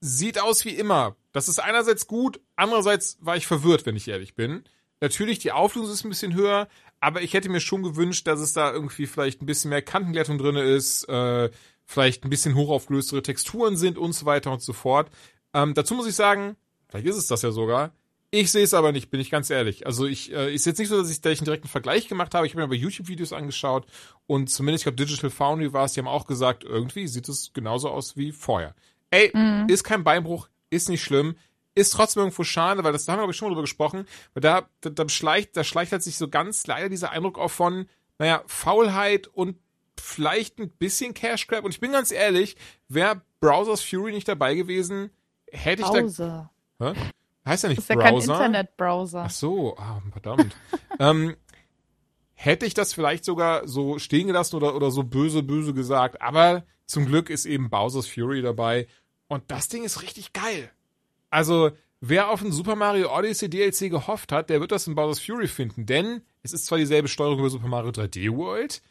sieht aus wie immer. Das ist einerseits gut, andererseits war ich verwirrt, wenn ich ehrlich bin. Natürlich, die Auflösung ist ein bisschen höher, aber ich hätte mir schon gewünscht, dass es da irgendwie vielleicht ein bisschen mehr Kantenglättung drin ist, äh, vielleicht ein bisschen hochaufgelöstere Texturen sind und so weiter und so fort. Ähm, dazu muss ich sagen, vielleicht ist es das ja sogar. Ich sehe es aber nicht, bin ich ganz ehrlich. Also ich äh, ist jetzt nicht so, dass ich da ich einen direkten Vergleich gemacht habe. Ich habe mir aber YouTube-Videos angeschaut und zumindest, ich glaube, Digital Foundry war es, die haben auch gesagt, irgendwie sieht es genauso aus wie vorher. Ey, ist kein Beinbruch, ist nicht schlimm, ist trotzdem irgendwo schade, weil das da haben wir glaube ich schon mal drüber gesprochen, weil da, da, da schleicht, da schleicht halt sich so ganz leider dieser Eindruck auch von, naja, Faulheit und vielleicht ein bisschen Cash Grab. Und ich bin ganz ehrlich, wäre Browsers Fury nicht dabei gewesen, hätte ich Browser. da. Hä? Heißt ja nicht Das ist ja kein Browser. Internetbrowser. Ach so, ah, verdammt. ähm, hätte ich das vielleicht sogar so stehen gelassen oder, oder so böse, böse gesagt. Aber zum Glück ist eben Bowser's Fury dabei. Und das Ding ist richtig geil. Also, wer auf ein Super Mario Odyssey DLC gehofft hat, der wird das in Bowser's Fury finden. Denn es ist zwar dieselbe Steuerung über Super Mario 3D World,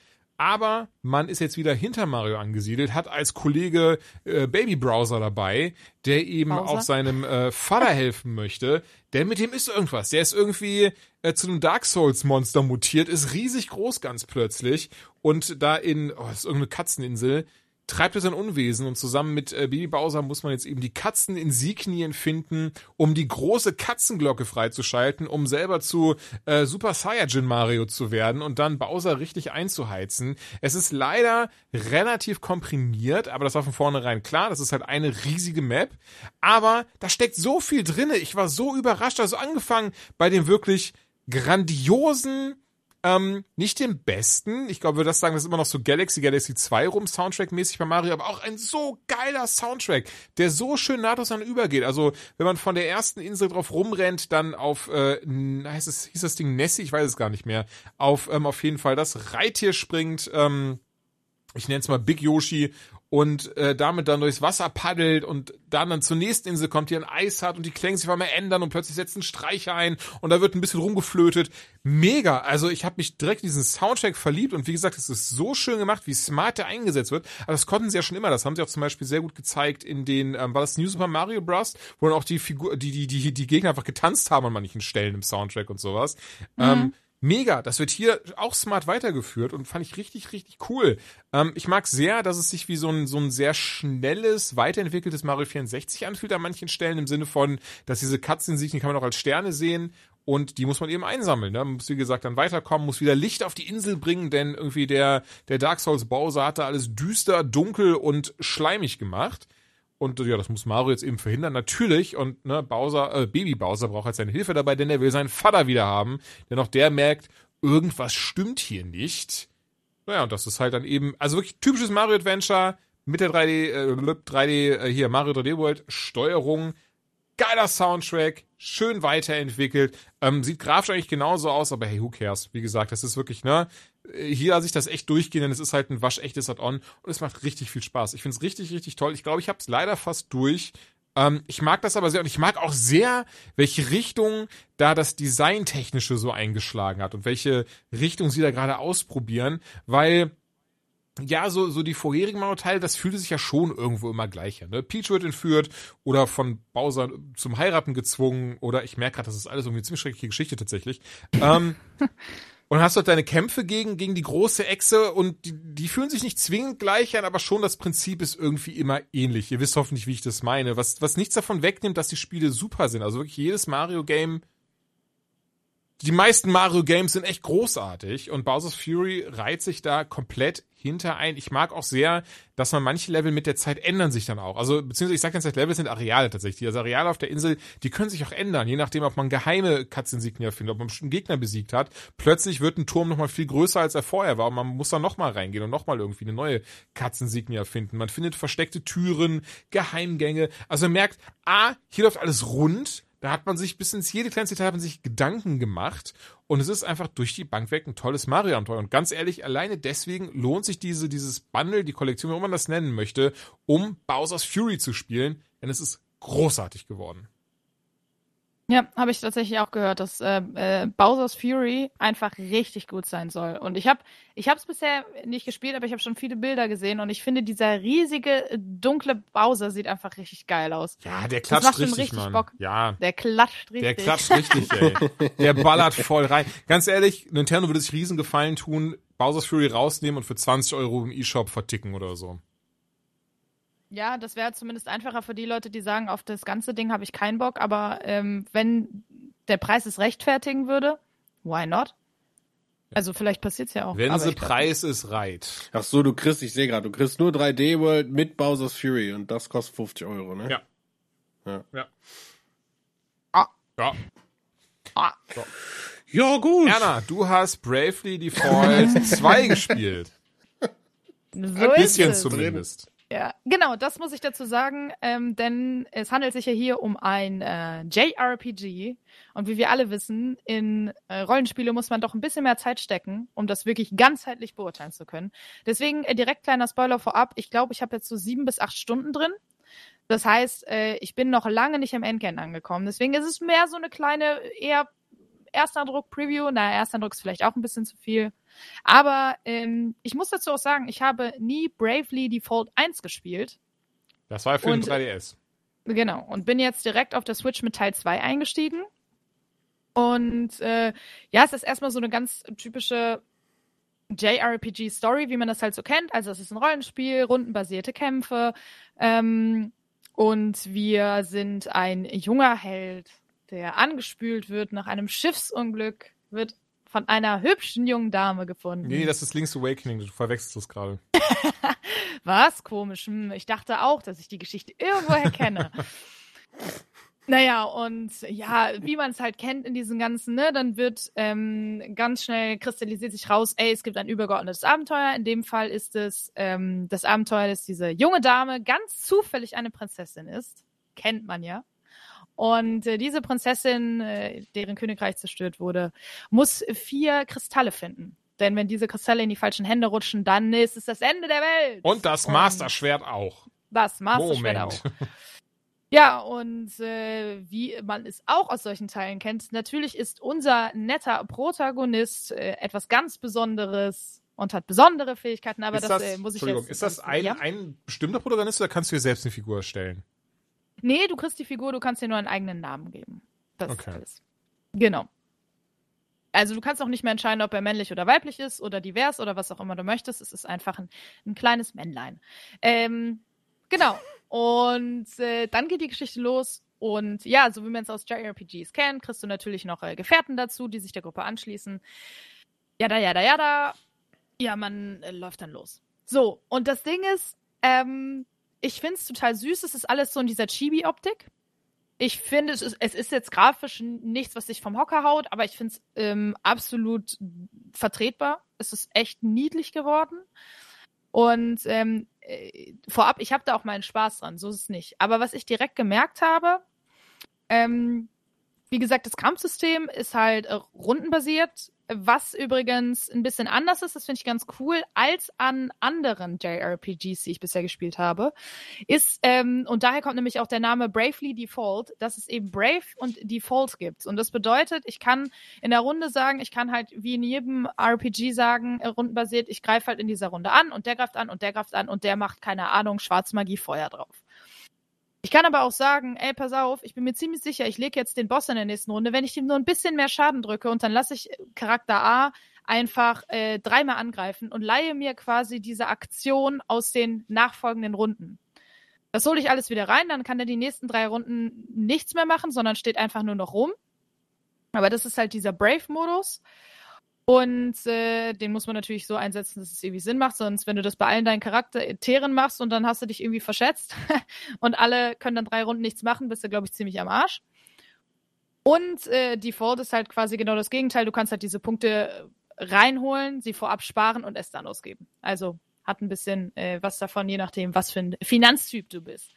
aber man ist jetzt wieder hinter Mario angesiedelt, hat als Kollege äh, Baby Browser dabei, der eben Bowser? auch seinem äh, Vater helfen möchte. Denn mit dem ist irgendwas. Der ist irgendwie äh, zu einem Dark Souls Monster mutiert, ist riesig groß ganz plötzlich und da in, oh, das ist irgendeine Katzeninsel, treibt es ein Unwesen und zusammen mit äh, Baby Bowser muss man jetzt eben die Katzeninsignien finden, um die große Katzenglocke freizuschalten, um selber zu äh, Super Saiyajin Mario zu werden und dann Bowser richtig einzuheizen. Es ist leider relativ komprimiert, aber das war von vornherein klar. Das ist halt eine riesige Map. Aber da steckt so viel drinne. Ich war so überrascht. Also angefangen bei dem wirklich grandiosen ähm, nicht den besten. Ich glaube, würde das sagen, das ist immer noch so Galaxy, Galaxy 2 rum, Soundtrack-mäßig bei Mario, aber auch ein so geiler Soundtrack, der so schön nahtlos an übergeht. Also, wenn man von der ersten Insel drauf rumrennt, dann auf, äh, heißt es, hieß das Ding Nessie? Ich weiß es gar nicht mehr. Auf, ähm, auf jeden Fall das Reittier springt, ähm, ich nenne es mal Big Yoshi und äh, damit dann durchs Wasser paddelt und dann dann zur nächsten Insel kommt, die ein Eis hat und die Klänge sich auf einmal ändern und plötzlich setzt ein Streicher ein und da wird ein bisschen rumgeflötet. Mega. Also ich habe mich direkt in diesen Soundtrack verliebt und wie gesagt, es ist so schön gemacht, wie smart der eingesetzt wird. Aber das konnten sie ja schon immer. Das haben sie auch zum Beispiel sehr gut gezeigt in den, ähm, war das New Super Mario Bros., wo dann auch die Figur, die, die, die, die Gegner einfach getanzt haben an manchen Stellen im Soundtrack und sowas. Mhm. Ähm, mega. Das wird hier auch smart weitergeführt und fand ich richtig, richtig cool. Ähm, ich mag sehr, dass es sich wie so ein, so ein sehr schnelles, weiterentwickeltes Mario 64 anfühlt an manchen Stellen, im Sinne von, dass diese Katzen sich, die kann man auch als Sterne sehen und die muss man eben einsammeln. Ne? Man muss, wie gesagt, dann weiterkommen, muss wieder Licht auf die Insel bringen, denn irgendwie der, der Dark Souls Bowser hat da alles düster, dunkel und schleimig gemacht. Und ja, das muss Mario jetzt eben verhindern. Natürlich. Und ne, Bowser, äh, Baby Bowser braucht halt seine Hilfe dabei, denn er will seinen Vater wieder haben. Denn auch der merkt, irgendwas stimmt hier nicht. Naja, und das ist halt dann eben, also wirklich typisches Mario Adventure mit der 3D, äh, 3D, äh, hier, Mario 3D World Steuerung. Geiler Soundtrack, schön weiterentwickelt. Ähm, sieht grafisch eigentlich genauso aus, aber hey, who cares? Wie gesagt, das ist wirklich, ne, hier lasse ich das echt durchgehen, denn es ist halt ein waschechtes Add-on und es macht richtig viel Spaß. Ich finde es richtig, richtig toll. Ich glaube, ich habe es leider fast durch. Ähm, ich mag das aber sehr und ich mag auch sehr, welche Richtung da das Designtechnische so eingeschlagen hat und welche Richtung sie da gerade ausprobieren, weil ja, so, so die vorherigen Mario-Teile, das fühlte sich ja schon irgendwo immer gleich an. Ne? Peach wird entführt oder von Bowser zum Heiraten gezwungen oder ich merke gerade, das ist alles irgendwie eine ziemlich schreckliche Geschichte tatsächlich. ähm, Und hast dort deine Kämpfe gegen, gegen die große Echse und die, die fühlen sich nicht zwingend gleich an, aber schon das Prinzip ist irgendwie immer ähnlich. Ihr wisst hoffentlich, wie ich das meine. Was, was nichts davon wegnimmt, dass die Spiele super sind. Also wirklich jedes Mario-Game die meisten Mario Games sind echt großartig und Bowser's Fury reiht sich da komplett hinter ein. Ich mag auch sehr, dass man manche Level mit der Zeit ändern sich dann auch. Also, beziehungsweise ich sage ganz Level sind Areale tatsächlich. Also Areale auf der Insel, die können sich auch ändern, je nachdem, ob man geheime Katzinsignia findet, ob man einen Gegner besiegt hat. Plötzlich wird ein Turm nochmal viel größer, als er vorher war und man muss da nochmal reingehen und nochmal irgendwie eine neue Katzinsignia finden. Man findet versteckte Türen, Geheimgänge. Also man merkt, ah, hier läuft alles rund da hat man sich bis ins jede kleinste Detail hat sich Gedanken gemacht und es ist einfach durch die Bank weg ein tolles Mario-Abenteuer. Und ganz ehrlich, alleine deswegen lohnt sich diese, dieses Bundle, die Kollektion, wie man das nennen möchte, um Bowser's Fury zu spielen, denn es ist großartig geworden. Ja, habe ich tatsächlich auch gehört, dass äh, äh, Bowser's Fury einfach richtig gut sein soll. Und ich habe ich habe es bisher nicht gespielt, aber ich habe schon viele Bilder gesehen und ich finde dieser riesige dunkle Bowser sieht einfach richtig geil aus. Ja, der klatscht das macht richtig, richtig Mann. Bock. Ja. Der klatscht richtig. Der klatscht richtig, ey. Der ballert voll rein. Ganz ehrlich, Nintendo würde sich riesen Gefallen tun, Bowser's Fury rausnehmen und für 20 Euro im eShop verticken oder so. Ja, das wäre zumindest einfacher für die Leute, die sagen, auf das ganze Ding habe ich keinen Bock, aber ähm, wenn der Preis es rechtfertigen würde, why not? Also vielleicht passiert's ja auch. Wenn sie Preis ist reit. Ach so, du kriegst, ich sehe gerade, du kriegst nur 3D World mit Bowser's Fury und das kostet 50 Euro, ne? Ja. Ja. Ja. Ah. Ja. Ah. So. Ja, gut. Erna, du hast Bravely Default 2 gespielt. So Ein bisschen ist es. zumindest. Ja, genau, das muss ich dazu sagen, ähm, denn es handelt sich ja hier um ein äh, JRPG und wie wir alle wissen, in äh, Rollenspiele muss man doch ein bisschen mehr Zeit stecken, um das wirklich ganzheitlich beurteilen zu können. Deswegen äh, direkt kleiner Spoiler vorab. Ich glaube, ich habe jetzt so sieben bis acht Stunden drin. Das heißt, äh, ich bin noch lange nicht am Endgame angekommen. Deswegen ist es mehr so eine kleine, eher Ersteindruck-Preview. Na, Ersteindruck ist vielleicht auch ein bisschen zu viel. Aber ähm, ich muss dazu auch sagen, ich habe nie Bravely Default 1 gespielt. Das war für Und- den 3DS. Genau. Und bin jetzt direkt auf der Switch mit Teil 2 eingestiegen. Und äh, ja, es ist erstmal so eine ganz typische JRPG-Story, wie man das halt so kennt. Also es ist ein Rollenspiel, rundenbasierte Kämpfe. Ähm, und wir sind ein junger Held, der angespült wird nach einem Schiffsunglück, wird von einer hübschen jungen Dame gefunden. Nee, das ist Link's Awakening, du verwechselst das gerade. Was? Komisch. Hm, ich dachte auch, dass ich die Geschichte irgendwoher kenne. Naja, und ja, wie man es halt kennt in diesen ganzen, ne, dann wird ähm, ganz schnell kristallisiert sich raus, ey, es gibt ein übergeordnetes Abenteuer. In dem Fall ist es ähm, das Abenteuer, dass diese junge Dame ganz zufällig eine Prinzessin ist. Kennt man ja. Und äh, diese Prinzessin, äh, deren Königreich zerstört wurde, muss vier Kristalle finden. Denn wenn diese Kristalle in die falschen Hände rutschen, dann ist es das Ende der Welt. Und das Master-Schwert auch. Das Master-Schwert Moment. auch. Ja, und äh, wie man es auch aus solchen Teilen kennt, natürlich ist unser netter Protagonist äh, etwas ganz Besonderes und hat besondere Fähigkeiten, aber ist das, das, äh, muss ich Entschuldigung, jetzt. ist das ein, ja? ein bestimmter Protagonist oder kannst du dir selbst eine Figur erstellen? Nee, du kriegst die Figur, du kannst dir nur einen eigenen Namen geben. Das Okay. ist alles. Genau. Also du kannst auch nicht mehr entscheiden, ob er männlich oder weiblich ist oder divers oder was auch immer du möchtest. Es ist einfach ein, ein kleines Männlein. Ähm, genau. Und äh, dann geht die Geschichte los. Und ja, so wie man es aus JRPGs kennt, kriegst du natürlich noch äh, Gefährten dazu, die sich der Gruppe anschließen. Jada, jada, jada. Ja, man äh, läuft dann los. So, und das Ding ist, ähm, ich finde es total süß. Es ist alles so in dieser Chibi-Optik. Ich finde, es ist, es ist jetzt grafisch nichts, was sich vom Hocker haut, aber ich finde es ähm, absolut vertretbar. Es ist echt niedlich geworden. Und ähm, äh, vorab, ich habe da auch meinen Spaß dran, so ist es nicht. Aber was ich direkt gemerkt habe, ähm, wie gesagt, das Kampfsystem ist halt äh, rundenbasiert, was übrigens ein bisschen anders ist, das finde ich ganz cool, als an anderen JRPGs, die ich bisher gespielt habe, ist, ähm, und daher kommt nämlich auch der Name Bravely Default, dass es eben Brave und Default gibt. Und das bedeutet, ich kann in der Runde sagen, ich kann halt wie in jedem RPG sagen, äh, rundenbasiert, ich greife halt in dieser Runde an und der greift an und der greift an und der macht, keine Ahnung, Schwarzmagie Feuer drauf. Ich kann aber auch sagen, ey, pass auf, ich bin mir ziemlich sicher, ich lege jetzt den Boss in der nächsten Runde, wenn ich ihm nur ein bisschen mehr Schaden drücke und dann lasse ich Charakter A einfach äh, dreimal angreifen und leihe mir quasi diese Aktion aus den nachfolgenden Runden. Das hole ich alles wieder rein, dann kann er die nächsten drei Runden nichts mehr machen, sondern steht einfach nur noch rum. Aber das ist halt dieser Brave-Modus. Und äh, den muss man natürlich so einsetzen, dass es irgendwie Sinn macht. Sonst, wenn du das bei allen deinen Charakteren machst und dann hast du dich irgendwie verschätzt und alle können dann drei Runden nichts machen, bist du, glaube ich, ziemlich am Arsch. Und äh, Default ist halt quasi genau das Gegenteil. Du kannst halt diese Punkte reinholen, sie vorab sparen und es dann ausgeben. Also hat ein bisschen äh, was davon, je nachdem, was für ein Finanztyp du bist.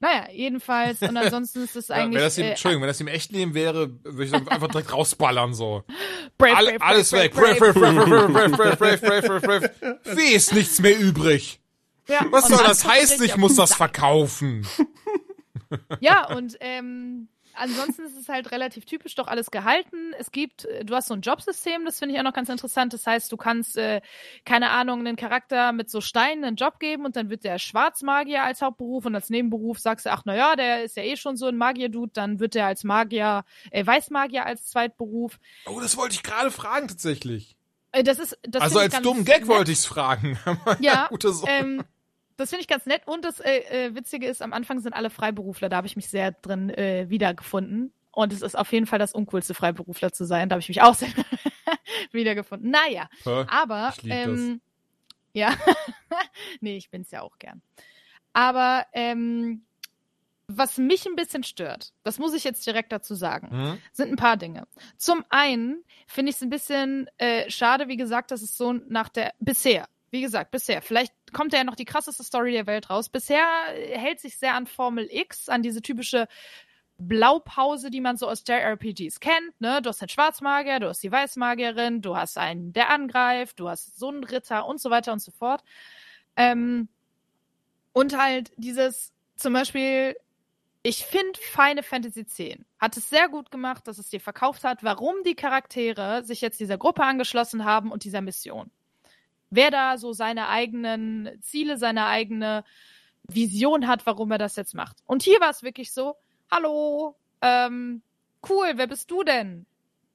Naja, jedenfalls. Und ansonsten ist es Ja, eigentlich. wenn das im, äh, Entschuldigung, wenn das im echten Leben wäre, würde ich dann einfach direkt rausballern so. brave, Alle, brave, alles brave, weg. brave, Brave, brave, brave, brave, brave, brave, brave, brave. Wie ist nichts mehr übrig? Ja, Was soll das heißen? Ich muss das verkaufen. Ja, und ähm, ansonsten ist es halt relativ typisch doch alles gehalten. Es gibt, äh, du hast so ein Jobsystem, das finde ich auch noch ganz interessant. Das heißt, du kannst, äh, keine Ahnung, einen Charakter mit so Steinen einen Job geben und dann wird der Schwarzmagier als Hauptberuf und als Nebenberuf sagst du, ach naja, der ist ja eh schon so ein Magier-Dude, dann wird der als Magier, äh, Weißmagier als Zweitberuf. Oh, das wollte ich gerade fragen tatsächlich. Äh, das ist, das also ich als dummen Gag nett. wollte ich's fragen. Ja, Gute Sache. ähm, das finde ich ganz nett. Und das äh, äh, Witzige ist, am Anfang sind alle Freiberufler. Da habe ich mich sehr drin äh, wiedergefunden. Und es ist auf jeden Fall das uncoolste, Freiberufler zu sein. Da habe ich mich auch sehr wiedergefunden. Naja, Hä? aber ähm, ja, nee, ich bin's ja auch gern. Aber ähm, was mich ein bisschen stört, das muss ich jetzt direkt dazu sagen Hm? sind ein paar Dinge. Zum einen finde ich es ein bisschen äh, schade, wie gesagt, dass es so nach der bisher, wie gesagt, bisher, vielleicht kommt ja noch die krasseste Story der Welt raus. Bisher hält sich sehr an Formel X, an diese typische Blaupause, die man so aus JRPGs kennt. Ne? Du hast den Schwarzmagier, du hast die Weißmagierin, du hast einen, der angreift, du hast so einen Ritter und so weiter und so fort. Ähm, und halt dieses, zum Beispiel, ich finde Final Fantasy X hat es sehr gut gemacht, dass es dir verkauft hat, warum die Charaktere sich jetzt dieser Gruppe angeschlossen haben und dieser Mission. Wer da so seine eigenen Ziele, seine eigene Vision hat, warum er das jetzt macht. Und hier war es wirklich so, hallo, ähm, cool, wer bist du denn?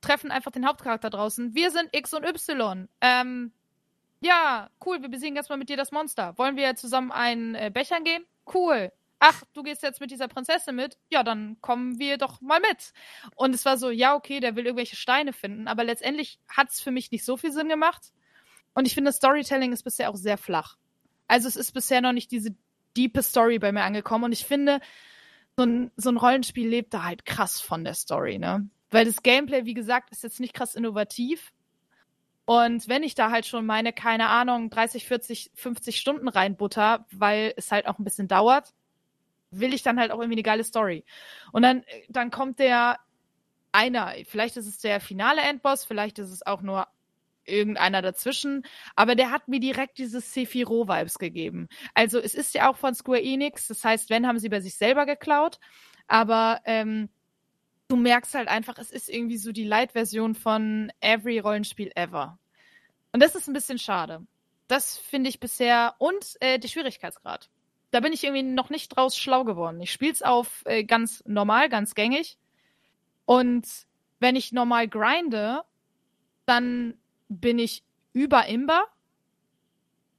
Treffen einfach den Hauptcharakter draußen. Wir sind X und Y. Ähm, Ja, cool, wir besiegen jetzt mal mit dir das Monster. Wollen wir zusammen einen äh, Bechern gehen? Cool. Ach, du gehst jetzt mit dieser Prinzessin mit? Ja, dann kommen wir doch mal mit. Und es war so, ja, okay, der will irgendwelche Steine finden, aber letztendlich hat es für mich nicht so viel Sinn gemacht. Und ich finde, Storytelling ist bisher auch sehr flach. Also es ist bisher noch nicht diese diepe Story bei mir angekommen. Und ich finde, so ein, so ein Rollenspiel lebt da halt krass von der Story, ne? Weil das Gameplay, wie gesagt, ist jetzt nicht krass innovativ. Und wenn ich da halt schon meine, keine Ahnung, 30, 40, 50 Stunden reinbutter, weil es halt auch ein bisschen dauert, will ich dann halt auch irgendwie eine geile Story. Und dann, dann kommt der einer, vielleicht ist es der finale Endboss, vielleicht ist es auch nur irgendeiner dazwischen, aber der hat mir direkt diese Sephiroth-Vibes gegeben. Also es ist ja auch von Square Enix, das heißt, wenn, haben sie bei sich selber geklaut, aber ähm, du merkst halt einfach, es ist irgendwie so die Light-Version von Every Rollenspiel ever. Und das ist ein bisschen schade. Das finde ich bisher und äh, der Schwierigkeitsgrad. Da bin ich irgendwie noch nicht draus schlau geworden. Ich spiele es auf äh, ganz normal, ganz gängig. Und wenn ich normal grinde, dann bin ich über Imber.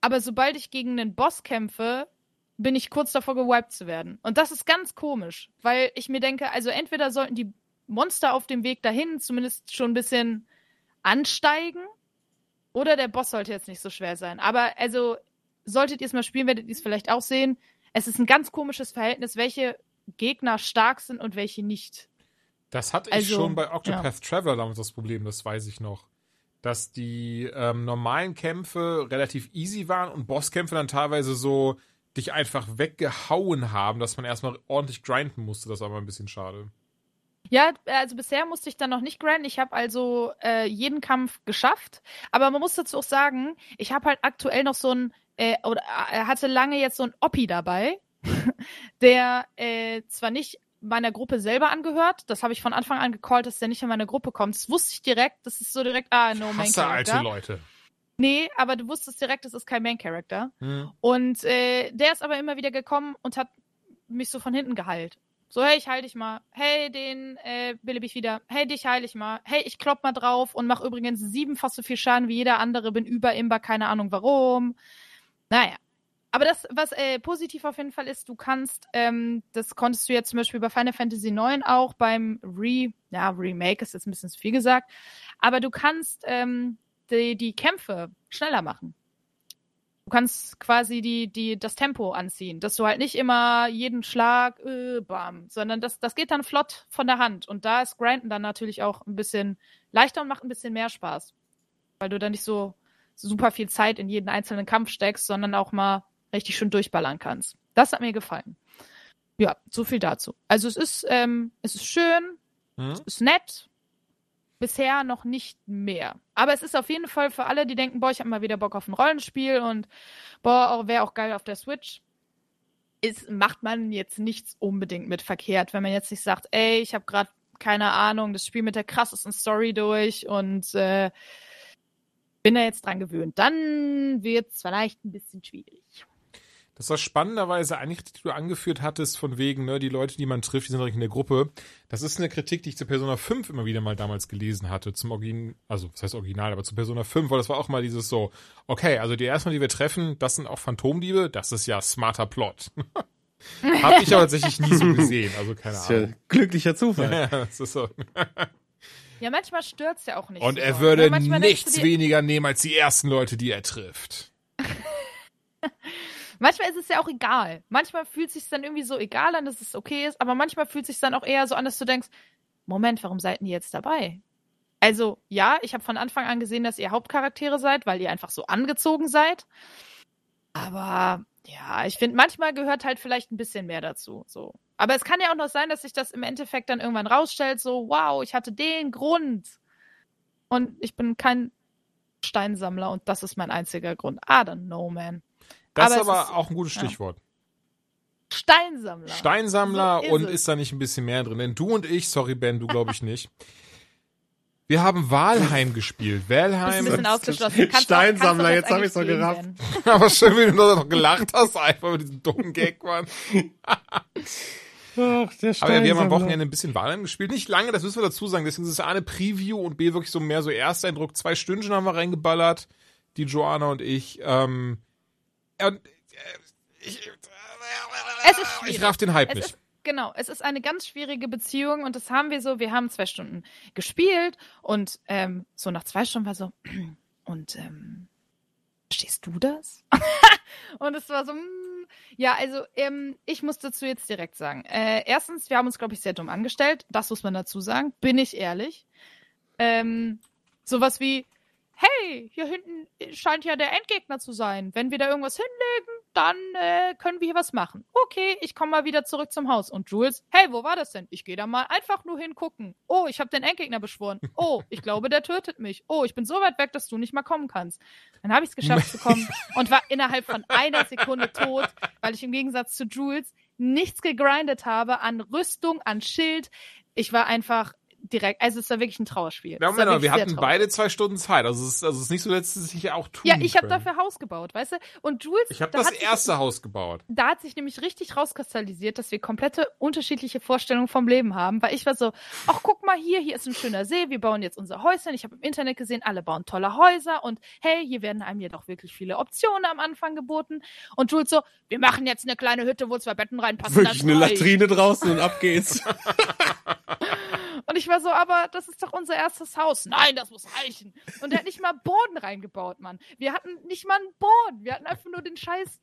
Aber sobald ich gegen einen Boss kämpfe, bin ich kurz davor gewiped zu werden. Und das ist ganz komisch, weil ich mir denke, also entweder sollten die Monster auf dem Weg dahin zumindest schon ein bisschen ansteigen, oder der Boss sollte jetzt nicht so schwer sein. Aber also, solltet ihr es mal spielen, werdet ihr es vielleicht auch sehen. Es ist ein ganz komisches Verhältnis, welche Gegner stark sind und welche nicht. Das hatte ich Also, schon bei Octopath ja. Traveler damals das Problem, das weiß ich noch. Dass die ähm, normalen Kämpfe relativ easy waren und Bosskämpfe dann teilweise so dich einfach weggehauen haben, dass man erstmal ordentlich grinden musste. Das war aber ein bisschen schade. Ja, also bisher musste ich dann noch nicht grinden. Ich habe also äh, jeden Kampf geschafft. Aber man muss dazu auch sagen, ich habe halt aktuell noch so ein, äh, oder äh, hatte lange jetzt so ein Oppi dabei, der äh, zwar nicht meiner Gruppe selber angehört, das habe ich von Anfang an gecallt, dass der nicht in meine Gruppe kommt. Das wusste ich direkt, das ist so direkt, ah, no Main Hasse alte Character. Leute. Nee, aber du wusstest direkt, das ist kein Main Character. Hm. Und äh, der ist aber immer wieder gekommen und hat mich so von hinten geheilt. So, hey, ich heil dich mal. Hey, den äh, belebe ich wieder. Hey, dich heil ich mal. Hey, ich klopp mal drauf und mach übrigens siebenfach so viel Schaden wie jeder andere. Bin über Imber, keine Ahnung warum. Naja. Aber das, was äh, positiv auf jeden Fall ist, du kannst, ähm, das konntest du jetzt zum Beispiel bei Final Fantasy IX auch beim Re, ja, Remake ist jetzt ein bisschen zu viel gesagt, aber du kannst ähm, die, die Kämpfe schneller machen. Du kannst quasi die, die, das Tempo anziehen, dass du halt nicht immer jeden Schlag, äh, bam, sondern das, das geht dann flott von der Hand. Und da ist Grinden dann natürlich auch ein bisschen leichter und macht ein bisschen mehr Spaß. Weil du dann nicht so super viel Zeit in jeden einzelnen Kampf steckst, sondern auch mal richtig schön durchballern kannst. Das hat mir gefallen. Ja, so viel dazu. Also es ist, ähm, es ist schön, Hm? es ist nett. Bisher noch nicht mehr. Aber es ist auf jeden Fall für alle, die denken, boah, ich habe mal wieder Bock auf ein Rollenspiel und boah, wäre auch geil auf der Switch. Ist, macht man jetzt nichts unbedingt mit verkehrt, wenn man jetzt nicht sagt, ey, ich habe gerade keine Ahnung, das Spiel mit der krassesten Story durch und äh, bin da jetzt dran gewöhnt. Dann wird es vielleicht ein bisschen schwierig. Das war spannenderweise eine Kritik, die du angeführt hattest, von wegen, ne, die Leute, die man trifft, die sind direkt in der Gruppe. Das ist eine Kritik, die ich zu Persona 5 immer wieder mal damals gelesen hatte, zum Original, also, was heißt Original, aber zu Persona 5, weil das war auch mal dieses so, okay, also die ersten, die wir treffen, das sind auch Phantomdiebe, das ist ja smarter Plot. Hab ich aber tatsächlich nie so gesehen, also keine Das ist ja Ahnung. glücklicher Zufall. Ja, das ist so. Ja, manchmal stört's ja auch nicht. Und so. er würde ja, denkst nichts weniger nehmen als die ersten Leute, die er trifft. Manchmal ist es ja auch egal. Manchmal fühlt es sich dann irgendwie so egal an, dass es okay ist, aber manchmal fühlt es sich dann auch eher so an, dass du denkst, Moment, warum seid ihr jetzt dabei? Also, ja, ich habe von Anfang an gesehen, dass ihr Hauptcharaktere seid, weil ihr einfach so angezogen seid. Aber ja, ich finde, manchmal gehört halt vielleicht ein bisschen mehr dazu. So. Aber es kann ja auch noch sein, dass sich das im Endeffekt dann irgendwann rausstellt, so, wow, ich hatte den Grund. Und ich bin kein Steinsammler und das ist mein einziger Grund. I don't know, man. Das Aber ist es aber ist- auch ein gutes ja. Stichwort. Steinsammler. Steinsammler So ist und es. ist da nicht ein bisschen mehr drin? Denn du und ich, sorry Ben, du glaube ich nicht. Wir haben Walheim gespielt. Bist ein Walheim, bisschen ausgeschlossen. Kannst Steinsammler, auch, jetzt kannst hab ich's doch eigentlich gerafft. aber schön, wie du da noch gelacht hast, einfach mit diesem dummen Gag, Mann. Ach, der Aber ja, wir haben am. Wochenende ein bisschen Walheim gespielt. Nicht lange, das müssen wir dazu sagen. Deswegen ist es A, eine Preview und B, wirklich so mehr so Ersteindruck. Zwei Stündchen haben wir reingeballert. die Joanna und ich. Ähm, und, äh, ich, Es ist schwierig. ich raff den Hype Es nicht. genau, es ist eine ganz schwierige Beziehung und das haben wir so, wir haben zwei Stunden gespielt und ähm, so nach zwei Stunden war so, und ähm, verstehst du das? und es war so, mm, ja, also ähm, ich muss dazu jetzt direkt sagen. Äh, erstens, wir haben uns, glaube ich, sehr dumm angestellt, das muss man dazu sagen, bin ich ehrlich. Ähm, sowas wie, hey, hier hinten scheint ja der Endgegner zu sein. Wenn wir da irgendwas hinlegen, dann äh, können wir hier was machen. Okay, ich komme mal wieder zurück zum Haus. Und Jules, hey, wo war das denn? Ich gehe da mal einfach nur hingucken. Oh, ich habe den Endgegner beschworen. Oh, ich glaube, der tötet mich. Oh, ich bin so weit weg, dass du nicht mal kommen kannst. Dann habe ich es geschafft zu kommen und war innerhalb von einer Sekunde tot, weil ich im Gegensatz zu Jules nichts gegrindet habe an Rüstung, an Schild. Ich war einfach direkt, also es war wirklich ein Trauerspiel. Ja, Moment, wir hatten traurig. beide zwei Stunden Zeit. Also es ist, also es ist nicht so, dass es sich auch tun Ja, ich habe dafür Haus gebaut, weißt du? Und Jules, Ich habe da das hat sich- erste Haus gebaut. da hat sich nämlich richtig rauskristallisiert, dass wir komplette unterschiedliche Vorstellungen vom Leben haben, weil ich war so, ach guck mal hier, hier ist ein schöner See, wir bauen jetzt unser Häuschen. Ich habe im Internet gesehen, alle bauen tolle Häuser und hey, hier werden einem jedoch wirklich viele Optionen am Anfang geboten. Und Jules so, wir machen jetzt eine kleine Hütte, wo zwei Betten reinpassen. Wirklich eine. Latrine draußen und ab geht's. Und ich war so, aber das ist doch unser erstes Haus. Nein, das muss reichen. Und er hat nicht mal Boden reingebaut, Mann. Wir hatten nicht mal einen Boden. Wir hatten einfach nur den scheiß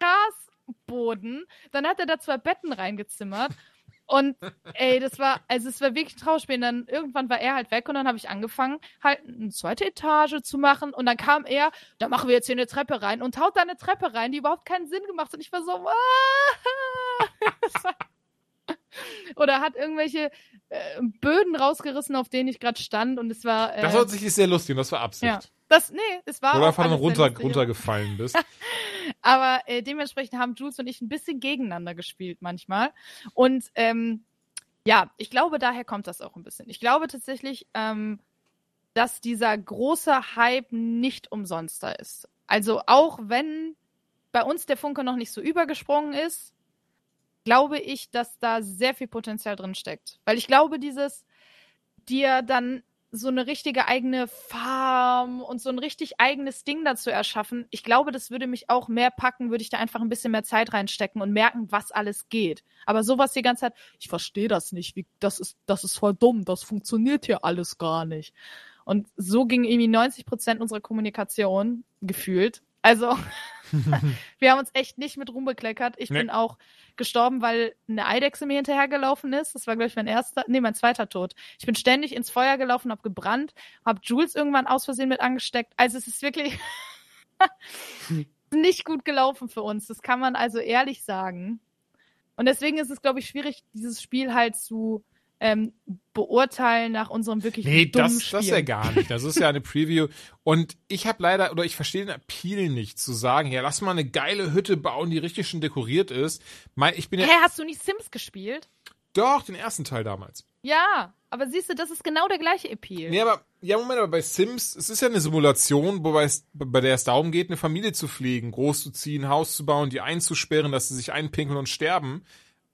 Grasboden. Dann hat er da zwei Betten reingezimmert. Und ey, das war, also es war wirklich Trauerspiel. Und dann irgendwann war er halt weg und dann habe ich angefangen, halt eine zweite Etage zu machen. Und dann kam er, da machen wir jetzt hier eine Treppe rein und haut da eine Treppe rein, die überhaupt keinen Sinn gemacht hat. Und ich war so, ah! Oder hat irgendwelche äh, Böden rausgerissen, auf denen ich gerade stand und es war. Äh, Das war tatsächlich sehr lustig und das war Absicht. ja. Das, nee, es war. Oder einfach dann runter, runtergefallen bist. Aber äh, dementsprechend haben Jules und ich ein bisschen gegeneinander gespielt manchmal. Und ähm, ja, ich glaube, daher kommt das auch ein bisschen. Ich glaube tatsächlich, ähm, dass dieser große Hype nicht umsonst da ist. Also auch wenn bei uns der Funke noch nicht so übergesprungen ist, glaube ich, dass da sehr viel Potenzial drin steckt. Weil ich glaube, dieses dir dann so eine richtige eigene Farm und so ein richtig eigenes Ding dazu erschaffen. Ich glaube, das würde mich auch mehr packen, würde ich da einfach ein bisschen mehr Zeit reinstecken und merken, was alles geht. Aber sowas die ganze Zeit, ich verstehe das nicht, wie, das ist, das ist voll dumm, das funktioniert hier alles gar nicht. Und so ging irgendwie 90 Prozent unserer Kommunikation gefühlt. Also, wir haben uns echt nicht mit Ruhm bekleckert. Ich Nee. bin auch gestorben, weil eine Eidechse mir hinterhergelaufen ist. Das war, glaube ich, mein erster, nee, mein zweiter Tod. Ich bin ständig ins Feuer gelaufen, hab gebrannt, hab Jules irgendwann aus Versehen mit angesteckt. Also es ist wirklich nicht gut gelaufen für uns. Das kann man also ehrlich sagen. Und deswegen ist es, glaube ich, schwierig, dieses Spiel halt zu ähm, beurteilen nach unserem wirklich Nee, dummen das, Spiel. das ja gar nicht. Das ist ja eine Preview. Und ich habe leider, oder ich verstehe den Appeal nicht, zu sagen, ja, lass mal eine geile Hütte bauen, die richtig schön dekoriert ist. Ich bin ja, Hä, hast du nicht Sims gespielt? doch, den ersten Teil damals. Ja, aber siehst du, das ist genau der gleiche Appeal. Nee, aber, ja, Moment, aber bei Sims, es ist ja eine Simulation, wobei es, bei der es darum geht, eine Familie zu pflegen, groß zu ziehen, ein Haus zu bauen, die einzusperren, dass sie sich einpinkeln und sterben.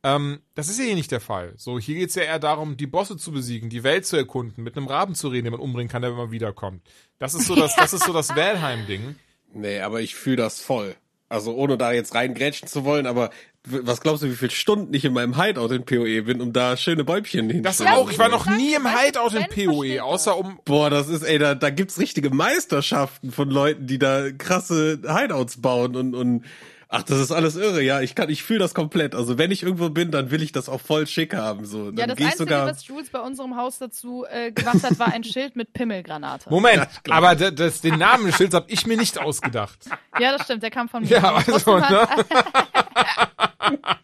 Ähm, das ist ja hier nicht der Fall. So, hier geht's ja eher darum, die Bosse zu besiegen, die Welt zu erkunden, mit einem Raben zu reden, den man umbringen kann, der immer wiederkommt. Das ist so das, das ist so das Valheim-Ding. Nee, aber ich fühle das voll. Also ohne da jetzt reingrätschen zu wollen, aber was glaubst du, wie viele Stunden ich in meinem Hideout in PoE bin, um da schöne Bäumchen Das hinzustellen? auch, ich war noch nie im Hideout in PoE, das. außer um, Boah, das ist, ey, da, da gibt's richtige Meisterschaften von Leuten, die da krasse Hideouts bauen und, und ach, das ist alles irre, ja. Ich kann, ich fühle das komplett. Also wenn ich irgendwo bin, dann will ich das auch voll schick haben. So, dann Ja, das geh ich Einzige, sogar. was Jules bei unserem Haus dazu äh, gemacht hat, war ein Schild mit Pimmelgranate. Moment, Ja, aber das, das, den Namen des Schilds habe ich mir nicht ausgedacht. Ja, das stimmt, der kam von mir. Ja, also, ne?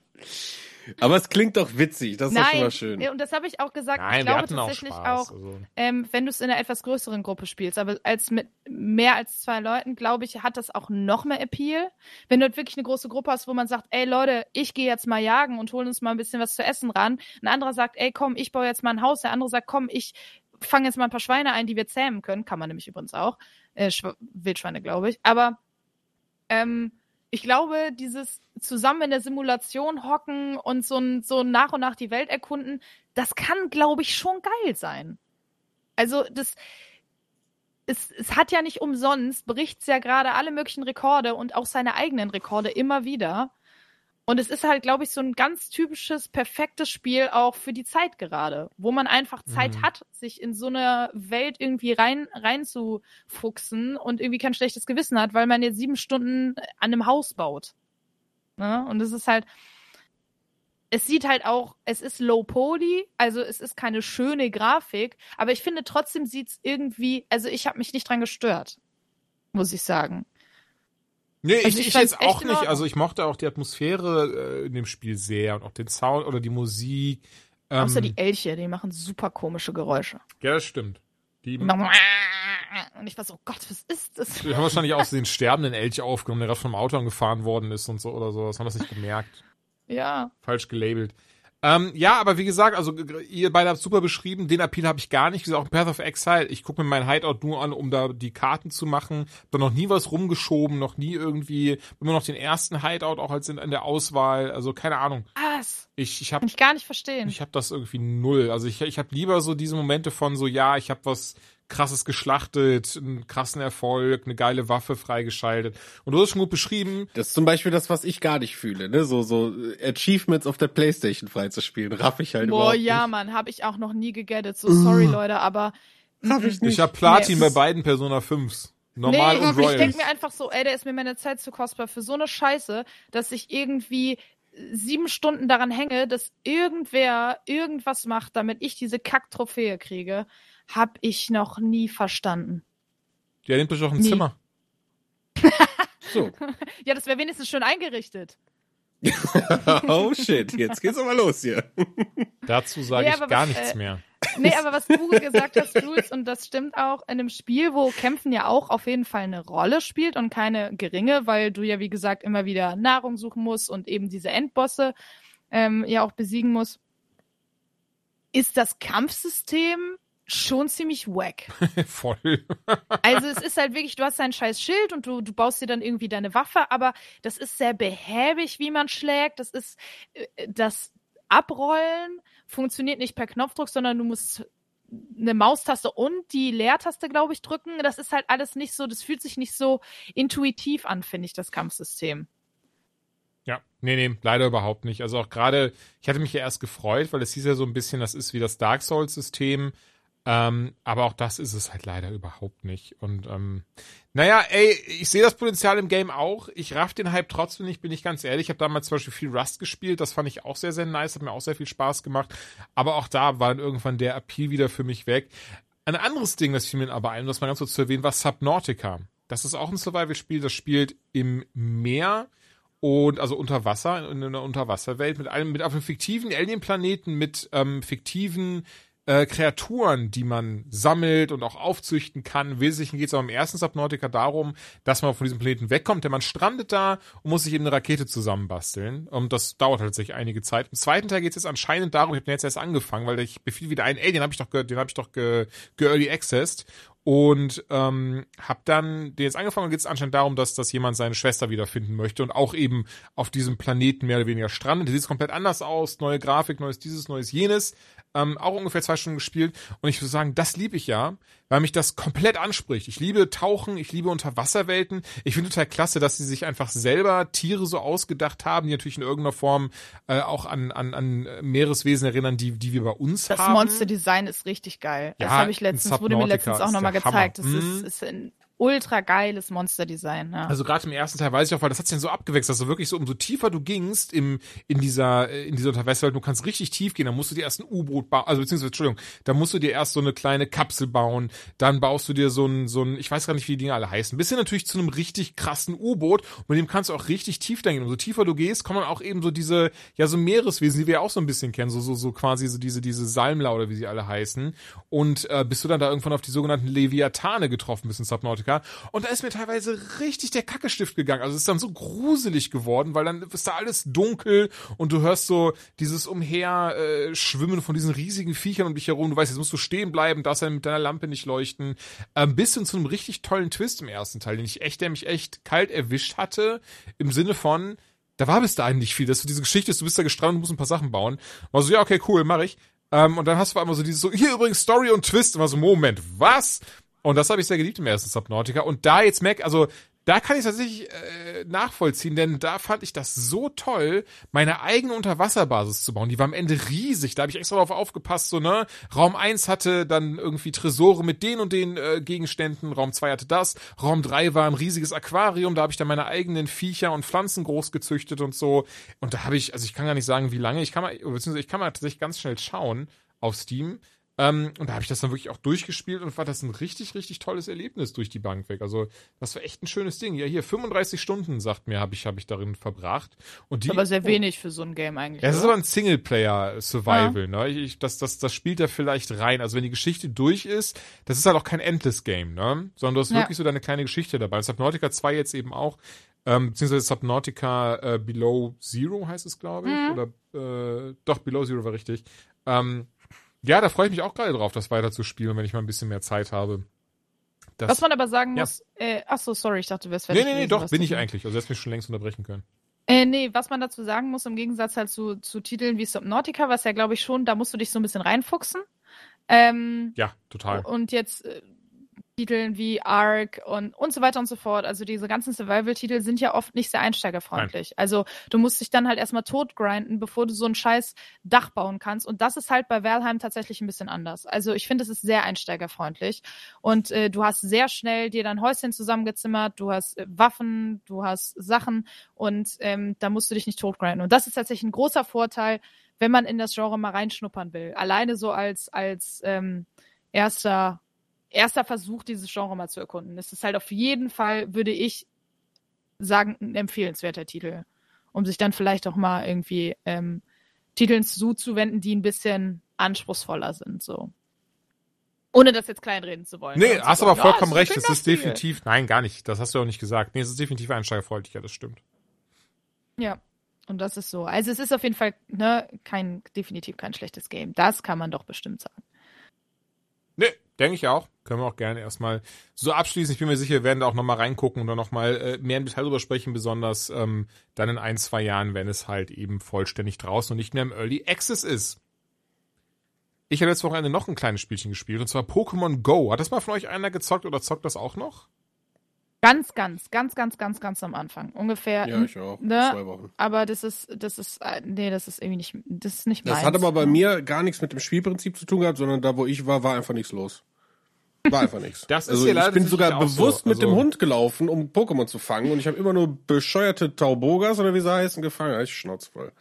Aber es klingt doch witzig, das ist doch schon Nein, mal schön. ja, und das habe ich auch gesagt. Nein, ich wir glaube auch tatsächlich Spaß. auch, also. ähm, wenn du es in einer etwas größeren Gruppe spielst, aber als mit mehr als zwei Leuten, glaube ich, hat das auch noch mehr Appeal. Wenn du halt wirklich eine große Gruppe hast, wo man sagt, ey Leute, ich gehe jetzt mal jagen und holen uns mal ein bisschen was zu essen ran. Ein anderer sagt, ey komm, ich baue jetzt mal ein Haus. Der andere sagt, komm, ich fange jetzt mal ein paar Schweine ein, die wir zähmen können. Kann man nämlich übrigens auch. Äh, Schw Wildschweine, glaube ich. Aber ähm, ich glaube, dieses zusammen in der Simulation hocken und so, so nach und nach die Welt erkunden, das kann, glaube ich, schon geil sein. Also das, es, es hat ja nicht umsonst, bricht ja gerade alle möglichen Rekorde und auch seine eigenen Rekorde immer wieder. Und es ist halt, glaube ich, so ein ganz typisches, perfektes Spiel auch für die Zeit gerade, wo man einfach Zeit Mhm. hat, sich in so eine Welt irgendwie rein, reinzufuchsen und irgendwie kein schlechtes Gewissen hat, weil man jetzt sieben Stunden an einem Haus baut. Ne? Und es ist halt, es sieht halt auch, es ist low poly, also es ist keine schöne Grafik, aber ich finde trotzdem sieht's irgendwie, also ich habe mich nicht dran gestört, muss ich sagen. Nee, Also ich, ich jetzt auch nicht. Also ich mochte auch die Atmosphäre äh, in dem Spiel sehr und auch den Sound oder die Musik. Ähm, Außer die Elche, die machen super komische Geräusche. ja, das stimmt. Die, Und ich war so, oh Gott, was ist das? die haben wahrscheinlich auch den sterbenden Elch aufgenommen, der gerade vom Auto angefahren worden ist und so oder so. Das haben das nicht gemerkt. Ja. Falsch gelabelt. Ähm, ja, aber wie gesagt, also ihr beide habt super beschrieben, den Appeal habe ich gar nicht. Wie gesagt, auch Path of Exile, ich gucke mir mein Hideout nur an, um da die Karten zu machen. Hab da noch nie was rumgeschoben, noch nie irgendwie, immer noch den ersten Hideout auch als in, in der Auswahl. Also keine Ahnung. Was? Ich, ich habe Kann ich gar nicht verstehen. ich habe das irgendwie null. Also ich, ich habe lieber so diese Momente von so, ja, ich habe was krasses geschlachtet, einen krassen Erfolg, eine geile Waffe freigeschaltet. Und du hast schon gut beschrieben. Das ist zum Beispiel das, was ich gar nicht fühle, ne? So, so Achievements auf der Playstation freizuspielen, raff ich halt Boah, überhaupt ja, nicht. Mann, habe ich auch noch nie gegettet. So sorry, Leute, aber Raff ich nicht. Ich habe Platin Nee. bei beiden Persona 5s. Normal nee, und ich Royal. denke mir einfach so, ey, der ist mir meine Zeit zu kostbar für so eine Scheiße, dass ich irgendwie sieben Stunden daran hänge, dass irgendwer irgendwas macht, damit ich diese Kack-Trophäe kriege, hab ich noch nie verstanden. Der nimmt euch doch ein Nie. Zimmer. So. Ja, das wäre wenigstens schön eingerichtet. oh shit, jetzt geht's aber los hier. Dazu sage Nee, ich aber gar was, nichts äh, mehr. Nee, aber was du gesagt hast, Jules, und das stimmt auch, in einem Spiel, wo Kämpfen ja auch auf jeden Fall eine Rolle spielt und keine geringe, weil du ja, wie gesagt, immer wieder Nahrung suchen musst und eben diese Endbosse ähm, ja auch besiegen musst, ist das Kampfsystem schon ziemlich wack. Voll. Also es ist halt wirklich, du hast dein scheiß Schild und du, du baust dir dann irgendwie deine Waffe, aber das ist sehr behäbig, wie man schlägt. Das ist äh, das Abrollen funktioniert nicht per Knopfdruck, sondern du musst eine Maustaste und die Leertaste, glaube ich, drücken. Das ist halt alles nicht so, das fühlt sich nicht so intuitiv an, finde ich, das Kampfsystem. Ja, nee, nee, leider überhaupt nicht. Also auch gerade, ich hatte mich ja erst gefreut, weil es hieß ja so ein bisschen, das ist wie das Dark Souls-System. Ähm, aber auch das ist es halt leider überhaupt nicht. Und ähm, naja, ey, ich sehe das Potenzial im Game auch. Ich raff den Hype trotzdem nicht, bin ich ganz ehrlich. Ich habe damals zum Beispiel viel Rust gespielt, das fand ich auch sehr, sehr nice, hat mir auch sehr viel Spaß gemacht. Aber auch da war dann irgendwann der Appeal wieder für mich weg. Ein anderes Ding, das fiel mir aber ein, was mal ganz kurz zu erwähnen, war Subnautica. Das ist auch ein Survival-Spiel, das spielt im Meer und also unter Wasser, in einer Unterwasserwelt, mit einem, mit auf einem fiktiven Alien-Planeten, mit ähm, fiktiven äh, Kreaturen, die man sammelt und auch aufzüchten kann. Im Wesentlichen geht es aber im ersten Subnautica darum, dass man von diesem Planeten wegkommt, denn man strandet da und muss sich eben eine Rakete zusammenbasteln. Und das dauert tatsächlich einige Zeit. Im zweiten Teil geht es jetzt anscheinend darum, ich habe jetzt erst angefangen, weil ich befiel wieder einen, ey, den habe ich doch, ge, den habe ich doch ge, ge Early Accessed und ähm, habe dann den jetzt angefangen und geht es anscheinend darum, dass, dass jemand seine Schwester wiederfinden möchte und auch eben auf diesem Planeten mehr oder weniger strandet. Der sieht komplett anders aus, neue Grafik, neues dieses, neues jenes. Ähm, auch ungefähr zwei Stunden gespielt und ich würde sagen, das liebe ich ja, weil mich das komplett anspricht. Ich liebe Tauchen, ich liebe Unterwasserwelten. Ich finde total klasse, dass sie sich einfach selber Tiere so ausgedacht haben, die natürlich in irgendeiner Form äh, auch an, an, an Meereswesen erinnern, die, die wir bei uns Das haben. Monster-Design ist richtig geil. das Ja, habe ich letztens, in wurde mir letztens auch nochmal gezeigt. Das ist, Mhm. ist ein ultra geiles Monster-Design. Ja. Also gerade im ersten Teil weiß ich auch, weil das hat sich dann so abgewechselt, dass du wirklich so, umso tiefer du gingst im, in dieser, äh, in dieser Unterwasserwelt, du kannst richtig tief gehen, dann musst du dir erst ein U-Boot bauen, also beziehungsweise, Entschuldigung, da musst du dir erst so eine kleine Kapsel bauen, dann baust du dir so ein, so ein, ich weiß gar nicht, wie die Dinge alle heißen, bis hin natürlich zu einem richtig krassen U-Boot, mit dem kannst du auch richtig tief da gehen. Umso tiefer du gehst, kommen dann auch eben so diese, ja, so Meereswesen, die wir ja auch so ein bisschen kennen, so, so, so quasi so diese, diese Salmler wie sie alle heißen. Und äh, bis du dann da irgendwann auf die sogenannten Leviathane getroffen bist in Subnautica. Und da ist mir teilweise richtig der Kackestift gegangen. Also es ist dann so gruselig geworden, weil dann ist da alles dunkel und du hörst so dieses Umher äh, von diesen riesigen Viechern um dich herum. Du weißt, jetzt musst du stehen bleiben, darfst dann mit deiner Lampe nicht leuchten. Ein bisschen zu einem richtig tollen Twist im ersten Teil, den ich echt, der mich echt kalt erwischt hatte, im Sinne von, da war bis dahin nicht viel. Das ist so diese Geschichte ist, du bist da gestrandet und musst ein paar Sachen bauen. War so, ja, okay, cool, mach ich. Ähm, und dann hast du einmal so dieses so, hier übrigens Story und Twist. Und war so, Moment, was? Und das habe ich sehr geliebt im ersten Subnautica. Und da jetzt merke, also da kann ich tatsächlich äh, nachvollziehen, denn da fand ich das so toll, meine eigene Unterwasserbasis zu bauen. Die war am Ende riesig. Da habe ich extra darauf aufgepasst, so, ne? Raum 1 hatte dann irgendwie Tresore mit den und den äh, Gegenständen, Raum 2 hatte das, Raum 3 war ein riesiges Aquarium, da habe ich dann meine eigenen Viecher und Pflanzen groß gezüchtet und so. Und da habe ich, also ich kann gar nicht sagen, wie lange, ich kann mal, beziehungsweise ich kann mal tatsächlich ganz schnell schauen auf Steam ähm, und da habe ich das dann wirklich auch durchgespielt und war das ein richtig, richtig tolles Erlebnis durch die Bank weg. Also das war echt ein schönes Ding. Ja, hier 35 Stunden, sagt mir, habe ich, hab ich darin verbracht. Und die, aber sehr oh, wenig für so ein Game eigentlich. Ja, es ist aber ein Singleplayer-Survival, ne? Ich, das, das, das spielt da vielleicht rein. Also wenn die Geschichte durch ist, das ist halt auch kein Endless-Game, ne? Sondern du hast Ja. wirklich so deine kleine Geschichte dabei. Subnautica 2 jetzt eben auch, ähm, beziehungsweise Subnautica äh, Below Zero heißt es, glaube ich. Mhm. Oder äh, doch, Below Zero war richtig. Ähm, ja, da freue ich mich auch gerade drauf, das weiter zu spielen, wenn ich mal ein bisschen mehr Zeit habe. Das, Was man aber sagen Ja. muss, äh, ach so, sorry, ich dachte, du wärst nee, fertig. nee, nee, gewesen, doch, bin du- ich eigentlich. Also hättest mich schon längst unterbrechen können. Äh, nee, was man dazu sagen muss, im Gegensatz halt zu, zu Titeln wie Subnautica, was ja, glaube ich, schon, da musst du dich so ein bisschen reinfuchsen. Ähm, Ja, total. und jetzt äh, Titeln wie Ark und, und so weiter und so fort. Also diese ganzen Survival-Titel sind ja oft nicht sehr einsteigerfreundlich. Also du musst dich dann halt erstmal totgrinden, bevor du so ein scheiß Dach bauen kannst. Und das ist halt bei Valheim tatsächlich ein bisschen anders. Also ich finde, es ist sehr einsteigerfreundlich. Und äh, du hast sehr schnell dir dein Häuschen zusammengezimmert, du hast äh, Waffen, du hast Sachen und ähm, da musst du dich nicht totgrinden. Und das ist tatsächlich ein großer Vorteil, wenn man in das Genre mal reinschnuppern will. Alleine so als, als ähm, erster erster Versuch, dieses Genre mal zu erkunden. Es ist halt auf jeden Fall, würde ich sagen, ein empfehlenswerter Titel. Um sich dann vielleicht auch mal irgendwie ähm, Titeln zuzuwenden, die ein bisschen anspruchsvoller sind, so. Ohne das jetzt kleinreden zu wollen. Nee, hast aber ja, vollkommen ein recht. Es ist definitiv, nein, gar nicht. Das hast du auch nicht gesagt. Nee, es ist definitiv einsteigerfreundlich, ja, das stimmt. Ja. Und das ist so. Also es ist auf jeden Fall ne, kein, definitiv kein schlechtes Game. Das kann man doch bestimmt sagen. Nee, denke ich auch. Können wir auch gerne erstmal so abschließen. Ich bin mir sicher, wir werden da auch nochmal reingucken und dann nochmal äh, mehr im Detail drüber sprechen, besonders ähm, dann in ein, zwei Jahren, wenn es halt eben vollständig draußen und nicht mehr im Early Access ist. Ich habe letztes Wochenende noch ein kleines Spielchen gespielt, und zwar Pokémon Go. Hat das mal von euch einer gezockt oder zockt das auch noch? Ganz, ganz, ganz, ganz, ganz, ganz am Anfang. Ungefähr. Ja, ich auch. Ne? Zwei Wochen. Aber das ist, das ist, äh, nee, das ist irgendwie nicht, das ist nicht Das meins. hat aber bei mir gar nichts mit dem Spielprinzip zu tun gehabt, sondern da, wo ich war, war einfach nichts los. War einfach nichts. Das ist also ich bin sogar auch so. bewusst mit Also- dem Hund gelaufen, um Pokémon zu fangen und ich habe immer nur bescheuerte Taubogas oder wie sie heißen gefangen. Hab Ich schnauz voll.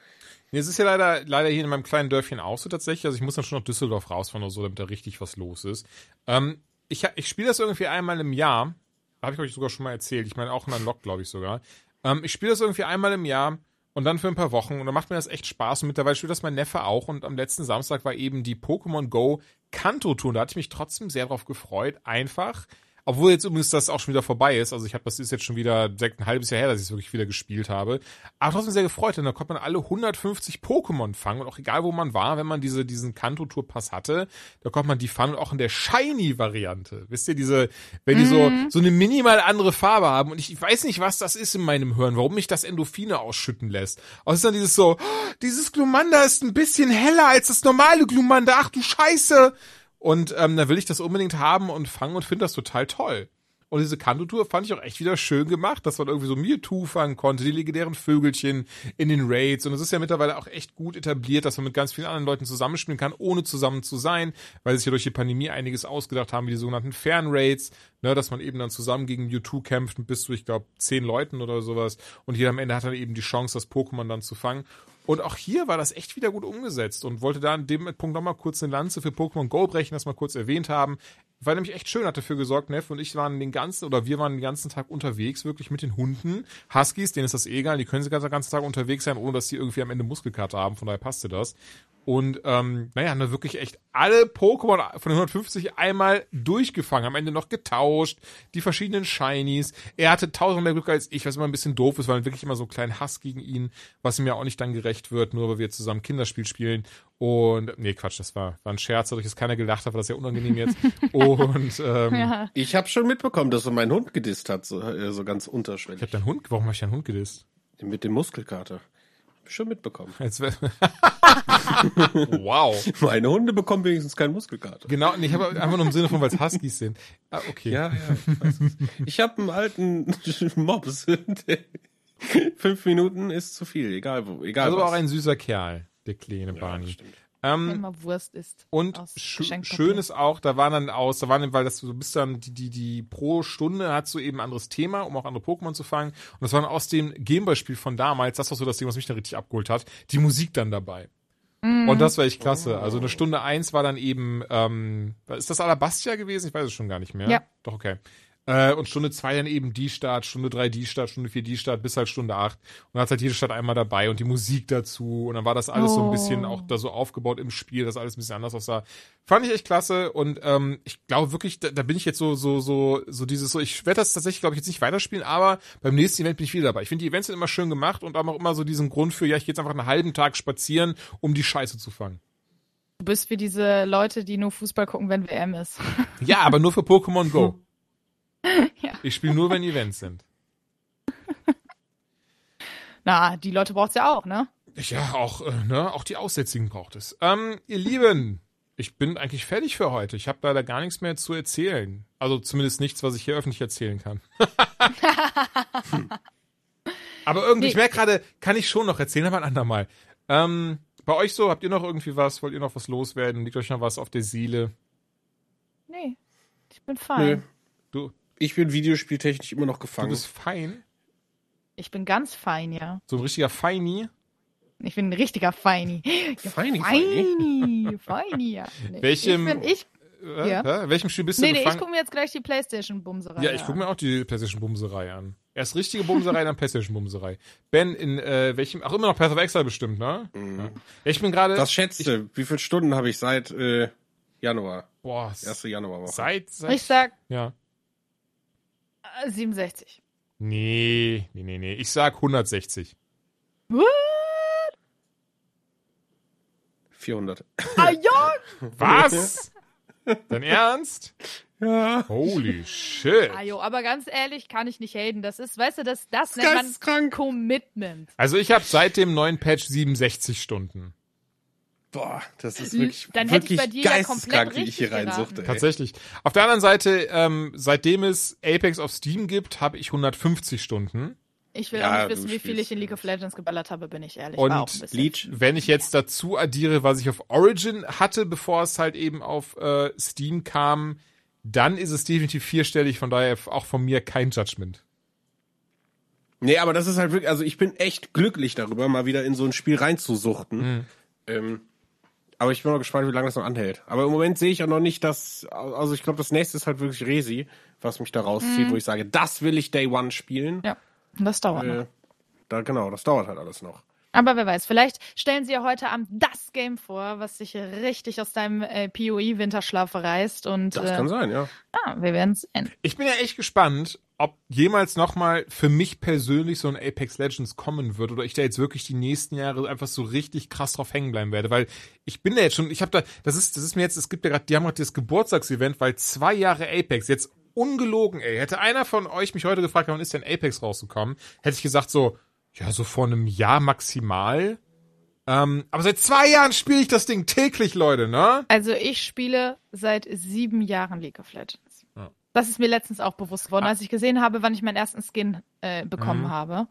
Nee, es ist ja leider, leider hier in meinem kleinen Dörfchen auch so tatsächlich. Also ich muss dann schon nach Düsseldorf rausfahren oder so, damit da richtig was los ist. Ähm, ich ich spiele das irgendwie einmal im Jahr. Habe ich euch sogar schon mal erzählt. Ich meine auch in einem Log, glaube ich sogar. Ähm, ich spiele das irgendwie einmal im Jahr und dann für ein paar Wochen und dann macht mir das echt Spaß und mittlerweile spielt das mein Neffe auch und am letzten Samstag war eben die Pokémon Go Kanto-Tour. Da hatte ich mich trotzdem sehr drauf gefreut. Einfach. Obwohl jetzt übrigens das auch schon wieder vorbei ist. Also ich habe, das ist jetzt schon wieder direkt ein halbes Jahr her, dass ich es wirklich wieder gespielt habe. Aber trotzdem sehr gefreut, denn da konnte man alle 150 Pokémon fangen. Und auch egal, wo man war, wenn man diese, diesen Kanto-Tour-Pass hatte, da konnte man die fangen und auch in der Shiny-Variante. Wisst ihr, diese, wenn die so, so eine minimal andere Farbe haben. Und ich, ich weiß nicht, was das ist in meinem Hirn, warum mich das Endorphine ausschütten lässt. Aber es ist dann dieses so, oh, dieses Glumanda ist ein bisschen heller als das normale Glumanda. Ach du Scheiße. Und ähm, da will ich das unbedingt haben und fangen und finde das total toll. Und diese Kanto-Tour fand ich auch echt wieder schön gemacht, dass man irgendwie so Mewtwo fangen konnte, die legendären Vögelchen in den Raids. Und es ist ja mittlerweile auch echt gut etabliert, dass man mit ganz vielen anderen Leuten zusammenspielen kann, ohne zusammen zu sein, weil sich ja durch die Pandemie einiges ausgedacht haben, wie die sogenannten Fernraids, ne, dass man eben dann zusammen gegen Mewtwo kämpft bis zu, ich glaube, zehn Leuten oder sowas. Und jeder am Ende hat dann eben die Chance, das Pokémon dann zu fangen. Und auch hier war das echt wieder gut umgesetzt und wollte da an dem Punkt nochmal kurz eine Lanze für Pokémon Go brechen, das mal kurz erwähnt haben. War nämlich echt schön, hat dafür gesorgt, Neff und ich waren den ganzen, oder wir waren den ganzen Tag unterwegs, wirklich mit den Hunden. Huskies, denen ist das egal, die können den ganzen Tag unterwegs sein, ohne dass die irgendwie am Ende Muskelkater haben, von daher passte das. Und ähm, naja, haben da wirklich echt alle Pokémon von den 150 einmal durchgefangen, am Ende noch getauscht, die verschiedenen Shinies. Er hatte tausendmal mehr Glück als ich, was immer ein bisschen doof ist, weil wirklich immer so ein kleinen Hass gegen ihn, was ihm ja auch nicht dann gerecht wird, nur weil wir zusammen Kinderspiel spielen. Und nee, Quatsch, das war, war ein Scherz, dadurch, dass keiner gelacht hat, war das ja unangenehm jetzt. Und ähm, Ja. Ich habe schon mitbekommen, dass er meinen Hund gedisst hat, so, äh, so ganz ich unterschwellig. habe deinen Hund, warum habe ich deinen Hund gedisst? Mit dem Muskelkater. Schon mitbekommen. Wow. Meine Hunde bekommen wenigstens keinen Muskelkater. Genau, ich habe einfach nur im Sinne von, weil es Huskies sind. Ah, okay. Ja, ja. Ich, ich habe einen alten Mops. Fünf Minuten ist zu viel, egal wo, egal also was. auch ein süßer Kerl, der kleine ja, Barney. das stimmt. Ähm, Immer Wurst ist. Und sch schön ist auch, da waren dann aus, da waren, weil das so bist dann, die, die, die pro Stunde hat so eben ein anderes Thema, um auch andere Pokémon zu fangen. Und das war dann aus dem Gameboy-Spiel von damals, das war so das Ding, was mich da richtig abgeholt hat, die Musik dann dabei. Mhm. Und das war echt klasse. Also eine Stunde eins war dann eben, ähm, ist das Alabastia gewesen? Ich weiß es schon gar nicht mehr. Ja. Doch, okay. Äh, und Stunde zwei dann eben die Start, Stunde drei die Start, Stunde vier die Start, bis halt Stunde acht. Und dann hat halt jede Stadt einmal dabei und die Musik dazu. Und dann war das alles so ein bisschen Oh. auch da so aufgebaut im Spiel, dass alles ein bisschen anders aussah. Fand ich echt klasse und ähm, ich glaube wirklich, da, da bin ich jetzt so, so, so, so dieses, so, ich werde das tatsächlich, glaube ich, jetzt nicht weiterspielen, aber beim nächsten Event bin ich wieder dabei. Ich finde, die Events sind immer schön gemacht und haben auch immer so diesen Grund für, ja, ich gehe jetzt einfach einen halben Tag spazieren, um die Scheiße zu fangen. Du bist wie diese Leute, die nur Fußball gucken, wenn WM ist. Ja, aber nur für Pokémon Go. Ja. Ich spiele nur, wenn Events sind. Na, die Leute braucht's ja auch, ne? Ja, auch, äh, ne, auch die Aussätzigen braucht es. Ähm, ihr Lieben, ich bin eigentlich fertig für heute. Ich habe leider gar nichts mehr zu erzählen. Also zumindest nichts, was ich hier öffentlich erzählen kann. aber irgendwie, ich Nee. merke gerade, kann ich schon noch erzählen, aber ein andermal. Ähm, bei euch so, habt ihr noch irgendwie was? Wollt ihr noch was loswerden? Liegt euch noch was auf der Seele? Nee, ich bin fein. Du, Ich bin videospieltechnisch immer noch du gefangen. bist fein? Ich bin ganz fein, ja. So ein richtiger Feini? Ich bin ein richtiger Feini. Ja, Feini, Feini, Feini, ja. Nee, Welchem- Ich bin, ich, Äh, Ja. Welchem Spiel bist nee, du nee, ich gefangen? gucke mir jetzt gleich die Playstation-Bumserei Ja, ich an. gucke mir auch die PlayStation Bumserei an. Erst richtige Bumserei, dann PlayStation Bumserei. Ben, in äh, welchem, ach immer noch Path of Exile bestimmt, ne? Ja. ja, ich bin gerade, Was schätzte? Wie viele Stunden habe ich seit äh, Januar? boah, 1. Januarwoche. seit, Ich seit, sag ja. Äh, 67. Nee, nee, nee, nee, ich sag 160. What? 400. Ah! Was? Dein Ernst? Ja. Holy shit. Ah, jo, aber ganz ehrlich, kann ich nicht haten. Das ist, weißt du, das, das nennt man Geisteskrank. Commitment. Also ich habe seit dem neuen Patch 67 Stunden. Boah, das ist L- wirklich, dann hätte ich wirklich bei dir ja geisteskrank, komplett wie ich hier reinsuchte. Tatsächlich. Auf der anderen Seite, ähm, seitdem es Apex auf Steam gibt, habe ich 150 Stunden. Ich will Ja, auch nicht wissen, wie viel ich in League of Legends geballert habe, bin ich ehrlich. Und War auch ein bisschen. Leech, Wenn ich jetzt dazu addiere, was ich auf Origin hatte, bevor es halt eben auf äh, Steam kam, dann ist es definitiv vierstellig, von daher auch von mir kein Judgment. Nee, aber das ist halt wirklich, also ich bin echt glücklich darüber, mal wieder in so ein Spiel reinzusuchten. Mhm. Ähm, aber ich bin mal gespannt, wie lange das noch anhält. Aber im Moment sehe ich ja noch nicht, dass, also ich glaube, das nächste ist halt wirklich Resi, was mich da rauszieht, wo ich sage, das will ich Day One spielen. Ja, das dauert noch. Äh, da, genau, das dauert halt alles noch. Aber wer weiß, vielleicht stellen sie ja heute Abend das Game vor, was dich richtig aus deinem äh, PoE-Winterschlaf reißt. Und Das äh, kann sein, ja. ah, wir werden es sehen. Ich bin ja echt gespannt, ob jemals nochmal für mich persönlich so ein Apex Legends kommen wird oder ich da jetzt wirklich die nächsten Jahre einfach so richtig krass drauf hängen bleiben werde, weil ich bin da jetzt schon, ich habe da, das ist, das ist mir jetzt, es gibt ja gerade, die haben gerade das Geburtstagsevent, weil zwei Jahre Apex, jetzt ungelogen, ey, hätte einer von euch mich heute gefragt, wann ist denn Apex rausgekommen, hätte ich gesagt so, ja, so vor einem Jahr maximal. Ähm, aber seit zwei Jahren spiele ich das Ding täglich, Leute, ne? Also ich spiele seit sieben Jahren League of Legends. Das ist mir letztens auch bewusst geworden, Ah. als ich gesehen habe, wann ich meinen ersten Skin äh, bekommen Mhm. habe.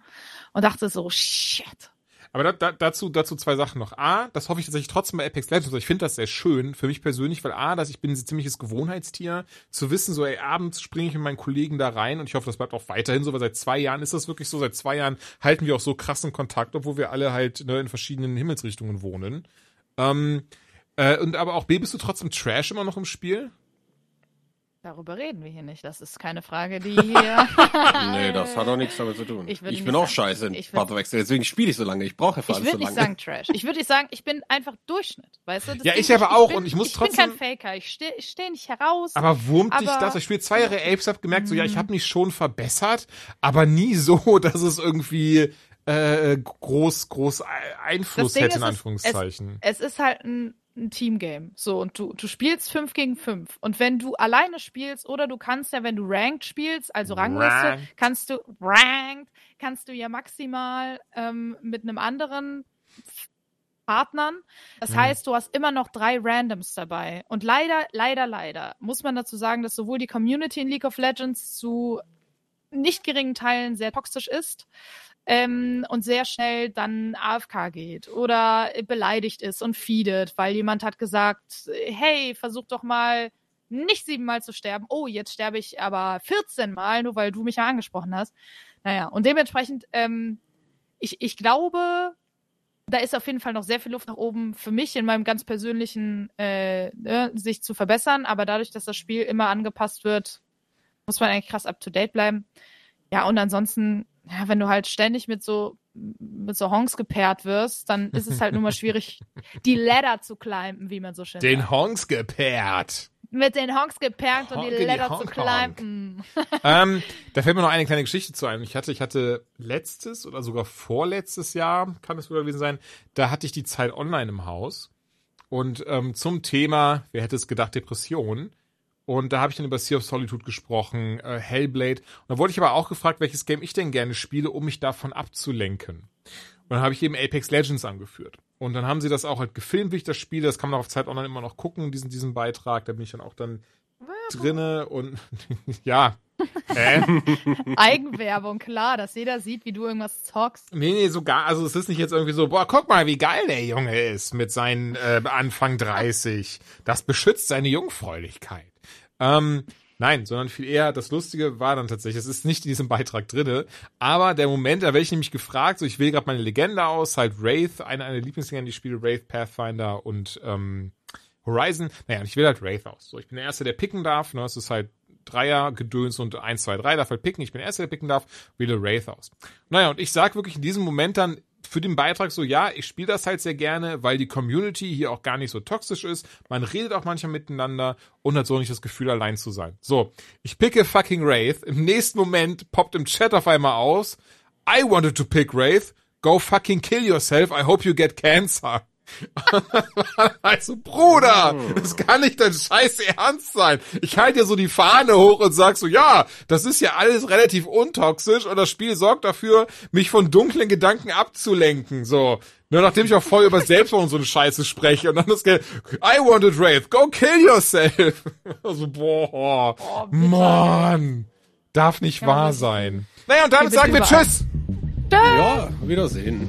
Und dachte so, shit. Aber da, da, dazu, dazu zwei Sachen noch. A, das hoffe ich tatsächlich trotzdem bei Apex Legends. Ich finde das sehr schön für mich persönlich, weil A, dass ich bin ein ziemliches Gewohnheitstier, zu wissen, so ey, abends springe ich mit meinen Kollegen da rein und ich hoffe, das bleibt auch weiterhin so, weil seit zwei Jahren ist das wirklich so. Seit zwei Jahren halten wir auch so krassen Kontakt, obwohl wir alle halt ne, in verschiedenen Himmelsrichtungen wohnen. Ähm, äh, und aber auch B, bist du trotzdem Trash immer noch im Spiel? Darüber reden wir hier nicht. Das ist keine Frage, die hier. Nee, das hat auch nichts damit zu tun. Ich Ich, bin auch scheiße in ich Exile, deswegen spiele ich so lange. Ich brauche ja für Ich alles so würde nicht lange. sagen Trash. Ich würde nicht sagen, ich bin einfach Durchschnitt, weißt du? Das Ja, ich aber auch bin, und ich muss ich trotzdem- bin kein Faker. Ich stehe ich steh nicht heraus. Aber wurmt dich Aber- das? Ich spiele zwei Jahre Apes, hab gemerkt, so ja, ich habe mich schon verbessert, aber nie so, dass es irgendwie äh, groß, groß Einfluss hätte, in ist, es- Anführungszeichen. es ist halt ein ein Teamgame. So, und du, du spielst 5 gegen 5. Und wenn du alleine spielst oder du kannst ja, wenn du Ranked spielst, also Rangliste, Ranked. kannst du Ranked, kannst du ja maximal ähm, mit einem anderen Partnern. Das Mhm. heißt, du hast immer noch drei Randoms dabei. Und leider, leider, leider muss man dazu sagen, dass sowohl die Community in League of Legends zu nicht geringen Teilen sehr toxisch ist ähm, und sehr schnell dann AFK geht oder beleidigt ist und feedet, weil jemand hat gesagt, hey, versuch doch mal nicht siebenmal zu sterben. Oh, jetzt sterbe ich aber 14 Mal, nur weil du mich ja angesprochen hast. Naja, und dementsprechend, ähm, ich, ich glaube, da ist auf jeden Fall noch sehr viel Luft nach oben für mich in meinem ganz persönlichen, äh, ne, sich zu verbessern. Aber dadurch, dass das Spiel immer angepasst wird, muss man eigentlich krass up to date bleiben. Ja, und ansonsten, ja, wenn du halt ständig mit so mit so Honks gepaart wirst, dann ist es halt nur mal schwierig, die Ladder zu climben, wie man so schön Den sagt. Honks gepaart. Mit den Honks gepaart und die Ladder Honk, zu climben. ähm, da fällt mir noch eine kleine Geschichte zu ein. Ich hatte, ich hatte letztes oder sogar vorletztes Jahr, kann es sogar gewesen sein, da hatte ich die Zeit online im Haus. Und ähm, zum Thema, wer hätte es gedacht, Depression. Und da habe ich dann über Sea of Solitude gesprochen, äh, Hellblade. Und da wurde ich aber auch gefragt, welches Game ich denn gerne spiele, um mich davon abzulenken. Und dann habe ich eben Apex Legends angeführt. Und dann haben sie das auch halt gefilmt, wie ich das spiele. Das kann man auch auf Zeit Online immer noch gucken, diesen, diesen Beitrag. Da bin ich dann auch dann drinne und ja. Eigenwerbung, klar, dass jeder sieht, wie du irgendwas zockst. Nee, nee, sogar, also es ist nicht jetzt irgendwie so, boah, guck mal, wie geil der Junge ist mit seinen äh, Anfang 30. Das beschützt seine Jungfräulichkeit. Ähm, nein, sondern viel eher, das Lustige war dann tatsächlich, es ist nicht in diesem Beitrag drinne, aber der Moment, da werde ich nämlich gefragt, so ich wähle gerade meine Legende aus, halt Wraith, eine meiner Lieblingslegenden, die ich spiele, Wraith, Pathfinder und ähm, Horizon. Naja, und ich wähle halt Wraith aus. So, ich bin der Erste, der picken darf, ne, es ist halt Dreier, Gedöns und 1, 2, 3 darf halt picken. Ich bin der der picken darf, wähle Wraith aus. Naja, und ich sag wirklich in diesem Moment dann für den Beitrag so, ja, ich spiele das halt sehr gerne, weil die Community hier auch gar nicht so toxisch ist. Man redet auch manchmal miteinander und hat so nicht das Gefühl, allein zu sein. So, ich picke fucking Wraith. Im nächsten Moment poppt im Chat auf einmal aus, I wanted to pick Wraith. Go fucking kill yourself. I hope you get cancer. also, Bruder, das kann nicht dein scheiß Ernst sein. Ich halte dir so die Fahne hoch und sag so, ja, das ist ja alles relativ untoxisch und das Spiel sorgt dafür, mich von dunklen Gedanken abzulenken, so. Nur nachdem ich auch voll über Selbstmord und so eine Scheiße spreche und dann das Geld, I wanted Wraith, go kill yourself. Also, boah, Oh. Mann, darf nicht Ja, wahr sein. Naja, und damit sagen wir überall. Tschüss. Ja, Wiedersehen.